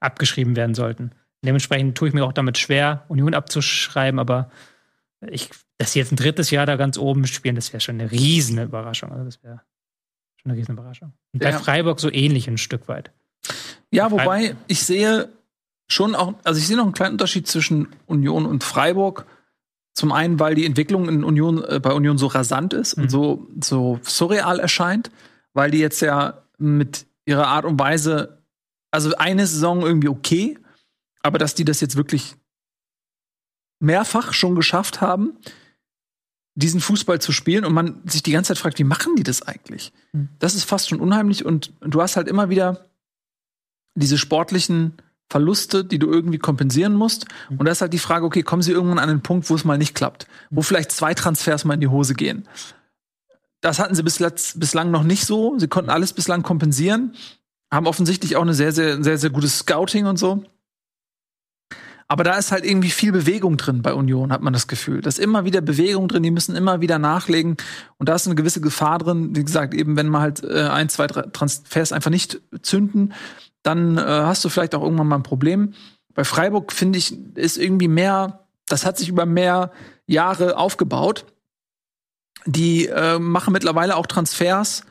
abgeschrieben werden sollten. Dementsprechend tue ich mir auch damit schwer, Union abzuschreiben, aber ich, dass sie jetzt ein drittes Jahr da ganz oben spielen, das wäre schon eine riesen Überraschung. Also das wäre schon eine riesen Überraschung. Und bei ja. Freiburg so ähnlich ein Stück weit. Ja, wobei ich sehe schon auch, also ich sehe noch einen kleinen Unterschied zwischen Union und Freiburg. Zum einen, weil die Entwicklung in Union, äh, bei Union so rasant ist mhm. und so, so surreal erscheint, weil die jetzt ja mit ihrer Art und Weise, also eine Saison irgendwie okay, aber dass die das jetzt wirklich mehrfach schon geschafft haben, diesen Fußball zu spielen und man sich die ganze Zeit fragt, wie machen die das eigentlich? Mhm. Das ist fast schon unheimlich und du hast halt immer wieder diese sportlichen Verluste, die du irgendwie kompensieren musst. Mhm. Und da ist halt die Frage, okay, kommen sie irgendwann an einen Punkt, wo es mal nicht klappt, wo mhm. vielleicht zwei Transfers mal in die Hose gehen. Das hatten sie bislang noch nicht so. Sie konnten alles bislang kompensieren, haben offensichtlich auch eine sehr, sehr, sehr, sehr gutes Scouting und so. Aber da ist halt irgendwie viel Bewegung drin bei Union, hat man das Gefühl. Da ist immer wieder Bewegung drin, die müssen immer wieder nachlegen. Und da ist eine gewisse Gefahr drin. Wie gesagt, eben wenn man halt äh, ein, zwei Transfers einfach nicht zünden, dann äh, hast du vielleicht auch irgendwann mal ein Problem. Bei Freiburg finde ich, ist irgendwie mehr, das hat sich über mehr Jahre aufgebaut. Die äh, machen mittlerweile auch Transfers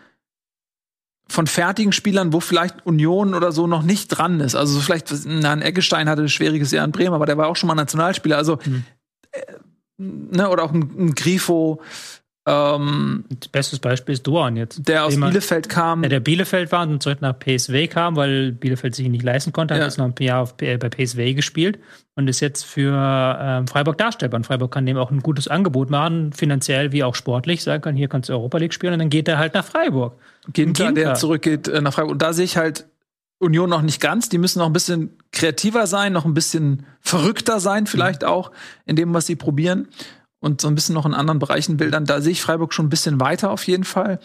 von fertigen Spielern, wo vielleicht Union oder so noch nicht dran ist. Also vielleicht, na, ein Eggestein hatte ein schwieriges Jahr in Bremen, aber der war auch schon mal Nationalspieler. Also, mhm. äh, ne, oder auch ein, ein Grifo, ähm, Bestes Beispiel ist Duan jetzt. Der aus Bielefeld kam. Der, der Bielefeld war und zurück nach PSW kam, weil Bielefeld sich nicht leisten konnte. Ja. Hat jetzt noch ein Jahr auf, bei PSW gespielt und ist jetzt für ähm, Freiburg darstellbar. Und Freiburg kann dem auch ein gutes Angebot machen, finanziell wie auch sportlich. Sagen kann, hier kannst du Europa League spielen und dann geht er halt nach Freiburg. Ginter, Ginter. der zurückgeht äh, nach Freiburg. Und da sehe ich halt Union noch nicht ganz. Die müssen noch ein bisschen kreativer sein, noch ein bisschen verrückter sein, vielleicht mhm. auch in dem, was sie probieren und so ein bisschen noch in anderen Bereichen bildern. Da sehe ich Freiburg schon ein bisschen weiter auf jeden Fall.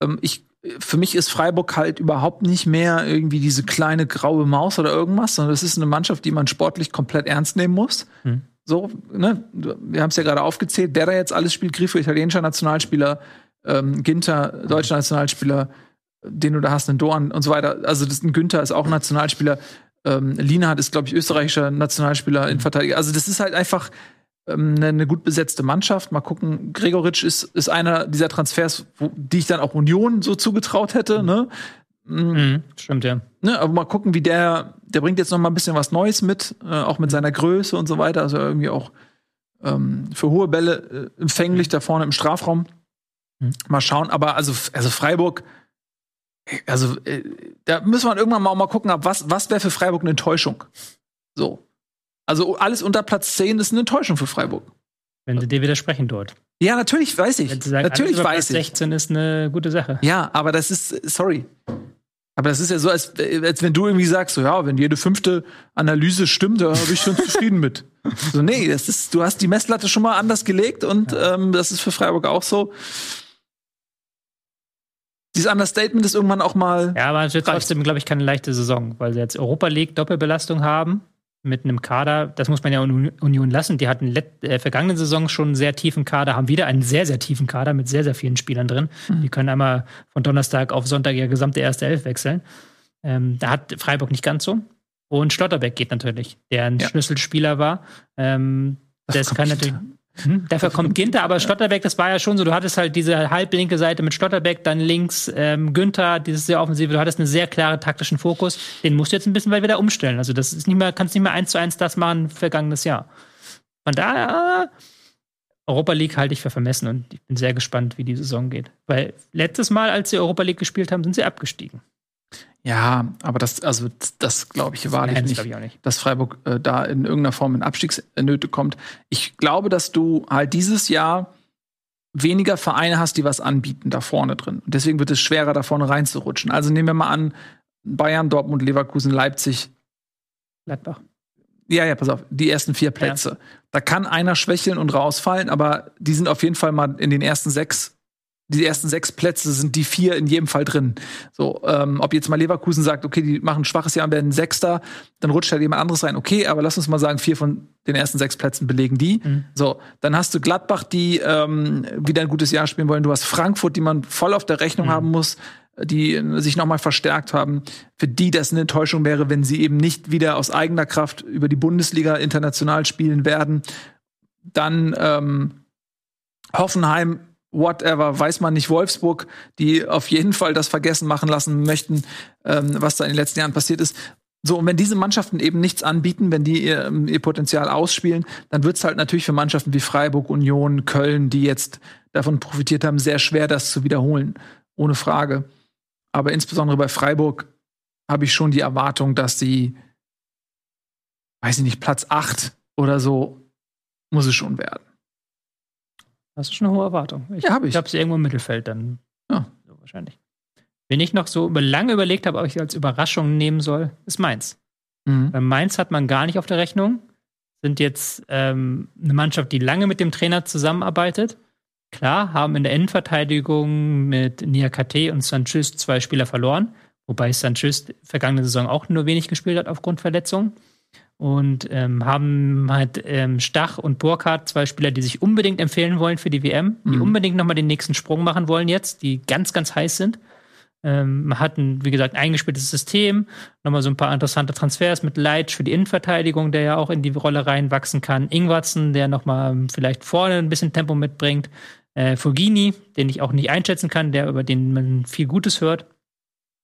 Ähm, ich, für mich ist Freiburg halt überhaupt nicht mehr irgendwie diese kleine graue Maus oder irgendwas, sondern es ist eine Mannschaft, die man sportlich komplett ernst nehmen muss. Hm. So, ne? Wir haben es ja gerade aufgezählt, der da jetzt alles spielt, Grifo, italienischer Nationalspieler, ähm, Ginter, deutscher Nationalspieler, den du da hast, einen Dorn und so weiter. Also das, ein Günther ist auch Nationalspieler. Ähm, Lienhardt ist, glaube ich, österreichischer Nationalspieler in Verteidiger. Also das ist halt einfach, ähm, eine, eine gut besetzte Mannschaft. Mal gucken. Gregoritsch ist, ist einer dieser Transfers, wo, die ich dann auch Union so zugetraut hätte. Ne? Mhm. Mhm, stimmt, ja. Ne, aber mal gucken, wie der, der bringt jetzt noch mal ein bisschen was Neues mit, äh, auch mit seiner Größe und so weiter. Also irgendwie auch ähm, für hohe Bälle äh, empfänglich da vorne im Strafraum. Mhm. Mal schauen. Aber also, also Freiburg, also äh, da müssen wir irgendwann mal, mal gucken, was, was wäre für Freiburg eine Enttäuschung. So. Also alles unter Platz 10 ist eine Enttäuschung für Freiburg. Wenn sie dir widersprechen dort. Ja, natürlich weiß ich. Wenn sie sagen, natürlich weiß Platz ich. 16 ist eine gute Sache. Ja, aber das ist, sorry. Aber das ist ja so, als, als wenn du irgendwie sagst, so ja, wenn jede fünfte Analyse stimmt, da bin ich schon zufrieden mit. *laughs* So, nee, das ist, du hast die Messlatte schon mal anders gelegt und ja. ähm, das ist für Freiburg auch so. Dieses Understatement ist irgendwann auch mal. Ja, aber es wird trotzdem, glaube ich, keine leichte Saison, weil sie jetzt Europa League Doppelbelastung haben mit einem Kader, das muss man ja Union lassen. Die hatten let, äh, vergangene Saison schon einen sehr tiefen Kader, haben wieder einen sehr, sehr tiefen Kader mit sehr, sehr vielen Spielern drin. Mhm. Die können einmal von Donnerstag auf Sonntag ihre gesamte erste Elf wechseln. Ähm, da hat Freiburg nicht ganz so. Und Schlotterbeck geht natürlich, der ein ja. Schlüsselspieler war. Ähm, das kann natürlich. Hm, dafür kommt Ginter, aber Stotterbeck, das war ja schon so, du hattest halt diese halblinke Seite mit Stotterbeck, dann links ähm, Günther, dieses sehr offensive, du hattest einen sehr klaren taktischen Fokus, den musst du jetzt ein bisschen wieder umstellen. Also das ist nicht mehr, kannst nicht mehr eins zu eins das machen vergangenes Jahr. Von daher, Europa League halte ich für vermessen und ich bin sehr gespannt, wie die Saison geht. Weil letztes Mal, als sie Europa League gespielt haben, sind sie abgestiegen. Ja, aber das, also das glaube ich wahrlich Nein, nicht, ich nicht, dass Freiburg äh, da in irgendeiner Form in Abstiegsnöte kommt. Ich glaube, dass du halt dieses Jahr weniger Vereine hast, die was anbieten da vorne drin. Und deswegen wird es schwerer, da vorne reinzurutschen. Also nehmen wir mal an, Bayern, Dortmund, Leverkusen, Leipzig. Gladbach. Ja, ja, pass auf, die ersten vier Plätze. Ja. Da kann einer schwächeln und rausfallen, aber die sind auf jeden Fall mal in den ersten sechs die ersten sechs Plätze sind die vier in jedem Fall drin. So, ähm, ob jetzt mal Leverkusen sagt, okay, die machen ein schwaches Jahr und werden Sechster, dann rutscht halt jemand anderes rein. Okay, aber lass uns mal sagen, vier von den ersten sechs Plätzen belegen die. Mhm. So, dann hast du Gladbach, die ähm, wieder ein gutes Jahr spielen wollen. Du hast Frankfurt, die man voll auf der Rechnung mhm. haben muss, die sich nochmal verstärkt haben. Für die das eine Enttäuschung wäre, wenn sie eben nicht wieder aus eigener Kraft über die Bundesliga international spielen werden. Dann ähm, Hoffenheim whatever, weiß man nicht, Wolfsburg, die auf jeden Fall das vergessen machen lassen möchten, ähm, was da in den letzten Jahren passiert ist. So, und wenn diese Mannschaften eben nichts anbieten, wenn die ihr, ihr Potenzial ausspielen, dann wird es halt natürlich für Mannschaften wie Freiburg, Union, Köln, die jetzt davon profitiert haben, sehr schwer, das zu wiederholen. Ohne Frage. Aber insbesondere bei Freiburg habe ich schon die Erwartung, dass sie, weiß ich nicht, Platz 8 oder so muss es schon werden. Das ist schon eine hohe Erwartung. Ich, ja, habe ich. Ich habe sie irgendwo im Mittelfeld dann. Ja. So wahrscheinlich. Wenn ich noch so lange überlegt habe, ob ich sie als Überraschung nehmen soll, ist Mainz. Mhm. Bei Mainz hat man gar nicht auf der Rechnung. Sind jetzt ähm, eine Mannschaft, die lange mit dem Trainer zusammenarbeitet. Klar, haben in der Innenverteidigung mit Niakate und Sanchez zwei Spieler verloren, wobei Sanchez vergangene Saison auch nur wenig gespielt hat aufgrund Verletzungen und ähm, haben halt ähm, Stach und Burkhardt, zwei Spieler, die sich unbedingt empfehlen wollen für die WM, die mhm. unbedingt nochmal den nächsten Sprung machen wollen jetzt, die ganz, ganz heiß sind. Ähm, man hat ein, wie gesagt, eingespieltes System, nochmal so ein paar interessante Transfers mit Leitsch für die Innenverteidigung, der ja auch in die Rolle reinwachsen kann. Ingwarzen, der nochmal vielleicht vorne ein bisschen Tempo mitbringt. Äh, Fugini, den ich auch nicht einschätzen kann, der über den man viel Gutes hört.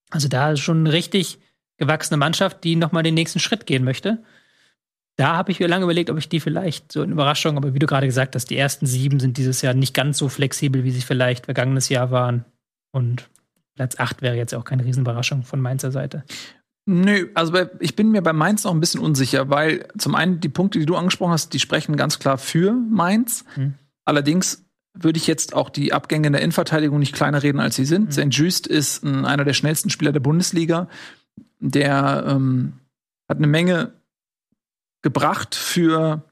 Also da ist schon eine richtig gewachsene Mannschaft, die nochmal den nächsten Schritt gehen möchte. Da habe ich mir lange überlegt, ob ich die vielleicht so in Überraschung, aber wie du gerade gesagt hast, die ersten sieben sind dieses Jahr nicht ganz so flexibel, wie sie vielleicht vergangenes Jahr waren. Und Platz acht wäre jetzt auch keine Riesenüberraschung von Mainzer Seite. Nö, also bei, ich bin mir bei Mainz noch ein bisschen unsicher, weil zum einen die Punkte, die du angesprochen hast, die sprechen ganz klar für Mainz. Hm. Allerdings würde ich jetzt auch die Abgänge in der Innenverteidigung nicht kleiner reden, als sie sind. Hm. St. Just ist ein, einer der schnellsten Spieler der Bundesliga. Der ähm, hat eine Menge gebracht für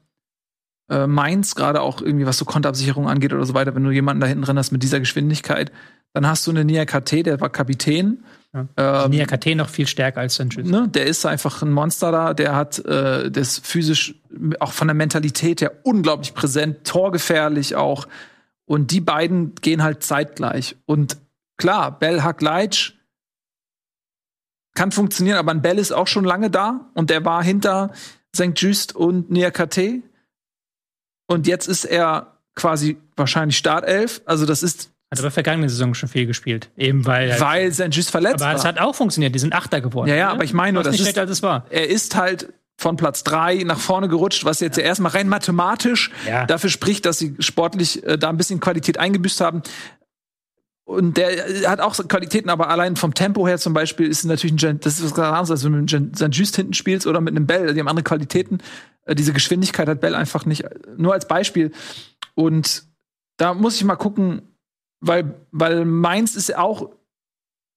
äh, Mainz, gerade auch irgendwie was so Konterabsicherung angeht oder so weiter. Wenn du jemanden da hinten drin hast mit dieser Geschwindigkeit, dann hast du eine Nia KT, der war Kapitän. Ja. Ähm, Nia KT noch viel stärker als Sanchez. Ne, der ist einfach ein Monster da, der hat äh, das physisch, auch von der Mentalität her unglaublich präsent, torgefährlich auch. Und die beiden gehen halt zeitgleich. Und klar, Bell Hack Leitsch kann funktionieren, aber ein Bell ist auch schon lange da und der war hinter St. Just und Niakate. Und jetzt ist er quasi wahrscheinlich Startelf. Also das ist hat aber vergangene Saison schon viel gespielt. Eben weil. Weil St. Just verletzt aber war. Aber es hat auch funktioniert. Die sind Achter geworden. Ja, ja, aber ich meine nur, das ist, als war. er ist halt von Platz drei nach vorne gerutscht, was jetzt ja, ja erstmal rein mathematisch ja. dafür spricht, dass sie sportlich äh, da ein bisschen Qualität eingebüßt haben. Und der hat auch Qualitäten, aber allein vom Tempo her zum Beispiel ist natürlich ein, das ist was ganz anderes, als wenn du mit einem Just hinten spielst oder mit einem Bell, die haben andere Qualitäten. Äh, diese Geschwindigkeit hat Bell einfach nicht. Nur als Beispiel. Und da muss ich mal gucken, weil, weil Mainz ist auch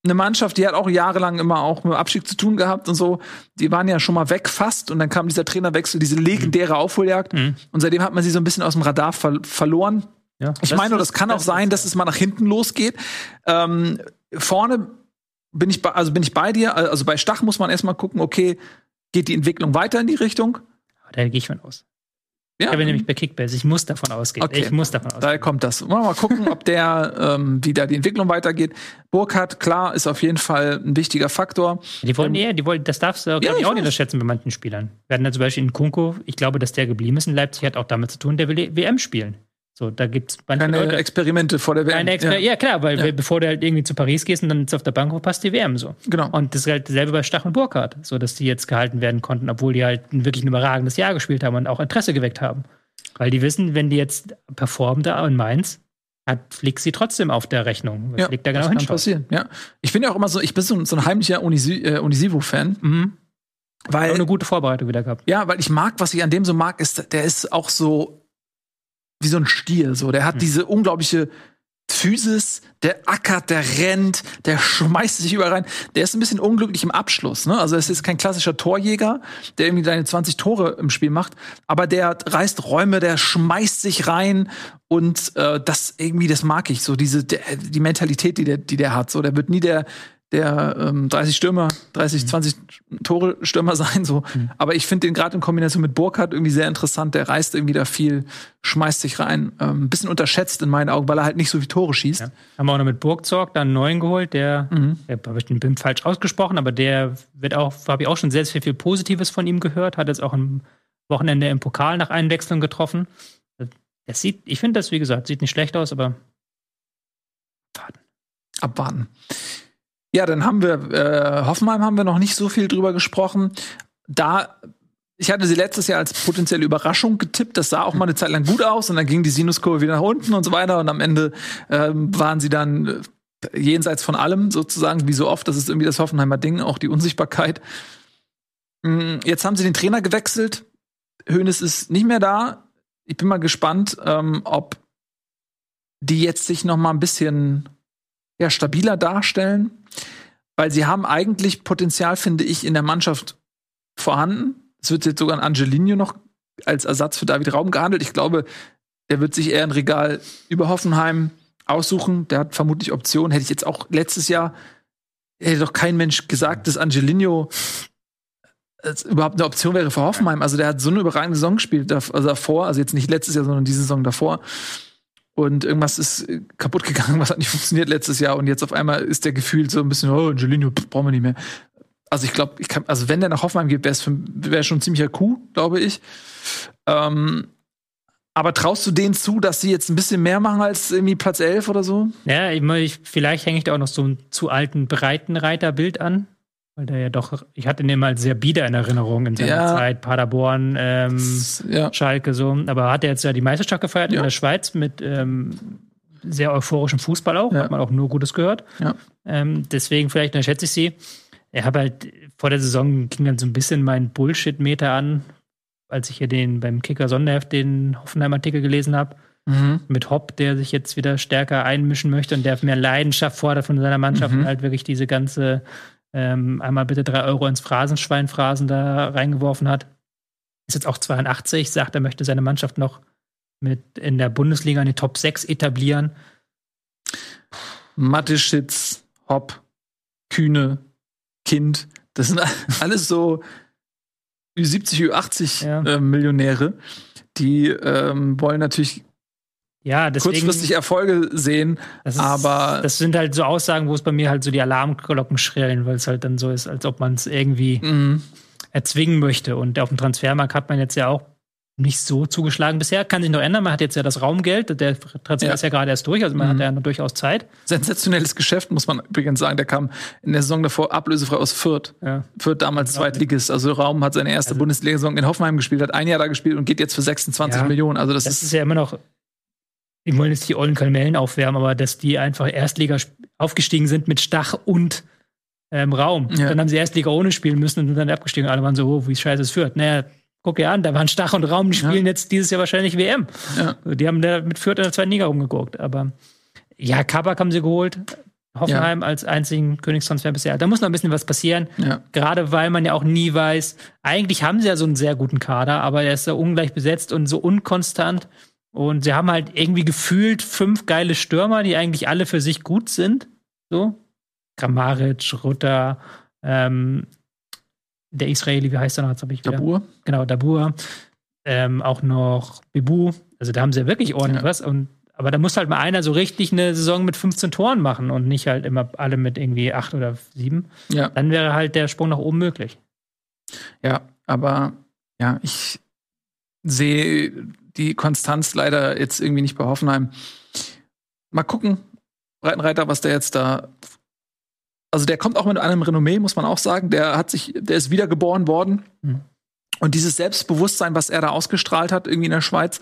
eine Mannschaft, die hat auch jahrelang immer auch mit Abstieg zu tun gehabt und so. Die waren ja schon mal weg fast und dann kam dieser Trainerwechsel, diese legendäre Aufholjagd. Mhm. Und seitdem hat man sie so ein bisschen aus dem Radar ver verloren. Ja, ich meine, das, das kann auch sein, dass es mal nach hinten losgeht. Ähm, vorne bin ich bei, also bin ich bei dir. Also bei Stach muss man erstmal gucken, okay, geht die Entwicklung weiter in die Richtung? Da gehe ich von aus. Ja. Ich habe nämlich bei Kickbase. Ich muss davon ausgehen. Okay. Ich muss davon ausgehen. Daher kommt das. Wir mal gucken, ob der, ähm, wie da die Entwicklung weitergeht. Burkhardt, klar, ist auf jeden Fall ein wichtiger Faktor. Die wollen eher, die wollen, das darfst du ja, auch nicht unterschätzen bei manchen Spielern. Wir hatten ja zum Beispiel in Kunko, ich glaube, dass der geblieben ist in Leipzig, hat auch damit zu tun, der will WM spielen. So, da gibt's keine Leute, Experimente vor der WM. Exper ja. ja. klar, weil ja. bevor du halt irgendwie zu Paris gehst und dann auf der Bank passt die WM so. Genau. Und das ist halt dasselbe bei Stach und Burkhardt, so dass die jetzt gehalten werden konnten, obwohl die halt ein wirklich ein überragendes Jahr gespielt haben und auch Interesse geweckt haben. Weil die wissen, wenn die jetzt performen da in Mainz, hat Flick sie trotzdem auf der Rechnung. Ja, Flick da genau das kann passieren. Ja. Ich bin ja auch immer so, ich bin so, so ein heimlicher äh, Unisivo-Fan. Mhm. Weil, auch eine gute Vorbereitung wieder gehabt. Ja, weil ich mag, was ich an dem so mag, ist, der ist auch so wie so ein Stier. So, der hat mhm. diese unglaubliche Physis, der ackert, der rennt, der schmeißt sich überall rein. Der ist ein bisschen unglücklich im Abschluss. Ne? Also es ist kein klassischer Torjäger, der irgendwie seine 20 Tore im Spiel macht, aber der reißt Räume, der schmeißt sich rein und äh, das irgendwie, das mag ich so diese der, die Mentalität, die der, die der hat. So, der wird nie der der ähm, 30 Stürmer, 30, mhm. 20 Tore Stürmer *laughs* sein so. Mhm. Aber ich finde den gerade in Kombination mit Burkhardt irgendwie sehr interessant. Der reißt irgendwie da viel, schmeißt sich rein. Ähm, ein bisschen unterschätzt in meinen Augen, weil er halt nicht so wie Tore schießt. Ja. Haben wir auch noch mit Burgzorg dann einen neuen geholt, der, mhm. der habe ich den BIM falsch ausgesprochen, aber der wird auch, habe ich auch schon sehr, sehr viel Positives von ihm gehört. Hat jetzt auch am Wochenende im Pokal nach Einwechslung getroffen. Das sieht, ich finde das, wie gesagt, sieht nicht schlecht aus, aber abwarten. Abwarten. Ja, dann haben wir äh, Hoffenheim haben wir noch nicht so viel drüber gesprochen. Da ich hatte sie letztes Jahr als potenzielle Überraschung getippt. Das sah auch mal eine Zeit lang gut aus und dann ging die Sinuskurve wieder nach unten und so weiter und am Ende ähm, waren sie dann äh, jenseits von allem sozusagen, wie so oft. Das ist irgendwie das Hoffenheimer Ding, auch die Unsichtbarkeit. Mm, jetzt haben sie den Trainer gewechselt. Hoeneß ist nicht mehr da. Ich bin mal gespannt, ähm, ob die jetzt sich noch mal ein bisschen ja, stabiler darstellen, weil sie haben eigentlich Potenzial, finde ich, in der Mannschaft vorhanden. Es wird jetzt sogar ein Angelino noch als Ersatz für David Raum gehandelt. Ich glaube, der wird sich eher ein Regal über Hoffenheim aussuchen. Der hat vermutlich Optionen. Hätte ich jetzt auch letztes Jahr, hätte doch kein Mensch gesagt, dass Angelino überhaupt eine Option wäre für Hoffenheim. Also der hat so eine überragende Saison gespielt, also davor, also jetzt nicht letztes Jahr, sondern diese Saison davor und irgendwas ist kaputt gegangen, *laughs* was hat nicht funktioniert letztes Jahr und jetzt auf einmal ist der Gefühl so ein bisschen, oh, Angelino, brauchen wir nicht mehr. Also ich glaube, ich kann, also wenn der nach Hoffenheim geht, wäre es wär schon ein ziemlicher Coup, glaube ich. Ähm, aber traust du denen zu, dass sie jetzt ein bisschen mehr machen als irgendwie Platz 11 oder so? Ja, ich, vielleicht hänge ich da auch noch so ein zu alten Breitenreiterbild an. Weil der ja doch, ich hatte ihn immer sehr bieder in Erinnerung in seiner ja. Zeit, Paderborn, ähm, ja. Schalke so. Aber hat er jetzt ja die Meisterschaft gefeiert ja. in der Schweiz mit ähm, sehr euphorischem Fußball auch, hat man auch nur Gutes gehört. Ähm, deswegen vielleicht dann schätze ich sie. Ich habe halt vor der Saison ging dann so ein bisschen mein Bullshit-Meter an, als ich hier den beim Kicker Sonderheft den Hoffenheim-Artikel gelesen habe. Mhm. Mit Hopp, der sich jetzt wieder stärker einmischen möchte und der mehr Leidenschaft fordert von seiner Mannschaft mhm. und halt wirklich diese ganze ähm, einmal bitte drei Euro ins Phrasenschwein-Phrasen da reingeworfen hat. Ist jetzt auch 82, sagt, er möchte seine Mannschaft noch mit in der Bundesliga in die Top 6 etablieren. Mathe-Schitz, Hopp, Kühne, Kind, das sind *laughs* alles so Ü70, Ü80 ja. äh, Millionäre, die ähm, wollen natürlich ja, deswegen, kurzfristig Erfolge sehen. Das ist, aber das sind halt so Aussagen, wo es bei mir halt so die Alarmglocken schrillen, weil es halt dann so ist, als ob man es irgendwie mhm. erzwingen möchte. Und auf dem Transfermarkt hat man jetzt ja auch nicht so zugeschlagen bisher. Kann sich noch ändern. Man hat jetzt ja das Raumgeld. Der Transfer ja. ist ja gerade erst durch, also man mhm. hat ja noch durchaus Zeit. Sensationelles Geschäft, muss man übrigens sagen. Der kam in der Saison davor ablösefrei aus Fürth. Ja. Fürth damals. Zweitligist. Also Raum hat seine erste also, Bundesliga-Saison in Hoffenheim gespielt, hat ein Jahr da gespielt und geht jetzt für 26 ja. Millionen. Also das, das ist, ist ja immer noch die wollen jetzt die ollen Kalmellen aufwärmen, aber dass die einfach Erstliga aufgestiegen sind mit Stach und ähm, Raum. Ja. Dann haben sie Erstliga ohne spielen müssen und sind dann abgestiegen. Alle waren so, oh, wie scheiße es führt. Naja, guck dir an, da waren Stach und Raum, die spielen ja. jetzt dieses Jahr wahrscheinlich WM. Ja. Die haben da mit Fürth in der zweiten Liga rumgeguckt. Aber ja, Kabak haben sie geholt. Hoffenheim als einzigen Königstransfer bisher. Da muss noch ein bisschen was passieren. Gerade weil man ja auch nie weiß, eigentlich haben sie ja so einen sehr guten Kader, aber er ist so ungleich besetzt und so unkonstant. Und sie haben halt irgendwie gefühlt fünf geile Stürmer, die eigentlich alle für sich gut sind. So. Kramaric, Rutter, ähm, der Israeli, wie heißt er noch? Jetzt habe ich wieder. Dabur. Genau, Dabur. Ähm, auch noch Bibu. Also da haben sie ja wirklich ordentlich ja. was. Und, aber da muss halt mal einer so richtig eine Saison mit 15 Toren machen und nicht halt immer alle mit irgendwie acht oder sieben. Ja. Dann wäre halt der Sprung nach oben möglich. Ja, aber ja, ich sehe die Konstanz leider jetzt irgendwie nicht bei Hoffenheim. Mal gucken, Breitenreiter, was der jetzt da. Also der kommt auch mit einem Renommee, muss man auch sagen. Der hat sich, der ist wiedergeboren worden. Mhm. Und dieses Selbstbewusstsein, was er da ausgestrahlt hat, irgendwie in der Schweiz,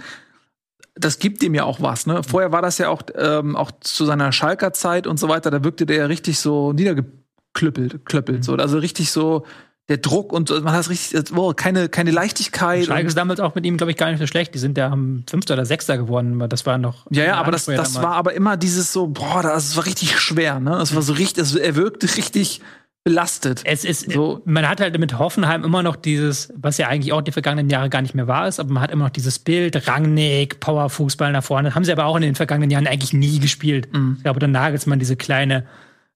das gibt ihm ja auch was. Ne? Vorher war das ja auch, ähm, auch zu seiner Schalker Zeit und so weiter, da wirkte der ja richtig so niedergeklüppelt, klöppelt, so. Also richtig so, der Druck und man hat richtig, oh, keine, keine Leichtigkeit. Schalke ist damals auch mit ihm, glaube ich, gar nicht so schlecht. Die sind ja haben Fünfter oder Sechster geworden. Das war noch. Ja, ja, aber das, das war aber immer dieses so, boah, das war richtig schwer, ne? Das war so richtig, also er wirkte richtig belastet. Es ist so. Man hat halt mit Hoffenheim immer noch dieses, was ja eigentlich auch die vergangenen Jahre gar nicht mehr war ist, aber man hat immer noch dieses Bild, Rangnick, Powerfußball nach vorne. Das haben sie aber auch in den vergangenen Jahren eigentlich nie gespielt. Mhm. Ich glaube, dann Nagelsmann diese kleine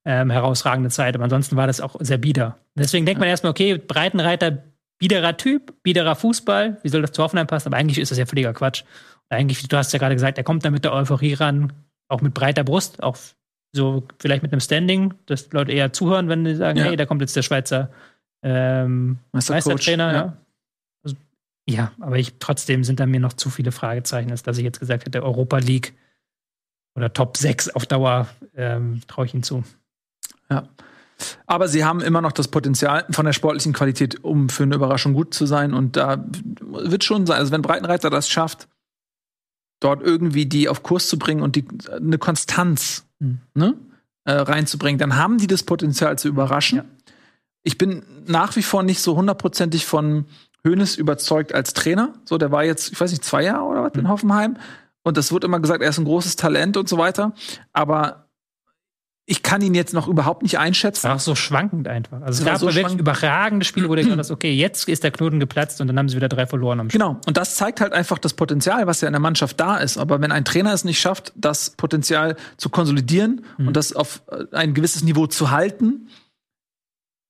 ähm, herausragende Zeit. Aber ansonsten war das auch sehr bieder. Deswegen denkt man erstmal, okay, Breitenreiter, biederer Typ, biederer Fußball, wie soll das zu Hoffenheim passen? Aber eigentlich ist das ja völliger Quatsch. Eigentlich, du hast ja gerade gesagt, er kommt da mit der Euphorie ran, auch mit breiter Brust, auch so vielleicht mit einem Standing, dass Leute eher zuhören, wenn sie sagen, ja. hey, da kommt jetzt der Schweizer ähm, Meistertrainer. Ja. Ja. Also, ja, aber ich, trotzdem sind da mir noch zu viele Fragezeichen, als dass ich jetzt gesagt hätte, Europa League oder Top 6 auf Dauer ähm, traue ich ihm zu. Ja. Aber sie haben immer noch das Potenzial von der sportlichen Qualität, um für eine Überraschung gut zu sein. Und da wird schon sein, also wenn Breitenreiter das schafft, dort irgendwie die auf Kurs zu bringen und die, eine Konstanz mhm. ne, äh, reinzubringen, dann haben die das Potenzial zu überraschen. Ja. Ich bin nach wie vor nicht so hundertprozentig von Hoeneß überzeugt als Trainer. So, der war jetzt, ich weiß nicht, zwei Jahre oder was mhm. in Hoffenheim. Und das wird immer gesagt, er ist ein großes Talent und so weiter. Aber ich kann ihn jetzt noch überhaupt nicht einschätzen. War auch so schwankend einfach. Also es gab so wirklich überragende Spiele, wo du gedacht hast, okay, jetzt ist der Knoten geplatzt und dann haben sie wieder drei verloren am Spiel. Genau. Und das zeigt halt einfach das Potenzial, was ja in der Mannschaft da ist. Aber wenn ein Trainer es nicht schafft, das Potenzial zu konsolidieren mhm. und das auf äh, ein gewisses Niveau zu halten,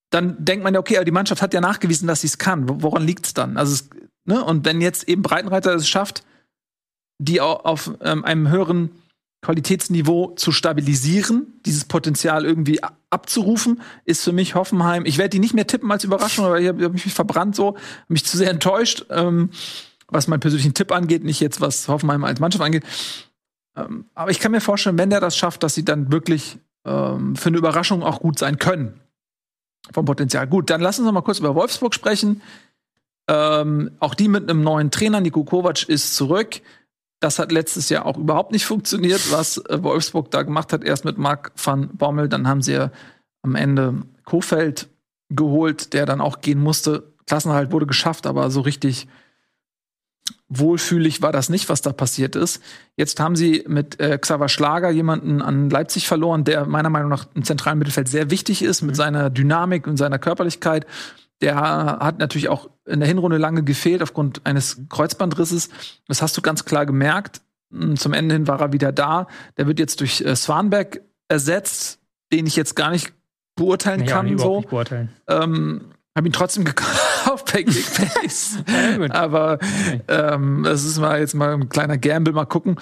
dann denkt man ja, okay, aber die Mannschaft hat ja nachgewiesen, dass sie es kann. Woran liegt es dann? Also, es, ne? Und wenn jetzt eben Breitenreiter es schafft, die auf ähm, einem höheren Qualitätsniveau zu stabilisieren, dieses Potenzial irgendwie abzurufen, ist für mich Hoffenheim. Ich werde die nicht mehr tippen als Überraschung, aber ich habe hab mich verbrannt so, mich zu sehr enttäuscht, ähm, was meinen persönlichen Tipp angeht, nicht jetzt was Hoffenheim als Mannschaft angeht. Ähm, aber ich kann mir vorstellen, wenn der das schafft, dass sie dann wirklich ähm, für eine Überraschung auch gut sein können. Vom Potenzial. Gut, dann lassen Sie mal kurz über Wolfsburg sprechen. Ähm, auch die mit einem neuen Trainer, Nico Kovac, ist zurück. Das hat letztes Jahr auch überhaupt nicht funktioniert, was äh, Wolfsburg da gemacht hat. Erst mit Marc van Bommel, dann haben sie ja am Ende Kofeld geholt, der dann auch gehen musste. Klassenhalt wurde geschafft, aber so richtig wohlfühlig war das nicht, was da passiert ist. Jetzt haben sie mit äh, Xaver Schlager jemanden an Leipzig verloren, der meiner Meinung nach im zentralen Mittelfeld sehr wichtig ist, mit mhm. seiner Dynamik und seiner Körperlichkeit. Der hat natürlich auch in der Hinrunde lange gefehlt aufgrund eines Kreuzbandrisses. Das hast du ganz klar gemerkt. Hm, zum Ende hin war er wieder da. Der wird jetzt durch äh, Swanberg ersetzt, den ich jetzt gar nicht beurteilen kann. Ja, so. Nicht beurteilen. Ähm, habe ihn trotzdem gekauft *laughs* bei Kickbase. *laughs* Aber ähm, das ist mal jetzt mal ein kleiner Gamble, mal gucken.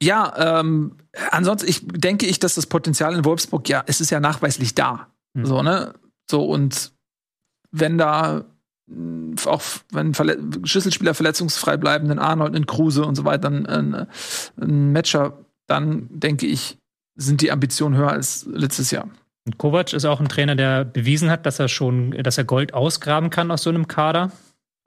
Ja, ähm, ansonsten ich denke ich, dass das Potenzial in Wolfsburg ja, es ist ja nachweislich da. Mhm. So ne, so und wenn da äh, auch wenn Verle Schlüsselspieler verletzungsfrei bleiben, einen Arnold, einen Kruse und so weiter, ein, ein Matcher, dann denke ich, sind die Ambitionen höher als letztes Jahr. Und Kovac ist auch ein Trainer, der bewiesen hat, dass er schon, dass er Gold ausgraben kann aus so einem Kader.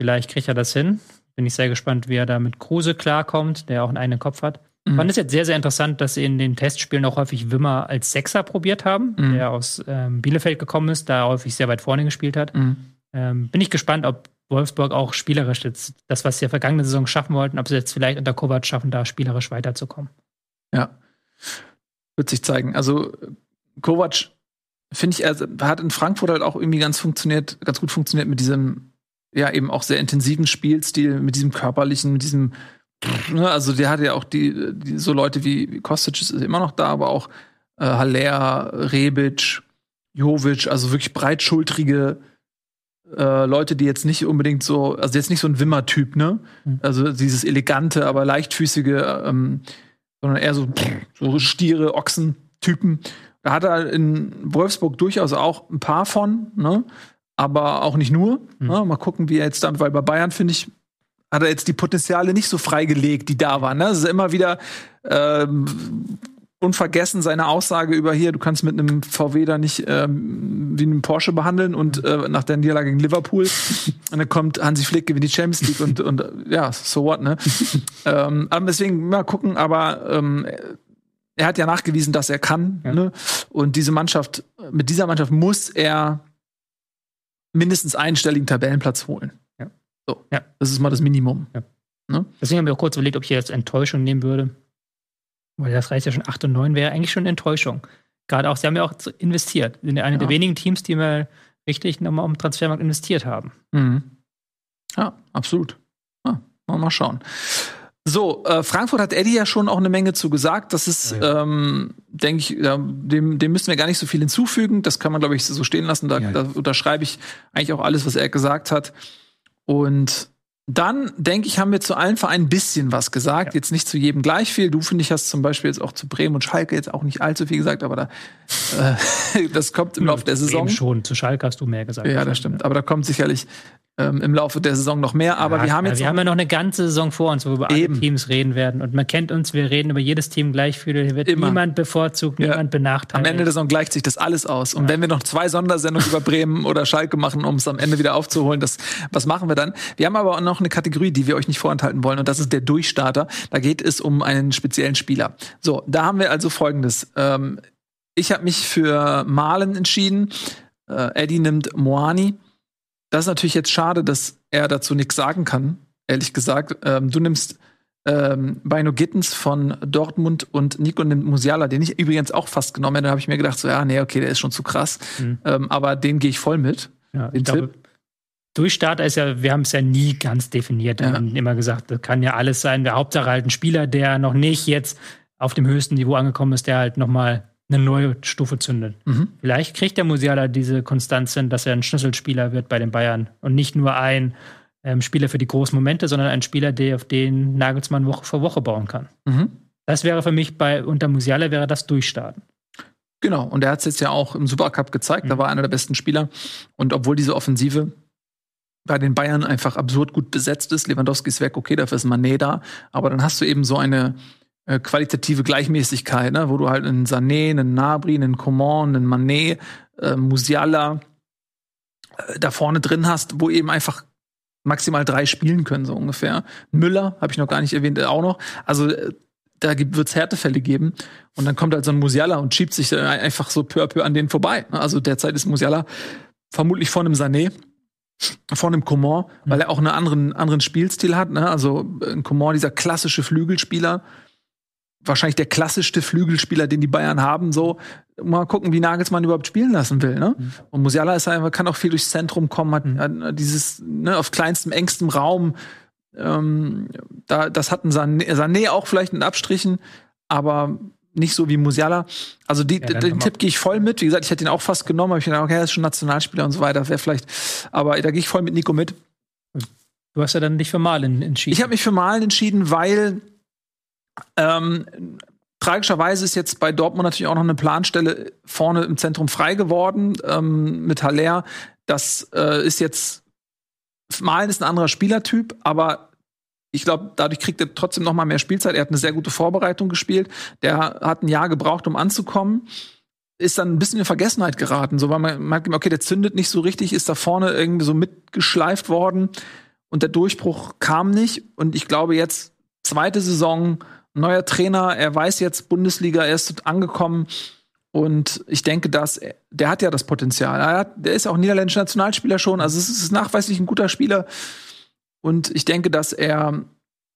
Vielleicht kriegt er das hin. Bin ich sehr gespannt, wie er da mit Kruse klarkommt, der auch einen eigenen Kopf hat. Mhm. Fand es jetzt sehr, sehr interessant, dass sie in den Testspielen auch häufig Wimmer als Sechser probiert haben, mhm. der aus ähm, Bielefeld gekommen ist, da häufig sehr weit vorne gespielt hat. Mhm. Ähm, bin ich gespannt, ob Wolfsburg auch spielerisch jetzt das, was sie ja vergangene Saison schaffen wollten, ob sie jetzt vielleicht unter Kovac schaffen, da spielerisch weiterzukommen. Ja, wird sich zeigen. Also Kovac finde ich, er hat in Frankfurt halt auch irgendwie ganz funktioniert, ganz gut funktioniert mit diesem ja eben auch sehr intensiven Spielstil, mit diesem körperlichen, mit diesem also der hat ja auch die, die, so Leute wie Kostic ist immer noch da, aber auch äh, Haller, Rebic, Jovic, also wirklich breitschultrige äh, Leute, die jetzt nicht unbedingt so, also jetzt nicht so ein Wimmer-Typ, ne? Mhm. Also dieses elegante, aber leichtfüßige, ähm, sondern eher so, so Stiere, Ochsen-Typen. Da hat er in Wolfsburg durchaus auch ein paar von, ne? Aber auch nicht nur. Mhm. Ne? Mal gucken, wie er jetzt damit, weil bei Bayern finde ich, hat er jetzt die Potenziale nicht so freigelegt, die da waren. Ne? Es ist immer wieder ähm, unvergessen seine Aussage über hier, du kannst mit einem VW da nicht ähm, wie einem Porsche behandeln und äh, nach der Niederlage gegen Liverpool und dann kommt Hansi Flick gewinnt die Champions League und, und ja, so what, ne? *laughs* ähm, aber deswegen mal gucken, aber ähm, er hat ja nachgewiesen, dass er kann, ja. ne? Und diese Mannschaft, mit dieser Mannschaft muss er mindestens einstelligen Tabellenplatz holen. Ja. So. Ja. Das ist mal das Minimum. Ja. Ne? Deswegen habe ich auch kurz überlegt, ob ich jetzt Enttäuschung nehmen würde. Weil das reicht ja schon 8 und 9 wäre eigentlich schon Enttäuschung. Gerade auch, sie haben ja auch investiert. Sie sind ja eine Ja. der wenigen Teams, die mal richtig nochmal um Transfermarkt investiert haben. Mhm. Ja, absolut. Ja, mal, mal schauen. So, äh, Frankfurt hat Eddie ja schon auch eine Menge zu gesagt. Das ist, ähm, denke ich, ja, dem, dem müssen wir gar nicht so viel hinzufügen. Das kann man, glaube ich, so stehen lassen. Da, Ja. da unterschreibe ich eigentlich auch alles, was er gesagt hat. Und dann, denke ich, haben wir zu allen Vereinen ein bisschen was gesagt. Jetzt nicht zu jedem gleich viel. Du, finde ich, hast zum Beispiel jetzt auch zu Bremen und Schalke jetzt auch nicht allzu viel gesagt, aber da, äh, *laughs* das kommt im Laufe der Saison. Bremen schon, zu Schalke hast du mehr gesagt. Ja, das stimmt. Aber da kommt sicherlich ähm, im Laufe der Saison noch mehr. Aber Ja, wir haben ja, jetzt wir haben ja noch eine ganze Saison vor uns, wo wir über alle Eben. Teams reden werden. Und man kennt uns, wir reden über jedes Team gleich viel. Hier wird Immer. niemand bevorzugt, Ja. niemand benachteiligt. am Ende der Saison gleicht sich das alles aus. Und wenn wir noch zwei Sondersendungen über Bremen *laughs* oder Schalke machen, um es am Ende wieder aufzuholen, das, was machen wir dann? Wir haben aber auch noch eine Kategorie, die wir euch nicht vorenthalten wollen, und das ist der Durchstarter. Da geht es um einen speziellen Spieler. So, da haben wir also Folgendes. Ähm, ich habe mich für Malen entschieden. Äh, Eddie nimmt Moani. Das ist natürlich jetzt schade, dass er dazu nichts sagen kann, ehrlich gesagt. Ähm, du nimmst ähm, Bino Gittens von Dortmund und Nico nimmt Musiala, den ich übrigens auch fast genommen hätte. Da habe ich mir gedacht, so, ja, nee, okay, der ist schon zu krass. Mhm. Ähm, aber den gehe ich voll mit. Ja, Den ich glaube, Durchstarter ist ja, wir haben es ja nie ganz definiert. Wir Ja. haben immer gesagt, das kann ja alles sein. Der Hauptsache halt ein Spieler, der noch nicht jetzt auf dem höchsten Niveau angekommen ist, der halt nochmal eine neue Stufe zündet. Mhm. Vielleicht kriegt der Musiala diese Konstanz hin, dass er ein Schlüsselspieler wird bei den Bayern und nicht nur ein ähm, Spieler für die großen Momente, sondern ein Spieler, der auf den Nagelsmann Woche für Woche bauen kann. Mhm. Das wäre für mich bei unter Musiala wäre das Durchstarten. Genau, und er hat es jetzt ja auch im Supercup gezeigt, da Mhm. war einer der besten Spieler. Und obwohl diese Offensive bei den Bayern einfach absurd gut besetzt ist, Lewandowski ist weg, okay, dafür ist Mané da, aber dann hast du eben so eine äh, qualitative Gleichmäßigkeit, ne, wo du halt einen Sané, einen Nabri, einen Coman, einen Mané, äh, Musiala äh, da vorne drin hast, wo eben einfach maximal drei spielen können, so ungefähr. Müller, habe ich noch gar nicht erwähnt, äh, auch noch. Also äh, da wird es Härtefälle geben. Und dann kommt halt so ein Musiala und schiebt sich einfach so peu à peu an denen vorbei. ne? Also derzeit ist Musiala vermutlich vor einem Sané, vor einem Coman, weil er auch einen anderen, anderen Spielstil hat. Ne? Also ein Coman, dieser klassische Flügelspieler, wahrscheinlich der klassischste Flügelspieler, den die Bayern haben. So mal gucken, wie Nagelsmann überhaupt spielen lassen will. Ne? Und Musiala ist einfach, kann auch viel durchs Zentrum kommen, hat, hat dieses ne, auf kleinstem, engstem Raum. Ähm, da, das hat ein Sané, Sané auch vielleicht in Abstrichen, aber nicht so wie Musiala. Also die, Ja, den Tipp gehe ich voll mit. Wie gesagt, ich hätte ihn auch fast genommen, aber ich gedacht, okay, er ist schon Nationalspieler und so weiter. Wäre vielleicht, aber da gehe ich voll mit Nico mit. Du hast ja dann dich für Malen entschieden. Ich habe mich für Malen entschieden, weil ähm, tragischerweise ist jetzt bei Dortmund natürlich auch noch eine Planstelle vorne im Zentrum frei geworden ähm, mit Haller. Das äh, ist jetzt Malen ist ein anderer Spielertyp, aber ich glaube, dadurch kriegt er trotzdem noch mal mehr Spielzeit. Er hat eine sehr gute Vorbereitung gespielt. Der hat ein Jahr gebraucht, um anzukommen. Ist dann ein bisschen in Vergessenheit geraten, so weil man merkt, okay, der zündet nicht so richtig, ist da vorne irgendwie so mitgeschleift worden und der Durchbruch kam nicht. Und ich glaube jetzt zweite Saison, neuer Trainer, er weiß jetzt Bundesliga, er ist angekommen. Und ich denke, dass er, der hat ja das Potenzial. Er hat, der ist auch niederländischer Nationalspieler schon. Also es ist nachweislich ein guter Spieler. Und ich denke, dass er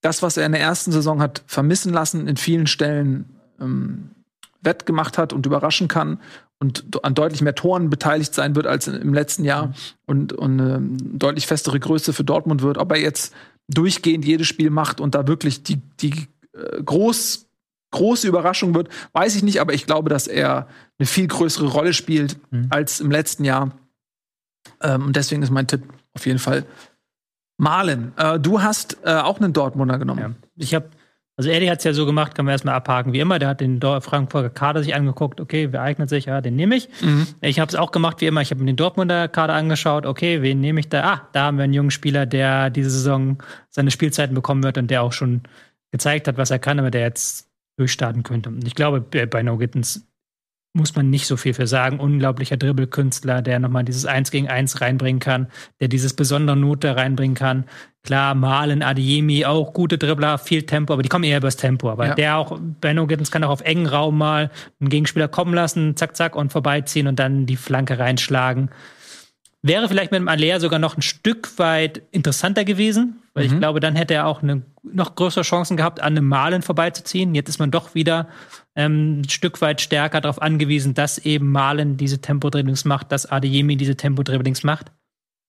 das, was er in der ersten Saison hat vermissen lassen, in vielen Stellen ähm, wettgemacht hat und überraschen kann und an deutlich mehr Toren beteiligt sein wird als im letzten Jahr und, und eine deutlich festere Größe für Dortmund wird. Ob er jetzt durchgehend jedes Spiel macht und da wirklich die, die groß, große Überraschung wird, weiß ich nicht, aber ich glaube, dass er eine viel größere Rolle spielt Mhm. als im letzten Jahr. Ähm, und deswegen ist mein Tipp auf jeden Fall Malen. Äh, du hast äh, auch einen Dortmunder genommen. Ja. Ich habe, also Eddie hat es ja so gemacht, kann man erstmal abhaken wie immer. Der hat den Frankfurter Kader sich angeguckt, okay, wer eignet sich, ja, den nehme ich. Mhm. Ich habe es auch gemacht wie immer. Ich habe mir den Dortmunder Kader angeschaut, okay, wen nehme ich da? Ah, da haben wir einen jungen Spieler, der diese Saison seine Spielzeiten bekommen wird und der auch schon gezeigt hat, was er kann, aber der jetzt durchstarten könnte. Und ich glaube, bei No Gittens muss man nicht so viel für sagen. Unglaublicher Dribbelkünstler, der nochmal dieses Eins gegen Eins reinbringen kann, der dieses besondere Note reinbringen kann. Klar, Malen, Adiemi, auch gute Dribbler, viel Tempo, aber die kommen eher übers Tempo. Aber Ja. der auch, Benno Gittens kann auch auf engen Raum mal einen Gegenspieler kommen lassen, zack, zack, und vorbeiziehen und dann die Flanke reinschlagen. Wäre vielleicht mit dem Alea sogar noch ein Stück weit interessanter gewesen, weil mhm. ich glaube, dann hätte er auch eine noch größere Chancen gehabt, an einem Malen vorbeizuziehen. Jetzt ist man doch wieder ähm, ein Stück weit stärker darauf angewiesen, dass eben Malen diese Tempodribblings macht, dass Adeyemi diese Tempodribblings macht.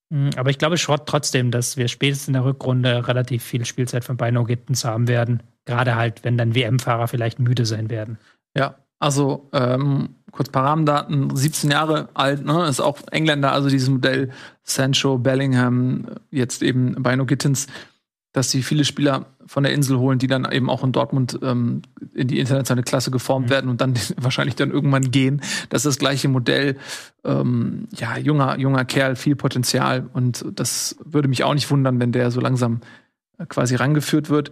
Mhm, aber ich glaube trotzdem, dass wir spätestens in der Rückrunde relativ viel Spielzeit von Bino Gittens haben werden. Gerade halt, wenn dann WM-Fahrer vielleicht müde sein werden. Ja, also ähm, kurz paar Rahmendaten, 17 Jahre alt, ne, ist auch Engländer, also dieses Modell Sancho, Bellingham, jetzt eben Bino Gittins, dass sie viele Spieler von der Insel holen, die dann eben auch in Dortmund ähm, in die internationale Klasse geformt mhm. werden und dann *laughs* wahrscheinlich dann irgendwann gehen. Das ist das gleiche Modell. Ähm, ja, junger, junger Kerl, viel Potenzial und das würde mich auch nicht wundern, wenn der so langsam äh, quasi rangeführt wird.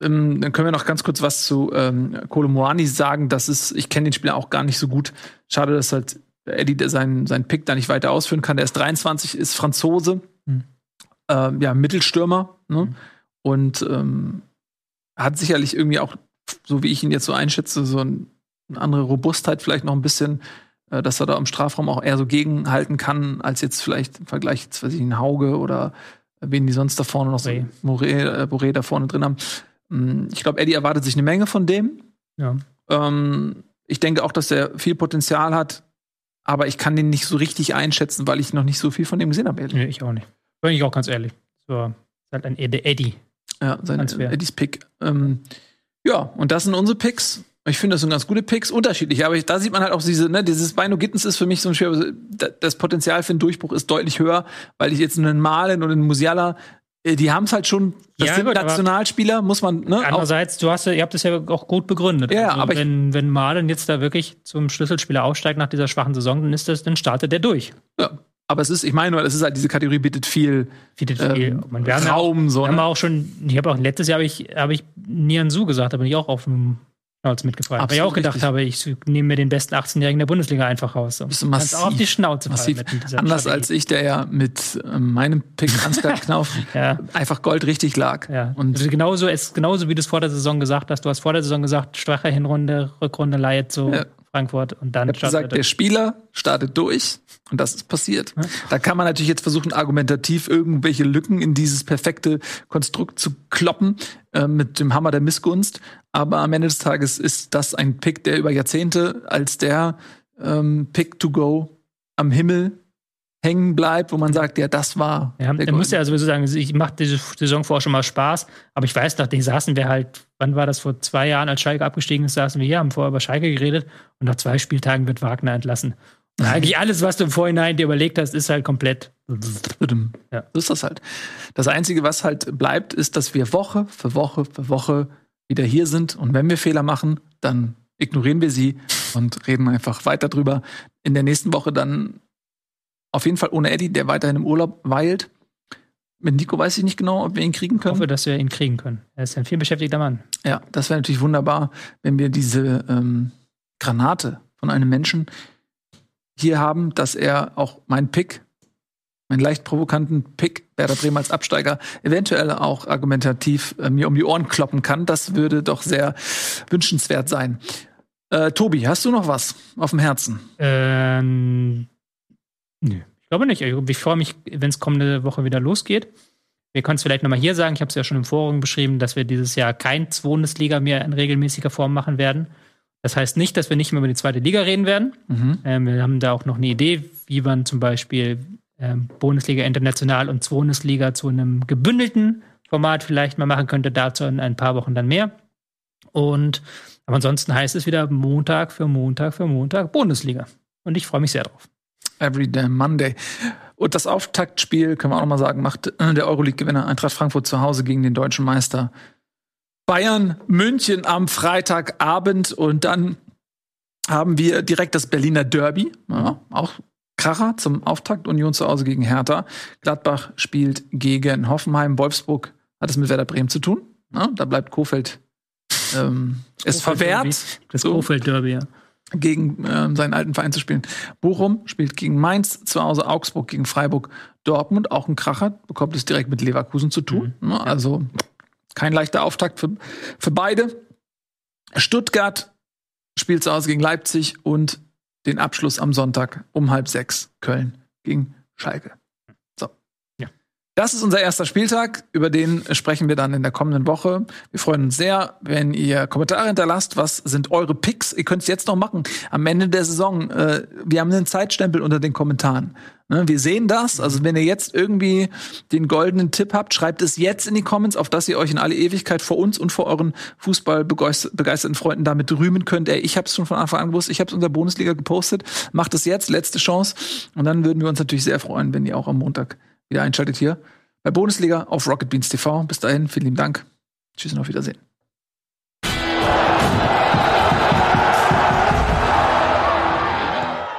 Ähm, dann können wir noch ganz kurz was zu ähm, Kolomoani sagen. Das ist, ich kenne den Spieler auch gar nicht so gut. Schade, dass halt Eddie seinen, seinen Pick da nicht weiter ausführen kann. Der ist 23, ist Franzose, mhm. ähm, ja, Mittelstürmer, ne? Mhm. Und ähm, hat sicherlich irgendwie auch, so wie ich ihn jetzt so einschätze, so ein, eine andere Robustheit, vielleicht noch ein bisschen, äh, dass er da im Strafraum auch eher so gegenhalten kann, als jetzt vielleicht im Vergleich, zu weiß ich, ein Hauge oder wen die sonst da vorne noch so Moré, äh, Boré da vorne drin haben. Mm, ich glaube, Eddie erwartet sich eine Menge von dem. Ja. Ähm, ich denke auch, dass er viel Potenzial hat, aber ich kann den nicht so richtig einschätzen, weil ich noch nicht so viel von dem gesehen habe. Nee, ich auch nicht. Bin ich auch ganz ehrlich. So, ist halt ein Eddie. Ja, sein Eddies Pick. Ähm, ja, und das sind unsere Picks. Ich finde, das sind ganz gute Picks, unterschiedlich. Aber ich, da sieht man halt auch diese, ne, dieses Bino Gittens ist für mich so ein schwer. Das Potenzial für einen Durchbruch ist deutlich höher, weil ich jetzt einen Malen und einen Musiala die haben es halt schon, das ja, sind gut, Nationalspieler, muss man, ne? Andererseits, du hast, ihr habt es ja auch gut begründet. Ja, also, aber wenn, wenn Malen jetzt da wirklich zum Schlüsselspieler aufsteigt nach dieser schwachen Saison, dann ist das, dann startet der durch. Ja. Aber es ist, ich meine, es ist halt, diese Kategorie bietet viel, bietet viel. Ähm, Man, wir Raum. Haben, so, wir ne? haben auch schon, ich habe auch letztes Jahr habe ich, hab ich Nian Su gesagt, da bin ich auch auf dem Schnauze mitgefragt. Weil ich auch gedacht richtig. habe, ich nehme mir den besten 18-Jährigen der Bundesliga einfach raus. So. Bist du massiv, auch auf die Schnauze massiv. fallen. Anders Strategie. als ich, der ja mit äh, meinem Pick *laughs* Ansgar Knauf ja. einfach Gold richtig lag. Ja. Und also genauso, es, genauso wie du es vor der Saison gesagt hast. Du hast vor der Saison gesagt, schwache Hinrunde, Rückrunde leidet so ja. Frankfurt und dann ich hab gesagt, der Spieler startet durch und das ist passiert. Ja. Da kann man natürlich jetzt versuchen, argumentativ irgendwelche Lücken in dieses perfekte Konstrukt zu kloppen äh, mit dem Hammer der Missgunst. Aber am Ende des Tages ist das ein Pick, der über Jahrzehnte als der ähm, Pick to go am Himmel hängen bleibt, wo man sagt, ja, das war. Ja, er muss ja sowieso sagen, ich mache diese Saison vorher schon mal Spaß, aber ich weiß, nachdem saßen wir halt, wann war das vor zwei Jahren, als Schalke abgestiegen ist, saßen wir hier, haben vorher über Schalke geredet und nach zwei Spieltagen wird Wagner entlassen. Und *laughs* eigentlich alles, was du im Vorhinein dir überlegt hast, ist halt komplett. Ja. So ist das halt. Das Einzige, was halt bleibt, ist, dass wir Woche für Woche für Woche wieder hier sind und wenn wir Fehler machen, dann ignorieren wir sie und reden einfach weiter drüber. In der nächsten Woche dann auf jeden Fall ohne Eddie, der weiterhin im Urlaub weilt. Mit Nico weiß ich nicht genau, ob wir ihn kriegen können. Ich hoffe, dass wir ihn kriegen können. Er ist ein vielbeschäftigter Mann. Ja, das wäre natürlich wunderbar, wenn wir diese ähm, Granate von einem Menschen hier haben, dass er auch meinen Pick, meinen leicht provokanten Pick Werder Bremen als Absteiger, eventuell auch argumentativ äh, mir um die Ohren kloppen kann. Das würde doch sehr wünschenswert sein. Äh, Tobi, hast du noch was auf dem Herzen? Ähm, Nö, ich glaube nicht. Ich freue mich, wenn es kommende Woche wieder losgeht. Wir können es vielleicht nochmal hier sagen, ich habe es ja schon im Forum beschrieben, dass wir dieses Jahr kein Bundesliga mehr in regelmäßiger Form machen werden. Das heißt nicht, dass wir nicht mehr über die zweite Liga reden werden. Mhm. Ähm, wir haben da auch noch eine Idee, wie man zum Beispiel ähm, Bundesliga international und Bundesliga zu einem gebündelten Format vielleicht mal machen könnte. Dazu in ein paar Wochen dann mehr. Und aber ansonsten heißt es wieder Montag für Montag für Montag Bundesliga. Und ich freue mich sehr drauf. Every Damn Monday. Und das Auftaktspiel, können wir auch noch mal sagen, macht äh, der Euroleague-Gewinner Eintracht Frankfurt zu Hause gegen den deutschen Meister Bayern München am Freitagabend. Und dann haben wir direkt das Berliner Derby. Ja, auch Kracher zum Auftakt. Union zu Hause gegen Hertha. Gladbach spielt gegen Hoffenheim. Wolfsburg hat es mit Werder Bremen zu tun. Ja, da bleibt Kofeld ähm, es verwehrt. Das Kofeld-Derby, ja gegen äh, seinen alten Verein zu spielen. Bochum spielt gegen Mainz, zu Hause Augsburg gegen Freiburg, Dortmund, auch ein Kracher, bekommt es direkt mit Leverkusen zu tun. Mhm. Ne? Also kein leichter Auftakt für, für beide. Stuttgart spielt zu Hause gegen Leipzig und den Abschluss am Sonntag um halb sechs Köln gegen Schalke. Das ist unser erster Spieltag. Über den sprechen wir dann in der kommenden Woche. Wir freuen uns sehr, wenn ihr Kommentare hinterlasst. Was sind eure Picks? Ihr könnt es jetzt noch machen. Am Ende der Saison. Äh, wir haben einen Zeitstempel unter den Kommentaren. Ne, wir sehen das. Also wenn ihr jetzt irgendwie den goldenen Tipp habt, schreibt es jetzt in die Comments, auf dass ihr euch in alle Ewigkeit vor uns und vor euren fußballbegeisterten Freunden damit rühmen könnt. Ey, ich habe es schon von Anfang an gewusst. Ich habe es unter Bundesliga gepostet. Macht es jetzt, letzte Chance. Und dann würden wir uns natürlich sehr freuen, wenn ihr auch am Montag wieder einschaltet hier bei Bundesliga auf Rocket Beans TV. Bis dahin, vielen lieben Dank. Tschüss und auf Wiedersehen.